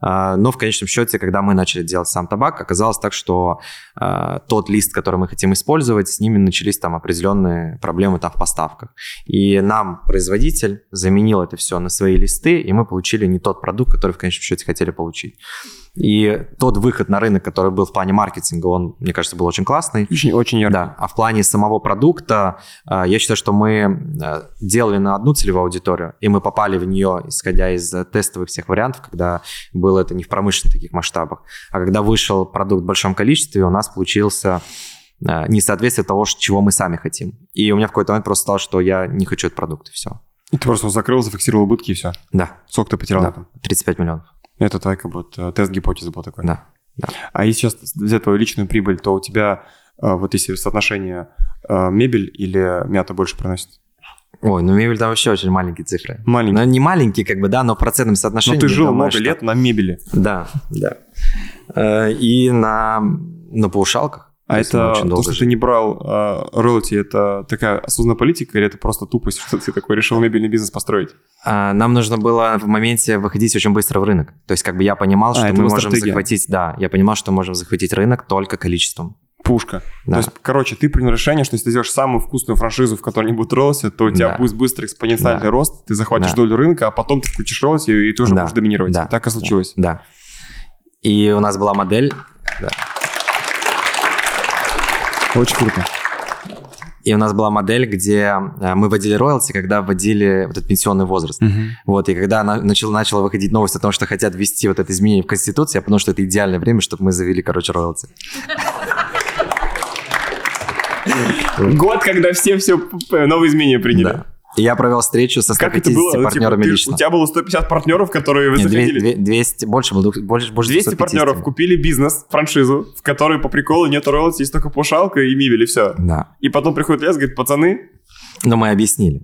А, Но в конечном счете, когда мы начали делать сам табак, оказалось так, что а, тот лист, который мы хотим использовать, с ними начались там определенные проблемы там в поставках. И нам производитель заменил это все на свои листы, и мы получили не тот продукт, который в конечном счете хотели получить. И тот выход на рынок, который был в плане маркетинга, он, мне кажется, был очень классный. Очень, очень ярко. Да, а в плане самого продукта, э, я считаю, что мы э, делали на одну целевую аудиторию, и мы попали в нее, исходя из э, тестовых всех вариантов, когда было это не в промышленных таких масштабах. А когда вышел продукт в большом количестве, у нас получился несоответствие того, чего мы сами хотим. И у меня в какой-то момент просто стало, что я не хочу этот продукт, и все. И ты просто закрыл, зафиксировал убытки и все. Да, Сколько ты потерял да, этом? 35 миллионов. Это твоя как будто тест гипотезы был такой. Да. А если сейчас взять твою личную прибыль, то у тебя э, вот если соотношение э, мебель или мята больше приносит? Ой, ну мебель там вообще очень маленькие цифры. Маленький. Ну, не маленькие, как бы, да, но в процентном соотношении. Но ты я жил думаю, много что- лет на мебели. Да, да. Э, И на, на паушалках. А мы это то, что жили. ты не брал э, роялти, это такая осознанная политика или это просто тупость, [laughs] что ты такой решил мебельный бизнес построить? А, Нам нужно было в моменте выходить очень быстро в рынок. То есть как бы я понимал, А, что мы можем стратегия. захватить, да, я понимал, что можем захватить рынок только количеством. Пушка. Да. То есть, короче, ты принял решение, что если ты сделаешь самую вкусную франшизу, в которой не будет роялти, то у тебя Да. будет быстрый экспоненциальный Да. рост, ты захватишь Да. долю рынка, а потом ты включишь роялти и ты уже Да. будешь доминировать. Да. Так и случилось. Да. И у нас была модель, да, Очень круто. и у нас была модель, где э, мы вводили роялти, когда вводили вот этот пенсионный возраст. Вот, и когда на- начал, начала выходить новость о том, что хотят ввести вот это изменение в Конституции, я понял, что это идеальное время, чтобы мы завели, короче, роялти. Год, когда все все новые изменения приняли. Да. И я провел встречу со Как это 150 было? Ну, типа, партнерами ты- лично. У тебя было 150 партнеров, которые вы Нет, заходили. две- 200, больше, было, больше, больше 200 250. партнеров купили бизнес, франшизу, в которой по приколу нет роялти, есть только паушалка и мебель, и все. Да. И потом приходит лес, говорит, пацаны, Но мы объяснили.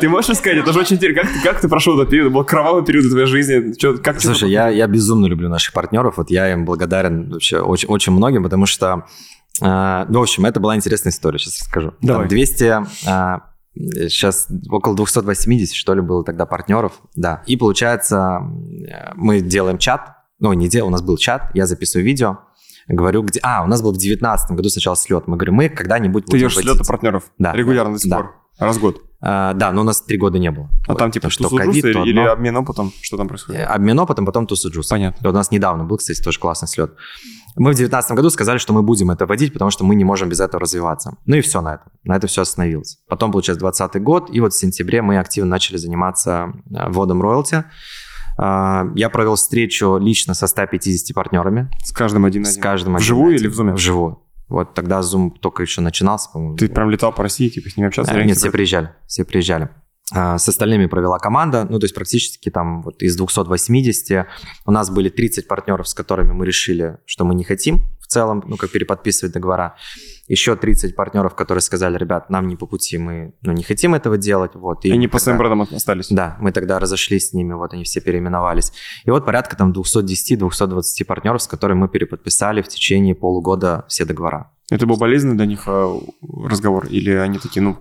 Ты можешь сказать, это же очень интересно, как, ты- как ты прошел этот период? Это был кровавый период в твоей жизни. Чё, как Слушай, я, я безумно люблю наших партнеров. Вот я им благодарен вообще очень, очень многим, потому что, э, ну, в общем, это была интересная история. Сейчас расскажу. Давай. Там 200, э, сейчас около 280, что ли, было тогда партнеров. Да. И получается, мы делаем чат. Ну, не делаем, у нас был чат. Я записываю видео. Говорю, где... А, у нас был в 2019 году сначала слет. Мы говорим, мы когда-нибудь Ты идешь с вводить. лета партнеров Да, регулярно да, до сих да. пор, раз в год. А, да, но у нас три года не было. А Вот, там типа что ковид, или одно. обмен опытом? Что там происходит? Обмен опытом, потом тусу джус. Понятно. У нас недавно был, кстати, тоже классный слет. Мы в 2019 году сказали, что мы будем это вводить, потому что мы не можем без этого развиваться. Ну и все на этом. На это все остановилось. Потом, получается, 2020 год, и вот в сентябре мы активно начали заниматься э, вводом роялти. А, Я провел встречу лично со 150 партнерами. С каждым один С каждым один Вживую или в зуме? Вживую. Вот тогда Zoom только еще начинался, по-моему. Ты прям летал по России, типа с ними общаться? А, Нет, все приезжали, все приезжали. А, С остальными провела команда, ну, то есть практически там вот из 280 у нас были 30 партнеров, с которыми мы решили, что мы не хотим в целом, ну, как переподписывать договора. Еще 30 партнеров, которые сказали, ребят, нам не по пути, мы ну, не хотим этого делать. Вот, И они мы по своим брендам остались? Да, мы тогда разошлись с ними, вот они все переименовались. И вот порядка там 210-220 партнеров, с которыми мы переподписали в течение полугода все договора. Это был болезненный для них э, разговор? Или они такие, ну,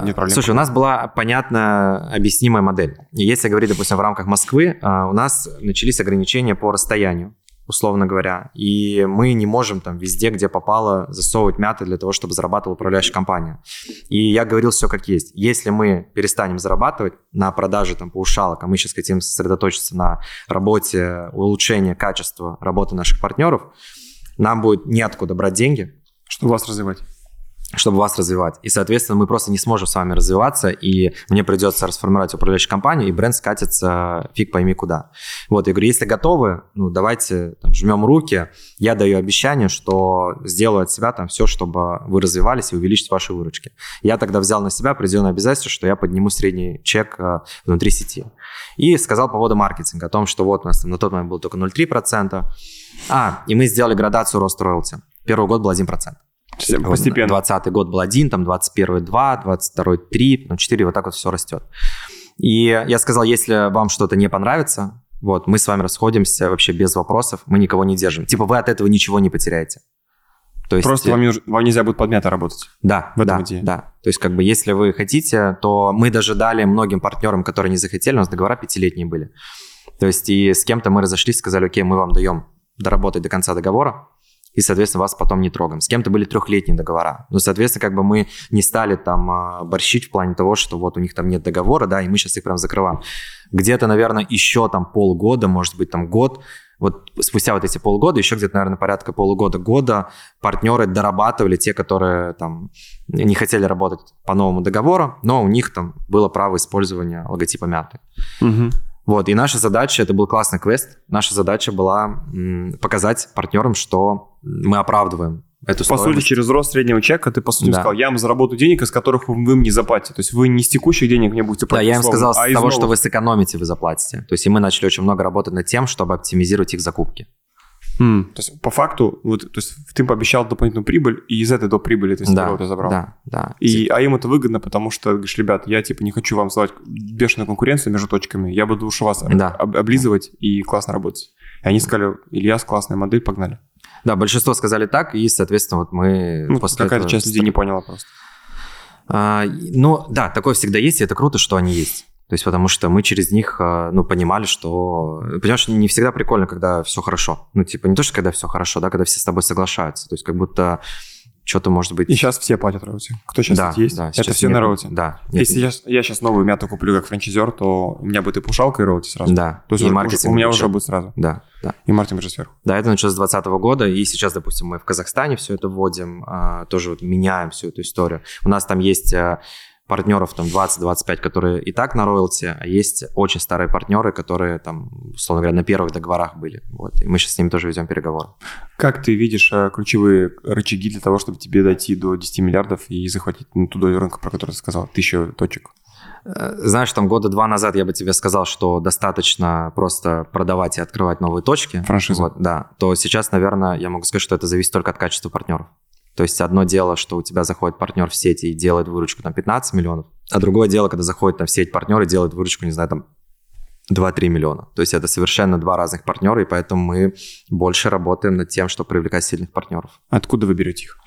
А, нет проблем? Слушай, у нас была понятно объяснимая модель. Если говорить, допустим, в рамках Москвы, а, у нас начались ограничения по расстоянию. условно говоря, и мы не можем там везде, где попало, засовывать мяты для того, чтобы зарабатывала управляющая компания. И я говорил все как есть. Если мы перестанем зарабатывать на продаже там паушалок, а мы сейчас хотим сосредоточиться на работе, улучшении качества работы наших партнеров, нам будет неоткуда брать деньги. Чтобы вас развивать чтобы вас развивать. И, соответственно, мы просто не сможем с вами развиваться, и мне придется расформировать управляющую компанию, и бренд скатится фиг пойми куда. Вот, я говорю, если готовы, ну, давайте там, жмем руки, я даю обещание, что сделаю от себя там все, чтобы вы развивались и увеличить ваши выручки. Я тогда взял на себя определенное обязательство, что я подниму средний чек э, внутри сети. И сказал по поводу маркетинга, о том, что вот у нас там на тот момент было только 0,3%. А, и мы сделали градацию роста роялти. Первый год был 1%. Постепенно. 20 год был один, там 21 2, 22 3, ну 4, вот так вот все растет. И я сказал, если вам что-то не понравится, вот, мы с вами расходимся вообще без вопросов, мы никого не держим. Типа вы от этого ничего не потеряете. То есть, Просто вам, вам нельзя будет подмято работать. Да, в этом да, идее. да. То есть, как бы, если вы хотите, то мы даже дали многим партнерам, которые не захотели, у нас договора пятилетние были. То есть, и с кем-то мы разошлись, сказали, окей, мы вам даем доработать до конца договора, и, соответственно, вас потом не трогаем. С кем-то были трехлетние договора. Ну, соответственно, как бы мы не стали там а, борщить в плане того, что вот у них там нет договора, да, и мы сейчас их прям закрываем. Где-то, наверное, еще там полгода, может быть, там год, вот спустя вот эти полгода, еще где-то, наверное, порядка полугода-года партнеры дорабатывали те, которые там не хотели работать по новому договору, но у них там было право использования логотипа мяты. Угу. Вот, и наша задача, это был классный квест, наша задача была показать партнерам, что мы оправдываем эту По стоимость. сути, через рост среднего чека ты, по сути, да. сказал, я вам заработаю денег, из которых вы, мне заплатите. То есть вы не с текущих денег мне будете платить. Да, я им сказал, а с того, новых... что вы сэкономите, вы заплатите. То есть и мы начали очень много работать над тем, чтобы оптимизировать их закупки. Mm. То есть, по факту, вот, то есть ты пообещал дополнительную прибыль, и из этой до прибыли ты да, ты забрал. Да, да. И, а им это выгодно, потому что, говоришь, ребят, я типа не хочу вам создавать бешеную конкуренцию между точками, я буду уж вас да. об, облизывать и классно работать. И они сказали, Ильяс, классная модель, погнали. Да, большинство сказали так, и, соответственно, вот мы... Ну, какая-то этого... часть людей не поняла просто. А, ну, да, такое всегда есть, и это круто, что они есть. То есть потому что мы через них, а, ну, понимали, что... Понимаешь, не всегда прикольно, когда все хорошо. Ну, типа, не то, что когда все хорошо, да, когда все с тобой соглашаются. То есть как будто что-то может быть... И сейчас все платят роути. Кто сейчас да, есть? Да, это все нет, на роути. Да. Нет, Если нет. Я, я сейчас новую мяту куплю как франчайзер, то у меня будет и пушалка, и роути сразу. Да. То есть и уже, маркетинг у меня уже будет сразу. Да, да. И маркетинг уже сверху. Да, это началось с 2020 года, и сейчас, допустим, мы в Казахстане все это вводим, а, тоже вот меняем всю эту историю. У нас там есть а, партнеров там 20-25, которые и так на роялти, а есть очень старые партнеры, которые там, условно говоря, на первых договорах были. Вот. И мы сейчас с ними тоже ведем переговоры. Как ты видишь э, ключевые рычаги для того, чтобы тебе дойти до 10 миллиардов и захватить ну, туда рынка, про который ты сказал, тысячу точек? Э, знаешь, там года два назад я бы тебе сказал, что достаточно просто продавать и открывать новые точки. Франшизы. Вот, да. То сейчас, наверное, я могу сказать, что это зависит только от качества партнеров. То есть одно дело, что у тебя заходит партнер в сеть и делает выручку там 15 миллионов, а другое дело, когда заходит там в сеть партнер и делает выручку, не знаю, там 2-3 миллиона. То есть это совершенно два разных партнера, и поэтому мы больше работаем над тем, чтобы привлекать сильных партнеров. Откуда вы берете их?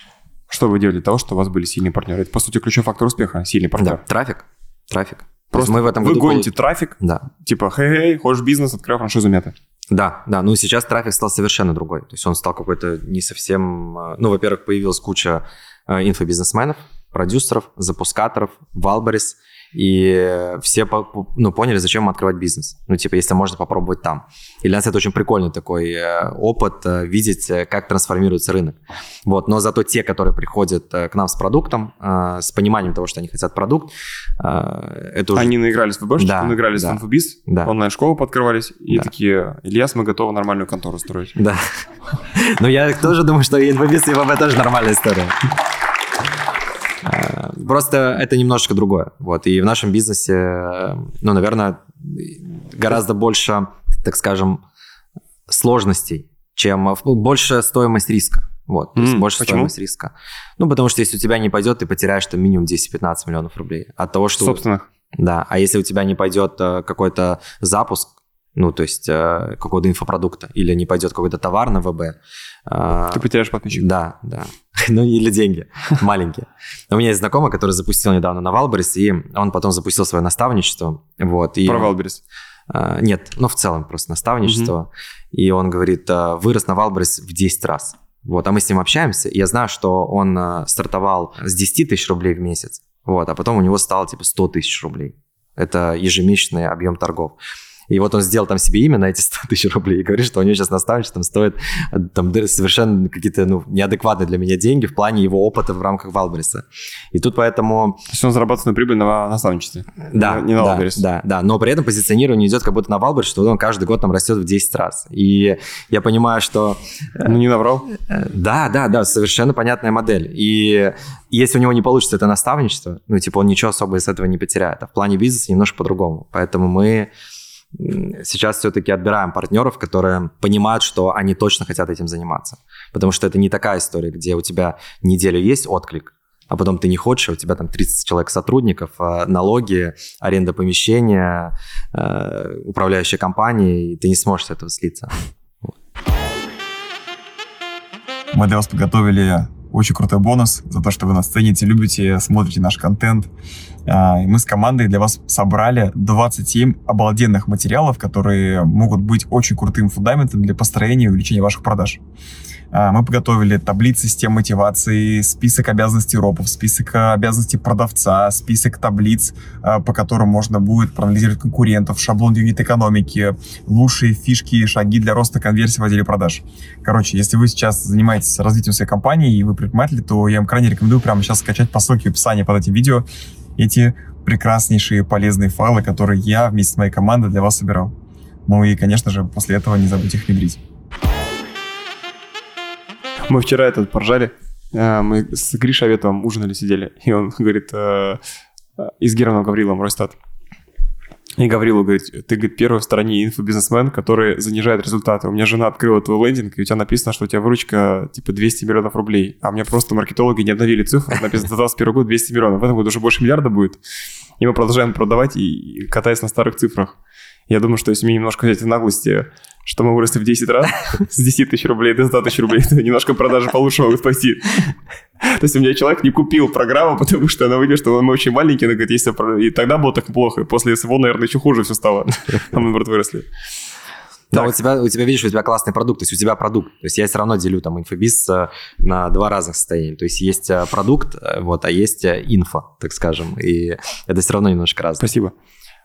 Что вы делали для того, чтобы у вас были сильные партнеры? Это, по сути, ключевой фактор успеха, сильный партнер. Да, трафик. Трафик. Просто мы в этом вы году... гоните трафик, да. типа, хей-хей, хочешь бизнес, открой франшизу мета. Да, да, ну сейчас трафик стал совершенно другой. То есть он стал какой-то не совсем... Э, ну, во-первых, появилась куча э, инфобизнесменов, продюсеров, запускаторов, Валберис – и все ну, поняли, зачем открывать бизнес. Ну, типа, если можно попробовать там. И для нас это очень прикольный такой э, опыт, э, видеть, э, как трансформируется рынок. Вот. Но зато те, которые приходят к нам с продуктом, с пониманием того, что они хотят продукт, это уже... Они наигрались в ВБшечку, да, наигрались да, в инфобиз, да. онлайн-школу подкрывались, и да. такие, Ильяс, мы готовы нормальную контору строить. Да. [laughs] Но я тоже думаю, что инфобиз и ВБ тоже нормальная история. Э, просто это немножечко другое. Вот. И в нашем бизнесе, ну, наверное, гораздо больше, так скажем, сложностей, чем больше стоимость риска. Вот, то есть mm, больше почему? стоимость риска. Ну, потому что если у тебя не пойдет, ты потеряешь там минимум 10-15 миллионов рублей. От того, что... Собственных. Да, а если у тебя не пойдет э, какой-то запуск, ну, то есть э, какого-то инфопродукта, или не пойдет какой-то товар на ВБ, а, Ты потеряешь подписчиков. Да, да. [laughs] ну или деньги [laughs] маленькие. У меня есть знакомый, который запустил недавно на Wildberries, и он потом запустил свое наставничество. Вот, и... Про Wildberries. А, нет, ну в целом просто наставничество. И он говорит, а, вырос на Wildberries в 10 раз. Вот, а мы с ним общаемся, и я знаю, что он а, стартовал с 10 тысяч рублей в месяц, вот, а потом у него стало типа 100 тысяч рублей. Это ежемесячный объем торгов. И вот он сделал там себе имя на эти [laughs] 100 тысяч рублей и говорит, что у него сейчас наставничество там стоит там, совершенно какие-то ну, неадекватные для меня деньги в плане его опыта в рамках Валбриса. И тут поэтому... То есть он зарабатывает на прибыль на наставничестве? Да, не на да, да, да, но при этом позиционирование идет как будто на Валбрис, что он каждый год там растет в 10 раз. И я понимаю, что... Ну, не наврал? Да, да, да, совершенно понятная модель. И если у него не получится это наставничество, ну, типа, он ничего особо из этого не потеряет. А в плане бизнеса немножко по-другому. Поэтому мы сейчас все-таки отбираем партнеров, которые понимают, что они точно хотят этим заниматься. Потому что это не такая история, где у тебя неделю есть отклик, а потом ты не хочешь, а у тебя там 30 человек сотрудников, а налоги, аренда помещения, э, управляющая компания, и ты не сможешь с этого слиться. Мы для вас подготовили очень крутой бонус за то, что вы нас цените, любите, смотрите наш контент. А, мы с командой для вас собрали 27 обалденных материалов, которые могут быть очень крутым фундаментом для построения и увеличения ваших продаж. А, мы подготовили таблицы систем мотивации, список обязанностей ропов, список обязанностей продавца, список таблиц, а, по которым можно будет проанализировать конкурентов, шаблон юнит экономики, лучшие фишки и шаги для роста конверсии в отделе продаж. Короче, если вы сейчас занимаетесь развитием своей компании и вы предприниматель, то я вам крайне рекомендую прямо сейчас скачать по ссылке в описании под этим видео эти прекраснейшие полезные файлы, которые я вместе с моей командой для вас собирал. Ну и, конечно же, после этого не забудьте их внедрить. Мы вчера этот поржали. Э, мы с Гришей Аветовым ужинали, сидели. И он говорит, э, э, и с Германом Гавриловым, Ройстат. И Гаврилу говорит, ты, говорит, первый в стороне инфобизнесмен, который занижает результаты. У меня жена открыла твой лендинг, и у тебя написано, что у тебя выручка типа 200 миллионов рублей. А у меня просто маркетологи не обновили цифру, написано 2021 год 200 миллионов. В этом году уже больше миллиарда будет. И мы продолжаем продавать и катаясь на старых цифрах. Я думаю, что если мне немножко взять наглости, что мы выросли в 10 раз с 10 тысяч рублей до 100 тысяч рублей, то немножко продажи получше могут спасти. То есть у меня человек не купил программу, потому что она выйдет, что мы очень маленькие, она говорит, если и тогда было так плохо, после СВО, наверное, еще хуже все стало, [laughs] а мы, наоборот, выросли. Да, у тебя, у тебя, видишь, у тебя классный продукт, то есть у тебя продукт. То есть я все равно делю там инфобиз э, на два разных состояния. То есть есть э, продукт, э, вот, а есть инфо, так скажем. И это все равно немножко разное. Спасибо.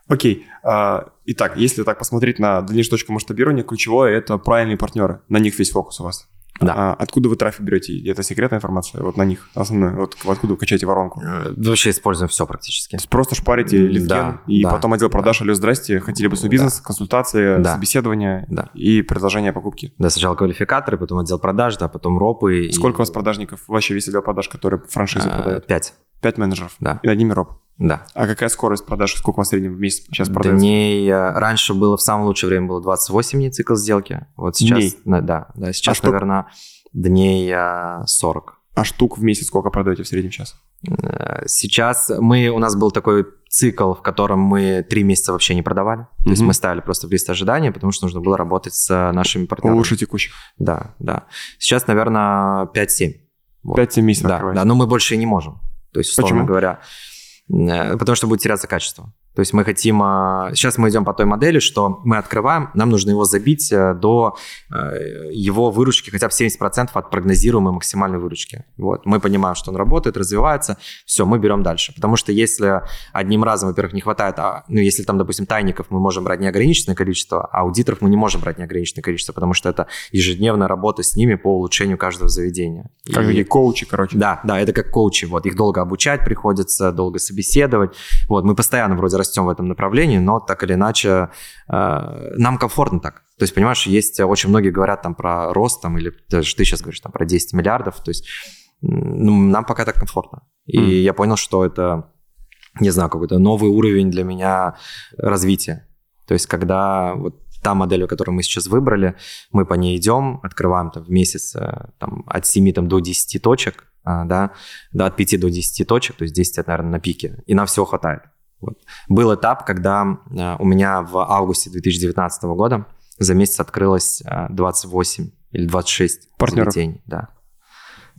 Окей. А, итак, если так посмотреть на дальнейшую точку масштабирования, ключевое – это правильные партнеры. На них весь фокус у вас. Да. А откуда вы трафик берете? Это секретная информация? Вот на них основная. Вот откуда вы качаете воронку? Э, вообще используем все практически. Просто шпарите литген, да, и да, потом отдел продаж, да. алло, здрасте, хотели бы свой бизнес, да. консультации, да. собеседование да. и предложение покупки. Да, сначала квалификаторы, потом отдел продаж, да, потом ропы. Сколько и... у вас продажников вообще весь отдел продаж, которые франшизы а, продают? Пять. Пять менеджеров? Да. И над ними роп? Да. А какая скорость продаж? Сколько у вас в среднем в месяц сейчас продается? Дней э, раньше было в самое лучшее время было 28 дней цикл сделки. Вот сейчас, дней? Да, да. Сейчас, а наверное, дней 40. Э, а штук в месяц сколько продаете в среднем сейчас? Э, сейчас мы, у нас был такой цикл, в котором мы три месяца вообще не продавали. То mm-hmm. есть мы ставили просто в лист ожидания, потому что нужно было работать с нашими партнерами. Лучше текущих. Да, да. Сейчас, наверное, 5-7. Вот. 5-7 месяцев Да, да, но мы больше и не можем. То есть, условно Почему? говоря, э, потому что будет теряться качество. То есть мы хотим... А, сейчас мы идем по той модели, что мы открываем, нам нужно его забить э, до э, его выручки хотя бы 70% от прогнозируемой максимальной выручки. Вот. Мы понимаем, что он работает, развивается, все, мы берем дальше. Потому что если одним разом, во-первых, не хватает, а, ну, если там, допустим, тайников мы можем брать неограниченное количество, а аудиторов мы не можем брать неограниченное количество, потому что это ежедневная работа с ними по улучшению каждого заведения. Как и, коучи, короче. Да, да, это как коучи. Вот. Их долго обучать приходится, долго собеседовать. Вот. Мы постоянно вроде растем в этом направлении, но так или иначе э, нам комфортно так. То есть, понимаешь, есть очень многие говорят там про рост, там, или даже ты сейчас говоришь там про 10 миллиардов, то есть ну, нам пока так комфортно. И mm. я понял, что это, не знаю, какой-то новый уровень для меня развития. То есть, когда вот та модель, которую мы сейчас выбрали, мы по ней идем, открываем там в месяц э, там, от 7 там, до 10 точек, а, да, да, от 5 до 10 точек, то есть 10 это, наверное, на пике, и нам всего хватает. Вот. Был этап, когда э, у меня в августе 2019 года за месяц открылось 28 э, или 26 партнеров. заведений. Да.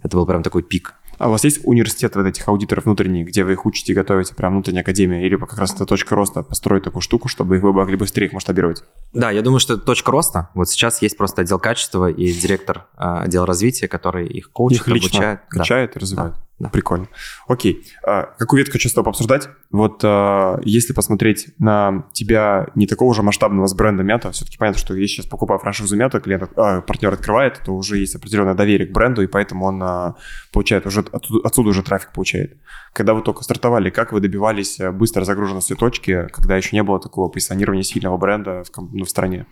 Это был прям такой пик. А у вас есть университет вот этих аудиторов внутренний, где вы их учите, готовите, прям внутренняя академия, или как раз это точка роста построить такую штуку, чтобы вы могли быстрее их масштабировать? Да, я думаю, что это точка роста. Вот сейчас есть просто отдел качества и директор э, отдела развития, который их коучит, их лично обучает. качает да. и развивает. Да, да. Прикольно. Окей. А, какую ветку хочу с? Вот а, если посмотреть на тебя не такого же масштабного с бренда Мята, все-таки понятно, что если сейчас покупаю франшизу Мята, клиент, а, партнер открывает, то уже есть определенное доверие к бренду, и поэтому он а, получает уже оттуда, отсюда уже трафик получает. Когда вы только стартовали, как вы добивались а, быстрой загруженности точки, когда еще не было такого позиционирования сильного бренда в, ну, в стране?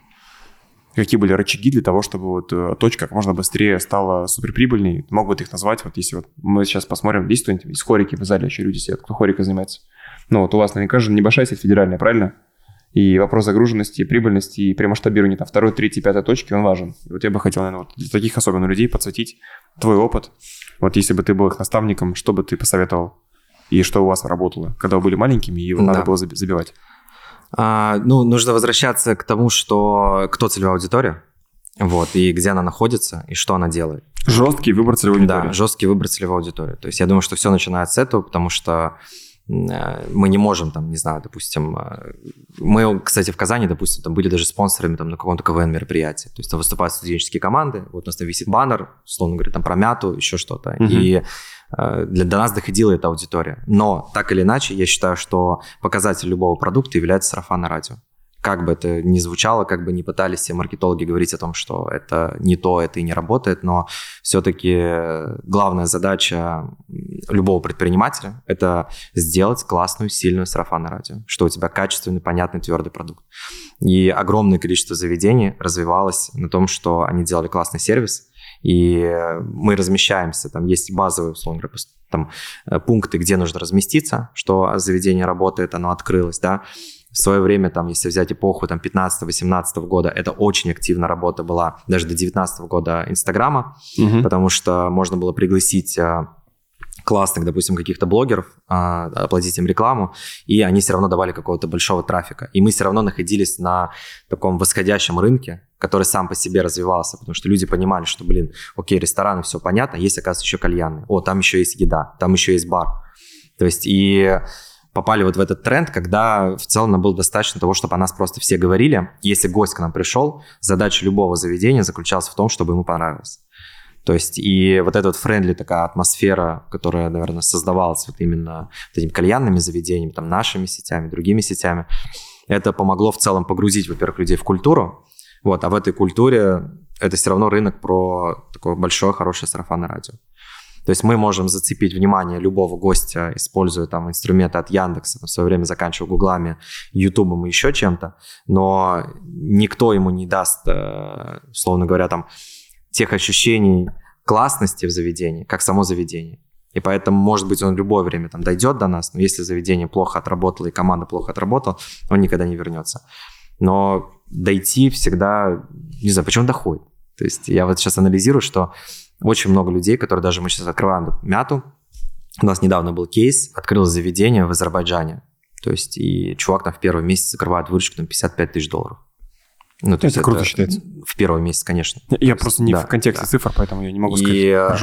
Какие были рычаги для того, чтобы вот э, точка как можно быстрее стала суперприбыльной? Могут их назвать, вот если вот мы сейчас посмотрим, есть кто-нибудь из хорики в зале еще люди сидят, кто хорикой занимается? Ну вот у вас наверняка же небольшая сеть федеральная, правильно? И вопрос загруженности, прибыльности и при масштабировании там второй, третьей, пятой точки, он важен. И вот я бы хотел, наверное, вот для таких особенно людей подсветить твой опыт. Вот если бы ты был их наставником, что бы ты посоветовал? И что у вас работало, когда вы были маленькими, и его да. надо было забивать? А, ну, нужно возвращаться к тому, что кто целевая аудитория, вот, и где она находится, и что она делает. Жесткий выбор целевой аудитории. Да, жесткий выбор целевой аудитории. То есть я думаю, что все начинается с этого, потому что э, мы не можем, там, не знаю, допустим, э, мы, кстати, в Казани, допустим, там были даже спонсорами там на каком-то КВН мероприятии, то есть там выступают студенческие команды, вот у нас там висит баннер, условно говоря, там про мяту, еще что-то, угу. и для, до нас доходила эта аудитория. Но так или иначе, я считаю, что показатель любого продукта является сарафанное радио. Как бы это ни звучало, как бы ни пытались все маркетологи говорить о том, что это не то, это и не работает, но все-таки главная задача любого предпринимателя – это сделать классную, сильную сарафанное радио, что у тебя качественный, понятный, твердый продукт. И огромное количество заведений развивалось на том, что они делали классный сервис – и мы размещаемся, там есть базовые, условно говоря, там, э, пункты, где нужно разместиться, что заведение работает, оно открылось, да, в свое время, там, если взять эпоху там, 15-18 года, это очень активная работа была, даже до 19 года Инстаграма, угу. потому что можно было пригласить э, классных, допустим, каких-то блогеров, а, оплатить им рекламу, и они все равно давали какого-то большого трафика. И мы все равно находились на таком восходящем рынке, который сам по себе развивался, потому что люди понимали, что, блин, окей, рестораны, все понятно, есть, оказывается, еще кальянные. О, там еще есть еда, там еще есть бар. То есть и попали вот в этот тренд, когда в целом нам было достаточно того, чтобы о нас просто все говорили. Если гость к нам пришел, задача любого заведения заключалась в том, чтобы ему понравилось. То есть и вот эта вот friendly такая атмосфера, которая, наверное, создавалась вот именно вот этими кальянными заведениями, там, нашими сетями, другими сетями, это помогло в целом погрузить, во-первых, людей в культуру, вот, а в этой культуре это все равно рынок про такое большое, хорошее сарафанное радио. То есть мы можем зацепить внимание любого гостя, используя там инструменты от Яндекса, в свое время заканчивая гуглами, ютубом и еще чем-то, но никто ему не даст, э, условно говоря, там тех ощущений классности в заведении, как само заведение. И поэтому, может быть, он в любое время там дойдет до нас, но если заведение плохо отработало и команда плохо отработала, он никогда не вернется. Но дойти всегда, не знаю, почему доходит. То есть я вот сейчас анализирую, что очень много людей, которые даже мы сейчас открываем мяту, у нас недавно был кейс, открыл заведение в Азербайджане. То есть и чувак там в первый месяц закрывает выручку там 55 тысяч долларов. Ну, то это есть круто это считается. В первый месяц, конечно. Я просто не да, в контексте да. цифр, поэтому я не могу сказать. И, э,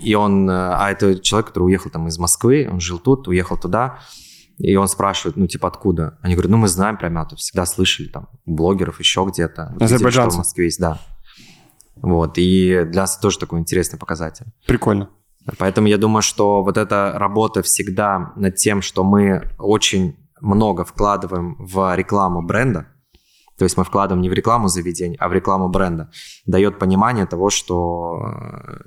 и он, э, а это человек, который уехал там из Москвы, он жил тут, уехал туда, и он спрашивает, ну, типа, откуда? Они говорят, ну, мы знаем про Мяту, всегда слышали, там, блогеров, еще где-то. Азербайджанцы. в Москве есть, да. Вот, и для нас это тоже такой интересный показатель. Прикольно. Поэтому я думаю, что вот эта работа всегда над тем, что мы очень много вкладываем в рекламу бренда, то есть мы вкладываем не в рекламу заведения, а в рекламу бренда. Дает понимание того, что,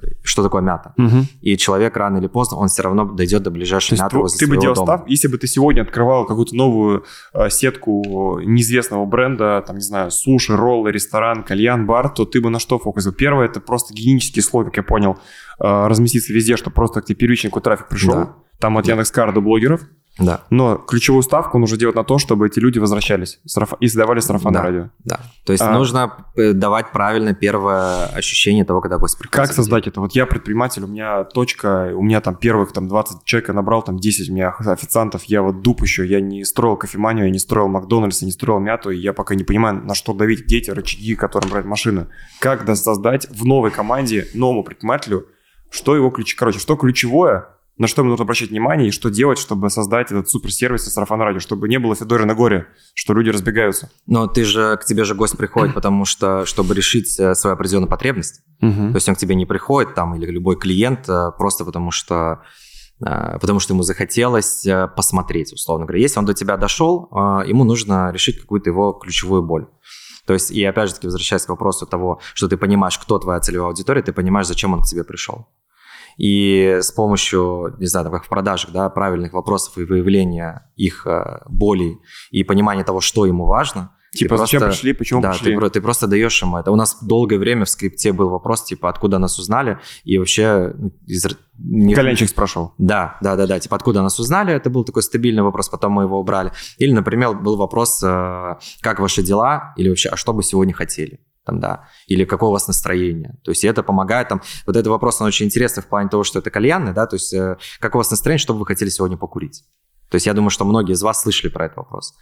э, что такое мята. Угу. И человек рано или поздно, он все равно дойдет до ближайшей мяты возле Ты бы делал дома. став, если бы ты сегодня открывал какую-то новую э, сетку неизвестного бренда, там, не знаю, суши, роллы, ресторан, кальян, бар, то ты бы на что фокусил? Первое, это просто гигиенический слой, как я понял, э, разместиться везде, чтобы просто к тебе первичный какой трафик пришел. Да. Там от да. Яндекс.Кар до блогеров. Да. Но ключевую ставку нужно делать на то, чтобы эти люди возвращались и сдавали сарафанное да, радио. Да. То есть а, нужно э, давать правильно первое ощущение того, когда гость приходит. Как создать это? Вот я предприниматель, у меня точка, у меня там первых там 20 человек набрал, там 10 у меня официантов, я вот дуб еще, я не строил кофеманию, я не строил Макдональдс, я не строил мяту, и я пока не понимаю, на что давить, где эти рычаги, которым брать машины. Как создать в новой команде, новому предпринимателю что его ключ... Короче, что ключевое, на что ему нужно обращать внимание и что делать, чтобы создать этот суперсервис и сарафан радио, чтобы не было Федора на горе, что люди разбегаются. Но ты же, к тебе же гость приходит, потому что, чтобы решить э, свою определенную потребность. Угу. То есть он к тебе не приходит, там, или любой клиент, э, просто потому что э, потому что ему захотелось посмотреть, условно говоря. Если он до тебя дошел, ему нужно решить какую-то его ключевую боль. То есть, и опять же таки, возвращаясь к вопросу того, что ты понимаешь, кто твоя целевая аудитория, ты понимаешь, зачем он к тебе пришел. И с помощью, не знаю, как в продажах, да, правильных вопросов и выявления их э, болей и понимания того, что ему важно, Типа, зачем просто, пришли, почему да, пришли? Ты, ты просто даешь ему это. У нас долгое время в скрипте был вопрос, типа, откуда нас узнали, и вообще... Ну, из... Не... Коленчик спрашивал. Да, да, да, да, типа, откуда нас узнали, это был такой стабильный вопрос, потом мы его убрали. Или, например, был вопрос, э, как ваши дела, или вообще, а что бы сегодня хотели? Там, да, или какое у вас настроение. То есть это помогает там, вот этот вопрос, он очень интересный в плане того, что это кальянный, да, то есть э, как у вас настроение, что бы вы хотели сегодня покурить. То есть я думаю, что многие из вас слышали про этот вопрос.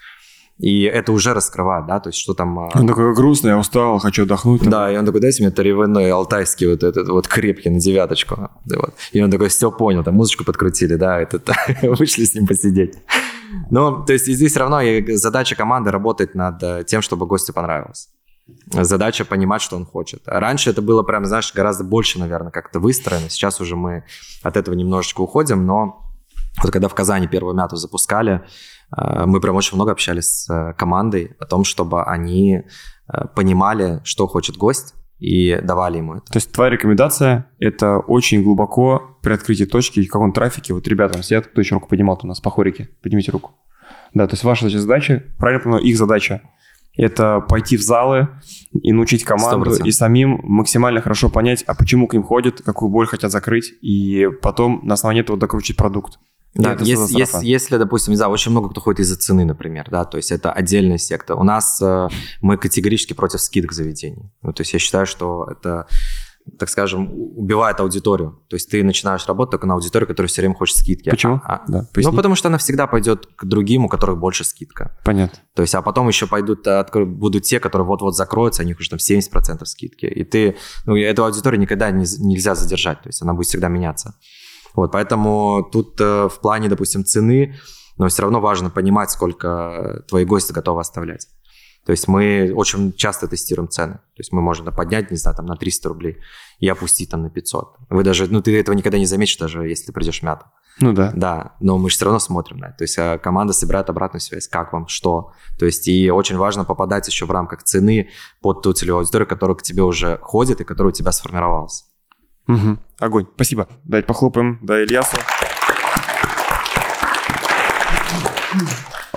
И это уже раскрывает, да, то есть что там... А, он такой грустный, я устал, хочу отдохнуть. Там. Да, и он такой, дайте мне таревенной алтайский вот этот вот крепкий на девяточку. Да, вот. И он такой, все понял, там музычку подкрутили, да, этот, [laughs] вышли с ним посидеть. Ну, то есть здесь все равно задача команды работать над э, тем, чтобы гостю понравилось. Задача понимать, что он хочет. Раньше это было прям, знаешь, гораздо больше, наверное, как-то выстроено. Сейчас уже мы от этого немножечко уходим, но вот когда в Казани первую мяту запускали, э, мы прям очень много общались с э, командой о том, чтобы они э, понимали, что хочет гость, и давали ему это. То есть твоя рекомендация – это очень глубоко при открытии точки в каком трафике. Вот ребята там кто еще руку поднимал у нас по хорике? Поднимите руку. Да, то есть ваша задача, правильно понимаю, их задача – это пойти в залы и научить команду 100%. и самим максимально хорошо понять, а почему к ним ходят, какую боль хотят закрыть, и потом на основании этого докрутить продукт. Да, если, если, если, допустим, не знаю, очень много кто ходит из-за цены, например, да, то есть это отдельная секта. У нас э, мы категорически против скидок заведений. Ну, то есть я считаю, что это так скажем, убивает аудиторию. То есть ты начинаешь работать только на аудиторию, которая все время хочет скидки. Почему? А, да, ну, потому что она всегда пойдет к другим, у которых больше скидка. Понятно. То есть, а потом еще пойдут, э, будут те, которые вот-вот закроются, у них уже там 70% скидки. И ты, ну, эту аудиторию никогда не, нельзя задержать, то есть она будет всегда меняться. Вот, поэтому тут э, в плане, допустим, цены, но все равно важно понимать, сколько твои гости готовы оставлять. То есть мы очень часто тестируем цены. То есть мы можем поднять, не знаю, там на 300 рублей и опустить там на 500. Вы даже, ну ты этого никогда не заметишь, даже если ты придешь в мяту. Ну да. Да, но мы же все равно смотрим на это. То есть э, команда собирает обратную связь, как вам, что. То есть и очень важно попадать еще в рамках цены под ту целевую аудиторию, которая к тебе уже ходит и которая у тебя сформировалась. Угу. Огонь. Спасибо. Давайте похлопаем. Да, Ильясу.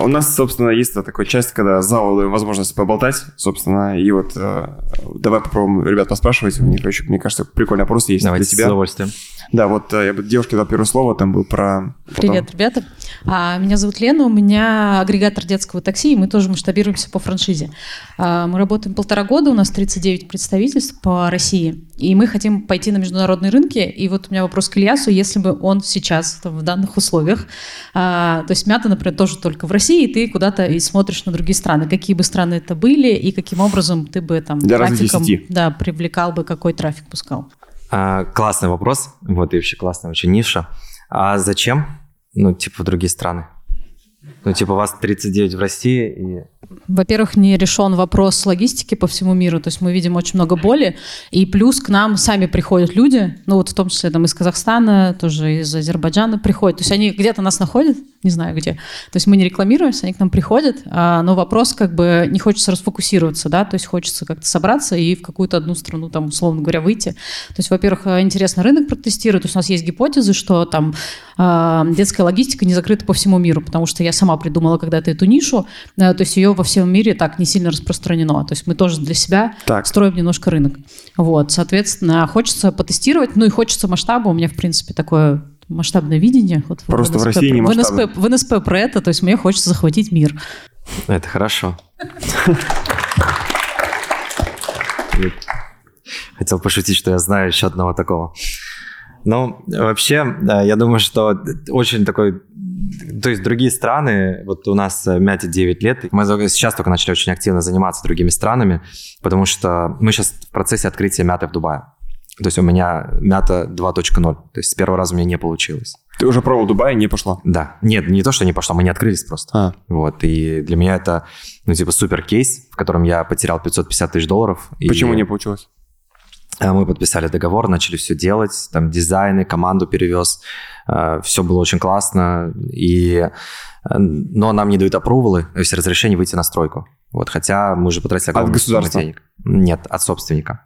У нас, собственно, есть такая часть, когда зал даем возможность поболтать, собственно, и вот э, давай попробуем ребят поспрашивать. У них еще, мне кажется, прикольный вопрос есть Давайте для тебя. с удовольствием. Да, вот э, я бы девушке дал первое слово, там был про... Привет, Потом... ребята. А, меня зовут Лена, у меня агрегатор детского такси, и мы тоже масштабируемся по франшизе. А, мы работаем полтора года, у нас 39 представительств по России, и мы хотим пойти на международные рынки. И вот у меня вопрос к Ильясу, если бы он сейчас там, в данных условиях, а, то есть мята, например, тоже только в России, России, и ты куда-то и смотришь на другие страны. Какие бы страны это были, и каким образом ты бы там Для трафиком да, привлекал бы, какой трафик пускал? А, классный вопрос. Вот и вообще классная очень ниша. А зачем? Ну, типа, в другие страны. Ну, типа, вас 39 в России и во-первых, не решен вопрос логистики по всему миру, то есть мы видим очень много боли, и плюс к нам сами приходят люди, ну вот в том числе там из Казахстана, тоже из Азербайджана приходят, то есть они где-то нас находят, не знаю где, то есть мы не рекламируемся, они к нам приходят, а, но вопрос как бы не хочется расфокусироваться, да, то есть хочется как-то собраться и в какую-то одну страну там, условно говоря, выйти. То есть, во-первых, интересно рынок протестировать, то есть у нас есть гипотезы, что там э, детская логистика не закрыта по всему миру, потому что я сама придумала когда-то эту нишу, э, то есть ее во всем мире так не сильно распространено. То есть мы тоже для себя так. строим немножко рынок. Вот, соответственно, хочется потестировать, ну и хочется масштаба. У меня, в принципе, такое масштабное видение. Вот Просто в, НСП, в России не масштабно. В НСП, в НСП про это, то есть мне хочется захватить мир. Это хорошо. Хотел пошутить, что я знаю еще одного такого. Ну, вообще, я думаю, что очень такой то есть другие страны, вот у нас э, Мяте 9 лет, мы сейчас только начали очень активно заниматься другими странами, потому что мы сейчас в процессе открытия Мяты в Дубае. То есть у меня мята 2.0. То есть с первого раза у меня не получилось. Ты уже пробовал Дубай, не пошло? Да. Нет, не то, что не пошло, мы не открылись просто. А. Вот. И для меня это, ну, типа, супер кейс, в котором я потерял 550 тысяч долларов. и- Почему не получилось? А Мы подписали договор, начали все делать, там дизайны, команду перевез, все было очень классно, и, э, но нам не дают апрувалы, то есть разрешение выйти на стройку. Вот, хотя мы уже потратили огромную сумму государства? денег. Нет, от собственника.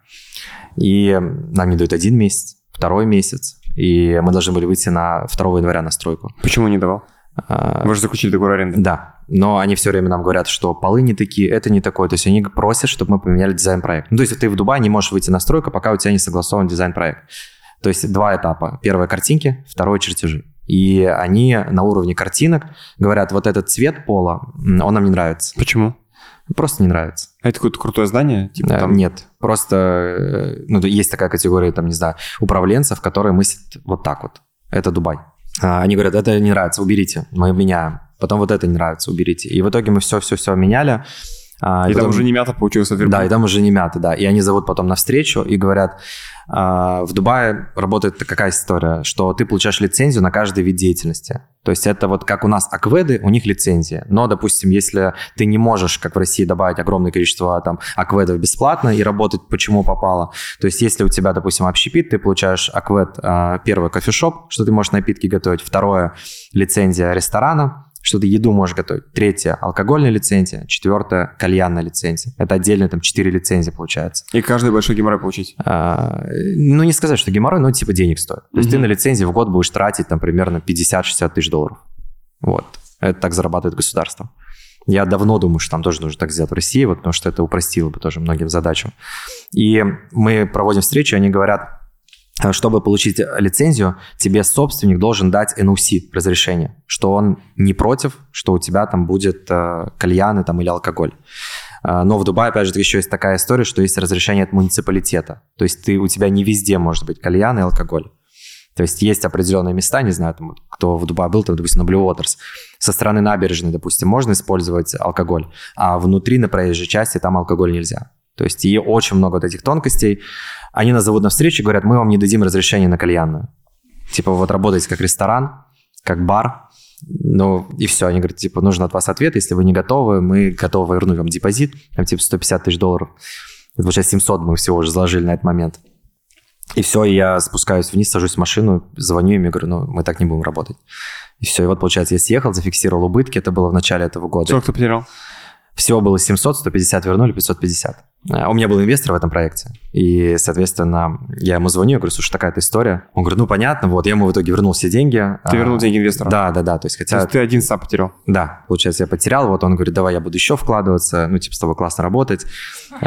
И нам не дают один месяц, второй месяц, и мы должны были выйти на 2 января на стройку. Почему не давал? А, Вы же заключили договор аренды. да, но они все время нам говорят, что полы не такие, это не такое. То есть они просят, чтобы мы поменяли дизайн-проект. Ну, то есть ты в Дубае не можешь выйти на стройку, пока у тебя не согласован дизайн-проект. То есть два этапа. Первое картинки, второе чертежи. И они на уровне картинок говорят, вот этот цвет пола, он нам не нравится. Почему? Просто не нравится. А это какое-то крутое здание? Типа Э, там... Нет, просто э, ну, есть такая категория, там, не знаю, управленцев, которые мыслят вот так вот. Это Дубай. А, Они говорят, это не нравится, уберите. Мы меняем. Потом вот это не нравится, уберите. И в итоге мы все-все-все меняли. А, И там потом- уже не мята получилось от Да, и там уже не мята, да. И они зовут потом на встречу и говорят, а, в Дубае работает какая история, что ты получаешь лицензию на каждый вид деятельности. То есть это вот как у нас акведы, у них лицензия. Но, допустим, если ты не можешь, как в России, добавить огромное количество там акведов бесплатно и работать почему попало, то есть если у тебя, допустим, общепит, ты получаешь аквед, а, первое, кофешоп, что ты можешь напитки готовить, второе, лицензия ресторана, что ты еду можешь готовить. Третье – алкогольная лицензия. Четвертое – кальянная лицензия. Это отдельно там четыре лицензии получается. И каждый большой геморрой получить. А, ну, не сказать, что геморрой, но типа денег стоит. То есть ты на лицензии в год будешь тратить там примерно 50-60 тысяч долларов. Вот. Это так зарабатывает государство. Я давно думаю, что там тоже нужно так сделать в России, вот, потому что это упростило бы тоже многим задачам. И мы проводим встречи, они говорят, чтобы получить лицензию, тебе собственник должен дать NOC разрешение, что он не против, что у тебя там будет э, кальяны там, или алкоголь. А, Но в Дубае, опять же, еще есть такая история, что есть разрешение от муниципалитета. То есть ты, у тебя не везде может быть кальян и алкоголь. То есть есть определенные места, не знаю, там, кто в Дубае был, там, допустим, на Blue Waters. Со стороны набережной, допустим, можно использовать алкоголь, а внутри, на проезжей части, там алкоголь нельзя. То есть и очень много вот этих тонкостей. Они нас зовут на встречу и говорят, мы вам не дадим разрешение на кальянную. Типа вот работаете как ресторан, как бар, ну и все. Они говорят, типа, нужен от вас ответ, если вы не готовы, мы готовы вернуть вам депозит, там типа 150 тысяч долларов. Это получается 700 мы всего уже заложили на этот момент. И все, я спускаюсь вниз, сажусь в машину, звоню им и говорю, ну, мы так не будем работать. И все, и вот, получается, я съехал, зафиксировал убытки, это было в начале этого года. Сколько ты потерял? Всего было 700, 150 вернули, 550. А У меня был инвестор в этом проекте, и, соответственно, я ему звоню, я говорю, слушай, такая-то история. Он говорит, ну, понятно, вот, я ему в итоге вернул все деньги. Ты А, вернул деньги инвестору? Да, да, да, то есть, То хотя... есть ты один сам потерял. Да, получается, я потерял, вот он говорит, давай я буду еще вкладываться, ну, типа, с тобой классно работать. [laughs]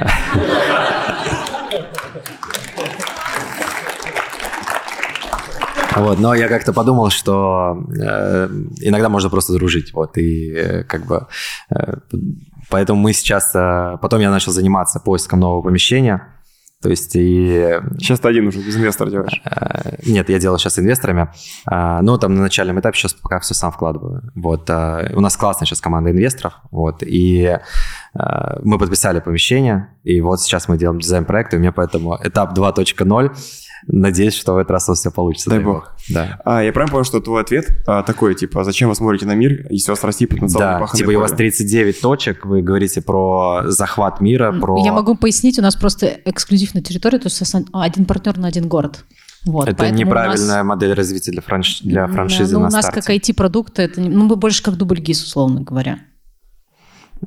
Вот, но я как-то подумал, что э, иногда можно просто дружить, вот, и э, как бы... э, поэтому мы сейчас... э, потом я начал заниматься поиском нового помещения, то есть и... Сейчас ты один уже, без инвестора делаешь. э, Нет, я делаю сейчас инвесторами, а, но там на начальном этапе сейчас пока все сам вкладываю. Вот, а, у нас классная сейчас команда инвесторов, вот, и мы подписали помещение, и вот сейчас мы делаем дизайн проекта, и у меня поэтому этап 2.0, надеюсь, что в этот раз у нас все получится. Дай бог. Да. А, я правильно понял, что твой ответ а, такой, типа, зачем вы смотрите на мир, если у вас расти потенциал Да, типа и у вас поле? 39 точек, вы говорите про захват мира, про... Я могу пояснить, у нас просто эксклюзивная территория, то есть один партнер на один город. Вот, Это неправильная нас- модель развития для, франш... для франшизы ну, на у нас старте. как IT-продукты, это не- ну, мы больше как дубль ГИС, условно говоря.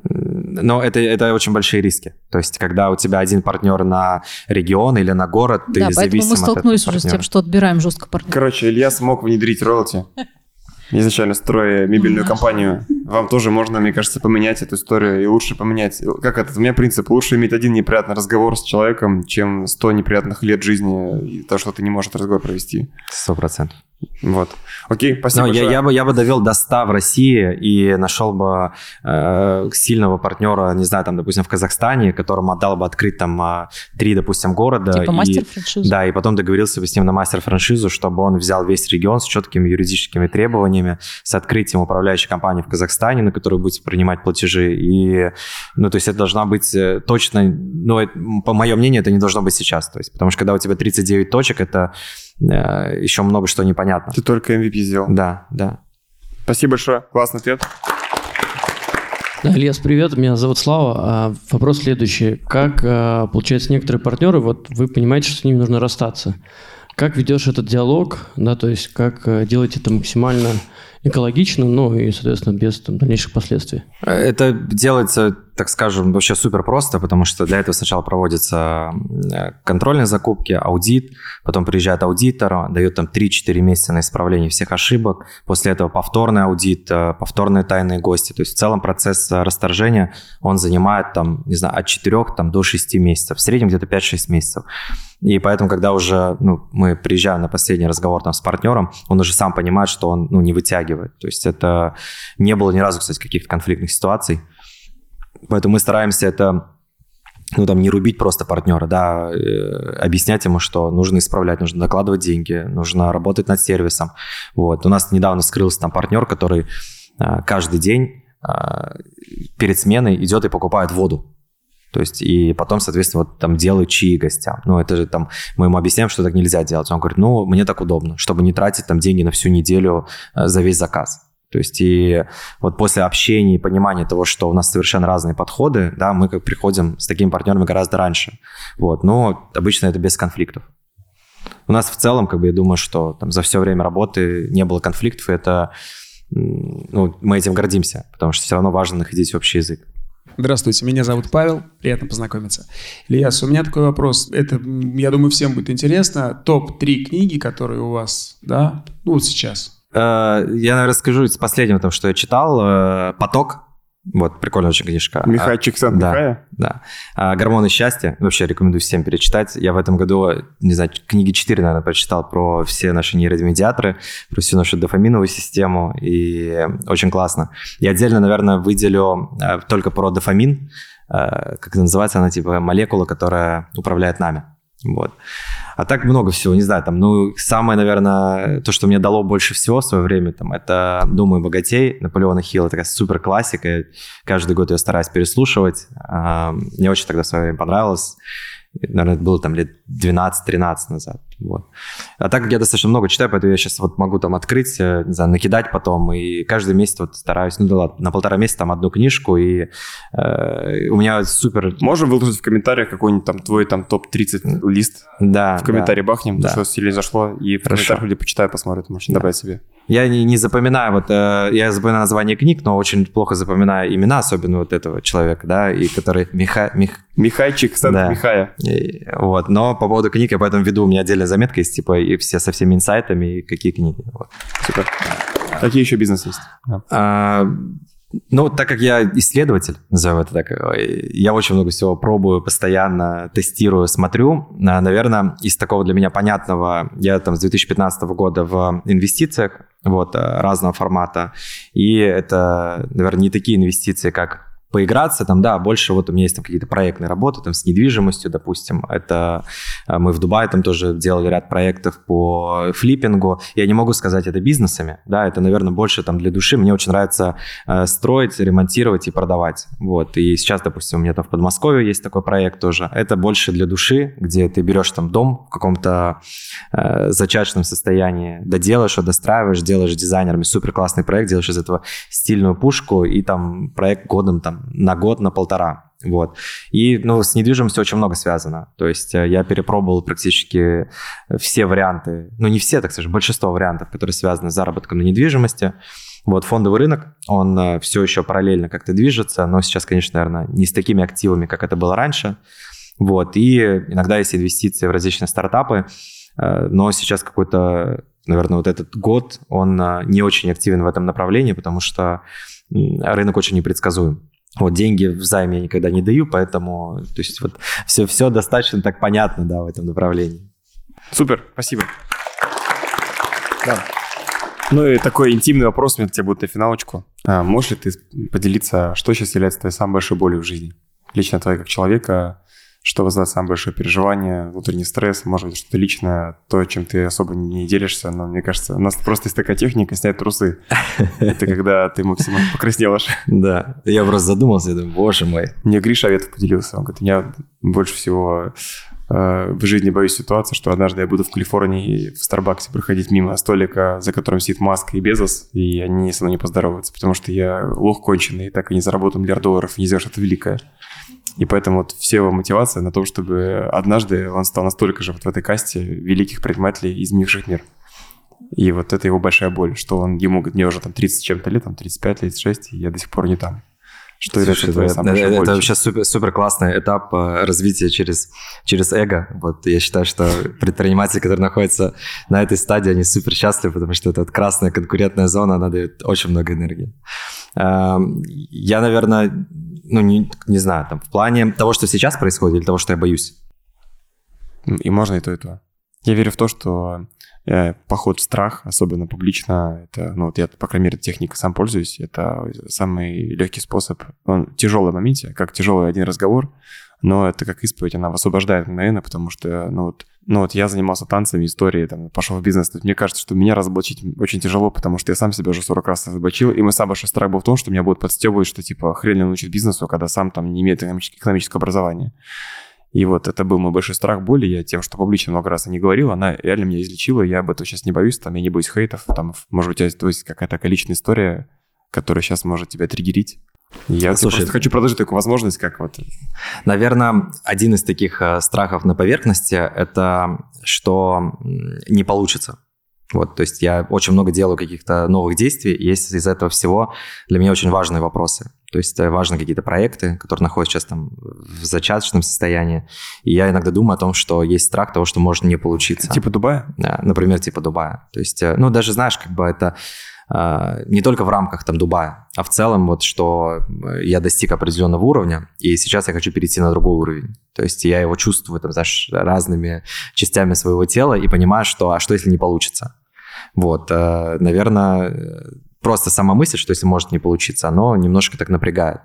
Но это, это очень большие риски. То есть, когда у тебя один партнер на регион или на город, ты да, поэтому зависим мы от этого столкнулись уже с тем, что отбираем жестко партнера. Короче, Илья смог внедрить роялти. Изначально строя мебельную компанию, вам тоже можно, мне кажется, поменять эту историю и лучше поменять. Как это? У меня принцип, лучше иметь один неприятный разговор с человеком, чем 100 неприятных лет жизни, и то, что ты не можешь этот разговор провести. Сто процентов. Вот. Окей, спасибо. Но я, я, бы, я бы довел до 100 в России и нашел бы э, сильного партнера, не знаю, там, допустим, в Казахстане, которому отдал бы открыть там э, три, допустим, города. Типа мастер-франшизу. Да, и потом договорился бы с ним на мастер-франшизу, чтобы он взял весь регион с четкими юридическими требованиями, с открытием управляющей компании в Казахстане, на которую будете принимать платежи. И, ну, то есть это должна быть э, точно, ну, это, по моему мнению, это не должно быть сейчас. То есть, потому что когда у тебя 39 точек, это э, еще много что непонятно. Ты только MVP сделал. Да, да. Спасибо большое. Классный ответ. Да, Ильяс, привет, меня зовут Слава. А, вопрос следующий. Как, а, получается, некоторые партнеры, вот вы понимаете, что с ними нужно расстаться. Как ведешь этот диалог, да, то есть как а, делать это максимально экологично, ну и, соответственно, без там, дальнейших последствий? Это делается, так скажем, вообще супер просто, потому что для этого сначала проводятся э, контрольные закупки, аудит, потом приезжает аудитор, дает там 3-4 месяца на исправление всех ошибок, после этого повторный аудит, э, повторные тайные гости. То есть в целом процесс э, расторжения, он занимает там, не знаю, от 4 там, до 6 месяцев, в среднем где-то 5-6 месяцев. И поэтому, когда уже ну, мы приезжаем на последний разговор там, с партнером, он уже сам понимает, что он ну, не вытягивает. То есть это не было ни разу, кстати, каких-то конфликтных ситуаций. Поэтому мы стараемся это ну, там, не рубить просто партнера, да, э, объяснять ему, что нужно исправлять, нужно докладывать деньги, нужно работать над сервисом. Вот. У нас недавно скрылся там партнер, который э, каждый день э, перед сменой идет и покупает воду. То есть, и потом, соответственно, вот там делают чаи гостям. Ну, это же там, мы ему объясняем, что так нельзя делать. Он говорит, ну, мне так удобно, чтобы не тратить там деньги на всю неделю э, за весь заказ. То есть, и вот после общения и понимания того, что у нас совершенно разные подходы, да, мы как приходим с такими партнерами гораздо раньше. Вот, но обычно это без конфликтов. У нас в целом, как бы, я думаю, что там за все время работы не было конфликтов, и это, ну, мы этим гордимся, потому что все равно важно находить общий язык. Здравствуйте, меня зовут Павел, приятно познакомиться. Ильяс, у меня такой вопрос, это, я думаю, всем будет интересно. Топ-3 книги, которые у вас, да, ну вот сейчас. Э, я, наверное, расскажу из последнего, того, что я читал. Э, «Поток», вот, прикольная очень книжка. Михай Чиксент да, Михая? Да. А, «Гормоны счастья». Вообще рекомендую всем перечитать. Я в этом году, не знаю, книги 4, наверное, прочитал про все наши нейромедиаторы, про всю нашу дофаминовую систему, и очень классно. И отдельно, наверное, выделю э, только про дофамин, как это называется, она типа молекула, которая управляет нами. Вот. А так много всего, не знаю, там, ну, самое, наверное, то, что мне дало больше всего в свое время, там, это «Думаю, богатей» Наполеона Хилла, такая супер классика, каждый год я стараюсь переслушивать, мне очень тогда в свое время понравилось, наверное, это было там лет 12-13 назад. Вот. А так как я достаточно много читаю, поэтому я сейчас вот могу там открыть, э, не знаю, накидать потом, и каждый месяц вот стараюсь, ну да ладно, на полтора месяца там одну книжку, и э, у меня супер... Можем выложить в комментариях какой-нибудь там твой там топ-30 лист? Да. В комментарии да. бахнем, да. что сильно зашло, и в Хорошо. комментариях люди почитают, посмотрят, можешь добавить себе. Я не, не запоминаю, вот э, я запоминаю название книг, но очень плохо запоминаю имена, особенно вот этого человека, да, и который Миха... Мих... Михайчик, Да. Михая. и- вот, но по поводу книг я поэтому веду, у меня отдельная заметка есть, типа, и все со всеми инсайтами, и какие книги. Вот. Супер. Какие еще бизнес есть? Да. А, ну, так как я исследователь, назовем это так, я очень много всего пробую, постоянно тестирую, смотрю. А, Наверное, из такого для меня понятного, я там с 2015 года в инвестициях, вот, э, разного формата, и это, наверное, не такие инвестиции, как поиграться, там, да, больше вот у меня есть там какие-то проектные работы, там, с недвижимостью, допустим, это э, мы в Дубае там тоже делали ряд проектов по флиппингу, я не могу сказать это бизнесами, да, это, наверное, больше там для души, мне очень нравится э, строить, ремонтировать и продавать, вот, и сейчас, допустим, у меня там в Подмосковье есть такой проект тоже, это больше для души, где ты берешь там дом в каком-то э, зачаточном состоянии, доделаешь достраиваешь, делаешь дизайнерами. Супер классный проект, делаешь из этого стильную пушку, и там проект годом там на год, на полтора. Вот. И ну, с недвижимостью очень много связано. То есть э, я перепробовал практически все варианты, ну не все, так скажем, большинство вариантов, которые связаны с заработком на недвижимости. Вот фондовый рынок, он все еще параллельно как-то движется, но сейчас, конечно, наверное, не с такими активами, как это было раньше. Вот. И иногда есть инвестиции в различные стартапы, э, но сейчас какой-то, наверное, вот этот год, он э, не очень активен в этом направлении, потому что рынок очень непредсказуем. Вот деньги в займе я никогда не даю, поэтому то есть вот все, все достаточно так понятно, да, в этом направлении. Супер, спасибо. Да. Ну и такой интимный вопрос у меня к тебе будет на финалочку. А, можешь ли ты поделиться, что сейчас является твоей самой большой болью в жизни? Лично твоей как человека, что вызывает самое большое переживание, внутренний стресс, может быть, что-то личное, то, чем ты особо не делишься, но мне кажется, у нас просто есть такая техника снять трусы. [laughs] Это когда ты максимально покраснелась. Да, я просто задумался, я думаю, боже мой. Мне Гриша Аветов поделился, он говорит, меня больше всего э, в жизни боюсь ситуации, что однажды я буду в Калифорнии в Старбаксе проходить мимо столика, за которым сидит Маск и Безос, и они со мной не поздороваются, потому что я лох конченый, так и не заработал миллиард долларов, не сделал что-то великое. И поэтому вот все его мотивация на том, чтобы однажды он стал настолько же вот в этой касте великих предпринимателей, изменивших мир. И вот это его большая боль, что он, ему, мне уже там 30 чем-то лет, там 35, 36, и я до сих пор не там. Что Слушай, это, это, это, это вообще супер, супер классный этап э, развития через, через эго. Вот я считаю, что предприниматели, которые находятся на этой стадии, они супер счастливы, потому что это красная конкурентная зона, она дает очень много энергии. Эм, я, наверное, ну, не, не знаю, там, в плане того, что сейчас происходит, или того, что я боюсь? И можно и то, и то. Я верю в то, что э, поход в страх, особенно публично, это, ну, вот я, по крайней мере, техникой сам пользуюсь, это самый легкий способ. Он тяжелый в моменте, как тяжелый один разговор, но это как исповедь, она освобождает мгновенно, потому что, ну вот, ну вот я занимался танцами, историей, там, пошел в бизнес, мне кажется, что меня разоблачить очень тяжело, потому что я сам себя уже 40 раз разоблачил, и мой самый большой страх был в том, что меня будут подстебывать, что типа хрен ли научить бизнесу, когда сам там не имеет экономического образования. И вот это был мой большой страх боли. Я тем, что публично много раз о ней говорил, она реально меня излечила. Я об этом сейчас не боюсь, там, я не боюсь хейтов. Там, может быть, у тебя есть какая-то личная история, которая сейчас может тебя триггерить. Я Слушай, просто хочу продолжить такую возможность, как вот... Наверное, один из таких э, страхов на поверхности – это что не получится. Вот, то есть я очень много делаю каких-то новых действий, и есть из этого всего для меня очень важные вопросы. То есть это важны какие-то проекты, которые находятся сейчас там в зачаточном состоянии. И я иногда думаю о том, что есть страх того, что может не получиться. Типа Дубая? Например, типа Дубая. То есть, э, ну, даже знаешь, как бы это не только в рамках там Дубая, а в целом вот, что я достиг определенного уровня, и сейчас я хочу перейти на другой уровень. То есть я его чувствую, там, знаешь, разными частями своего тела и понимаю, что, а что если не получится? Вот, э, наверное, просто сама мысль, что если может не получиться, оно немножко так напрягает.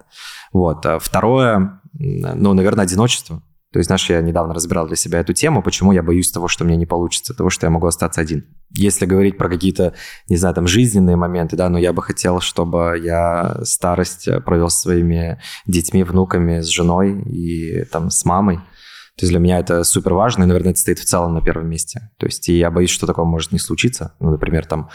Вот. А второе, ну, наверное, одиночество. То есть, знаешь, я недавно разбирал для себя эту тему, почему я боюсь того, что мне не получится, того, что я могу остаться один. Если говорить про какие-то, не знаю, там, жизненные моменты, да, но я бы хотел, чтобы я старость провел с своими детьми, внуками, с женой и там с мамой. То есть для меня это супер важно, и, наверное, это стоит в целом на первом месте. То есть и я боюсь, что такого может не случиться. Ну, например, там,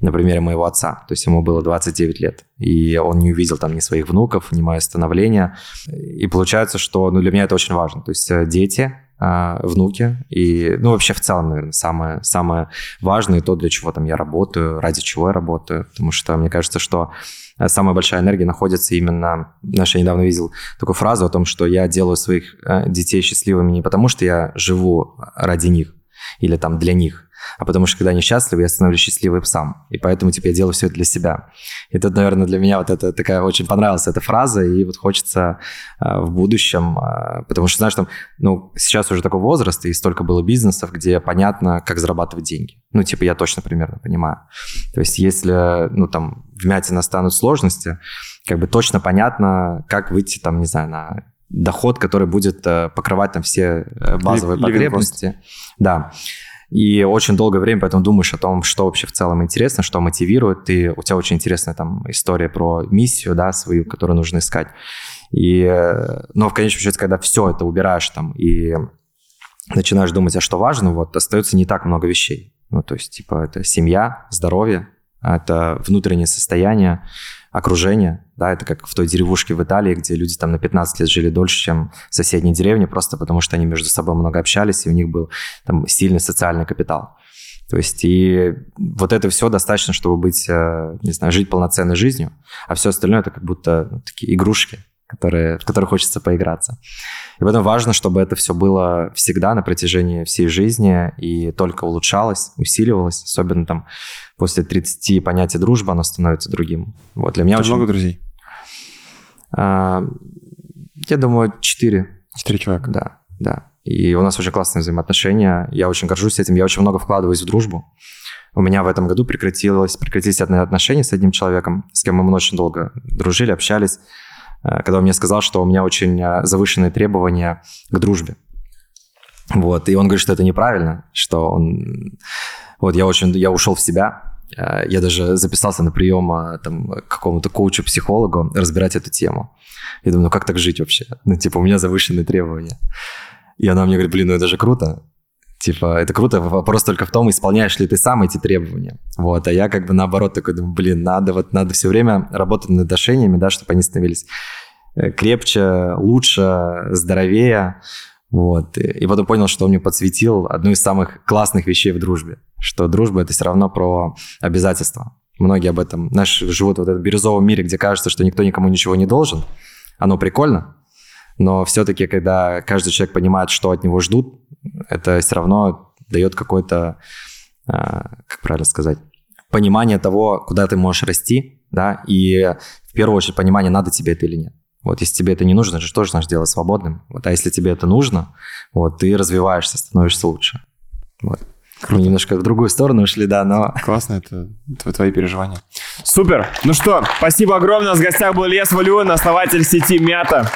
на примере моего отца. То есть ему было 29 лет, и он не увидел там ни своих внуков, ни мое становление. И получается, что ну, для меня это очень важно. То есть э, дети, а, внуки и, ну, вообще в целом, наверное, самое, самое важное, то, для чего там я работаю, ради чего я работаю, потому что мне кажется, что э, самая большая энергия находится именно... Знаешь, я недавно видел такую фразу о том, что я делаю своих э, детей счастливыми не потому, что я живу ради них или там для них, а потому что когда они счастливы, я становлюсь счастливым сам. И поэтому, типа, я делаю все это для себя. И тут, наверное, для меня вот это такая очень понравилась эта фраза, и вот хочется э, в будущем, э, потому что, знаешь, там, ну, сейчас уже такой возраст, и столько было бизнесов, где понятно, как зарабатывать деньги. Ну, типа, я точно примерно понимаю. То есть, если, ну, там, в мяте настанут сложности, как бы точно понятно, как выйти, там, не знаю, на доход, который будет э, покрывать там все э, базовые потребности. Да. И очень долгое время поэтому думаешь о том, что вообще в целом интересно, что мотивирует. И у тебя очень интересная там история про миссию, да, свою, которую нужно искать. И, но в конечном счете, когда все это убираешь там и начинаешь думать, а что важно, вот остается не так много вещей. Ну, то есть, типа, это семья, здоровье, это внутреннее состояние, окружение, да, это как в той деревушке в Италии, где люди там на 15 лет жили дольше, чем в соседней деревне, просто потому что они между собой много общались, и у них был там сильный социальный капитал. То есть и вот это все достаточно, чтобы быть, э, не знаю, жить полноценной жизнью, а все остальное это как будто ну, такие игрушки, которые, в которые хочется поиграться. И поэтому важно, чтобы это все было всегда на протяжении всей жизни и только улучшалось, усиливалось, особенно там после 30 понятия дружба, оно становится другим. Вот для меня Ты очень... много друзей? А, я думаю, четыре. Четыре человека? Да, да. И у нас очень классные взаимоотношения. Я очень горжусь этим. Я очень много вкладываюсь в дружбу. у меня в этом году прекратилось, прекратились отношения с одним человеком, с кем мы очень долго дружили, общались, когда он мне сказал, что у меня очень э, завышенные требования к дружбе. Вот, и он говорит, что это неправильно, что он... Вот, я очень... Я ушел в себя, э, я даже записался на прием там, к какому-то коучу-психологу разбирать эту тему. Я думаю, ну как так жить вообще? Ну, типа, у меня завышенные требования. И она мне говорит, блин, ну это же круто. Типа, это круто, вопрос только в том, исполняешь ли ты сам эти требования. Вот, а я как бы наоборот такой думаю, блин, надо вот, надо все время работать над отношениями, да, чтобы они становились э, крепче, лучше, здоровее. Вот. И потом понял, что он мне подсветил одну из самых классных вещей в дружбе, что дружба — это все равно про обязательства. Многие об этом, знаешь, живут в этом бирюзовом мире, где кажется, что никто никому ничего не должен. Оно прикольно, но все-таки, когда каждый человек понимает, что от него ждут, это все равно дает какое-то, а, как правильно сказать, понимание того, куда ты можешь расти, да, и в первую очередь понимание, надо тебе это или нет. Вот если тебе это не нужно, ты же тоже знаешь делать свободным. Вот, а если тебе это нужно, вот, ты развиваешься, становишься лучше. Вот. Круто. Мы немножко в другую сторону ушли, да, но... Классно, это твои переживания. Супер! Ну что, спасибо огромное. У нас в гостях был Лес Валюн, основатель сети Мята.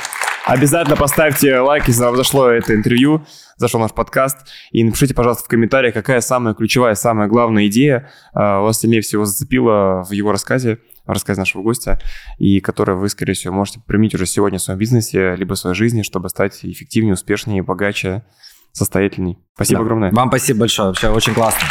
Обязательно поставьте лайк, если вам зашло это интервью, зашел наш подкаст. И напишите, пожалуйста, в комментариях, какая самая ключевая, самая главная идея uh, вас сильнее всего зацепила в его рассказе, в рассказе нашего гостя, и которую вы, скорее всего, можете применить уже сегодня в своем бизнесе, либо в своей жизни, чтобы стать эффективнее, успешнее, богаче, состоятельней. Спасибо да. огромное. Вам спасибо большое, вообще очень классно.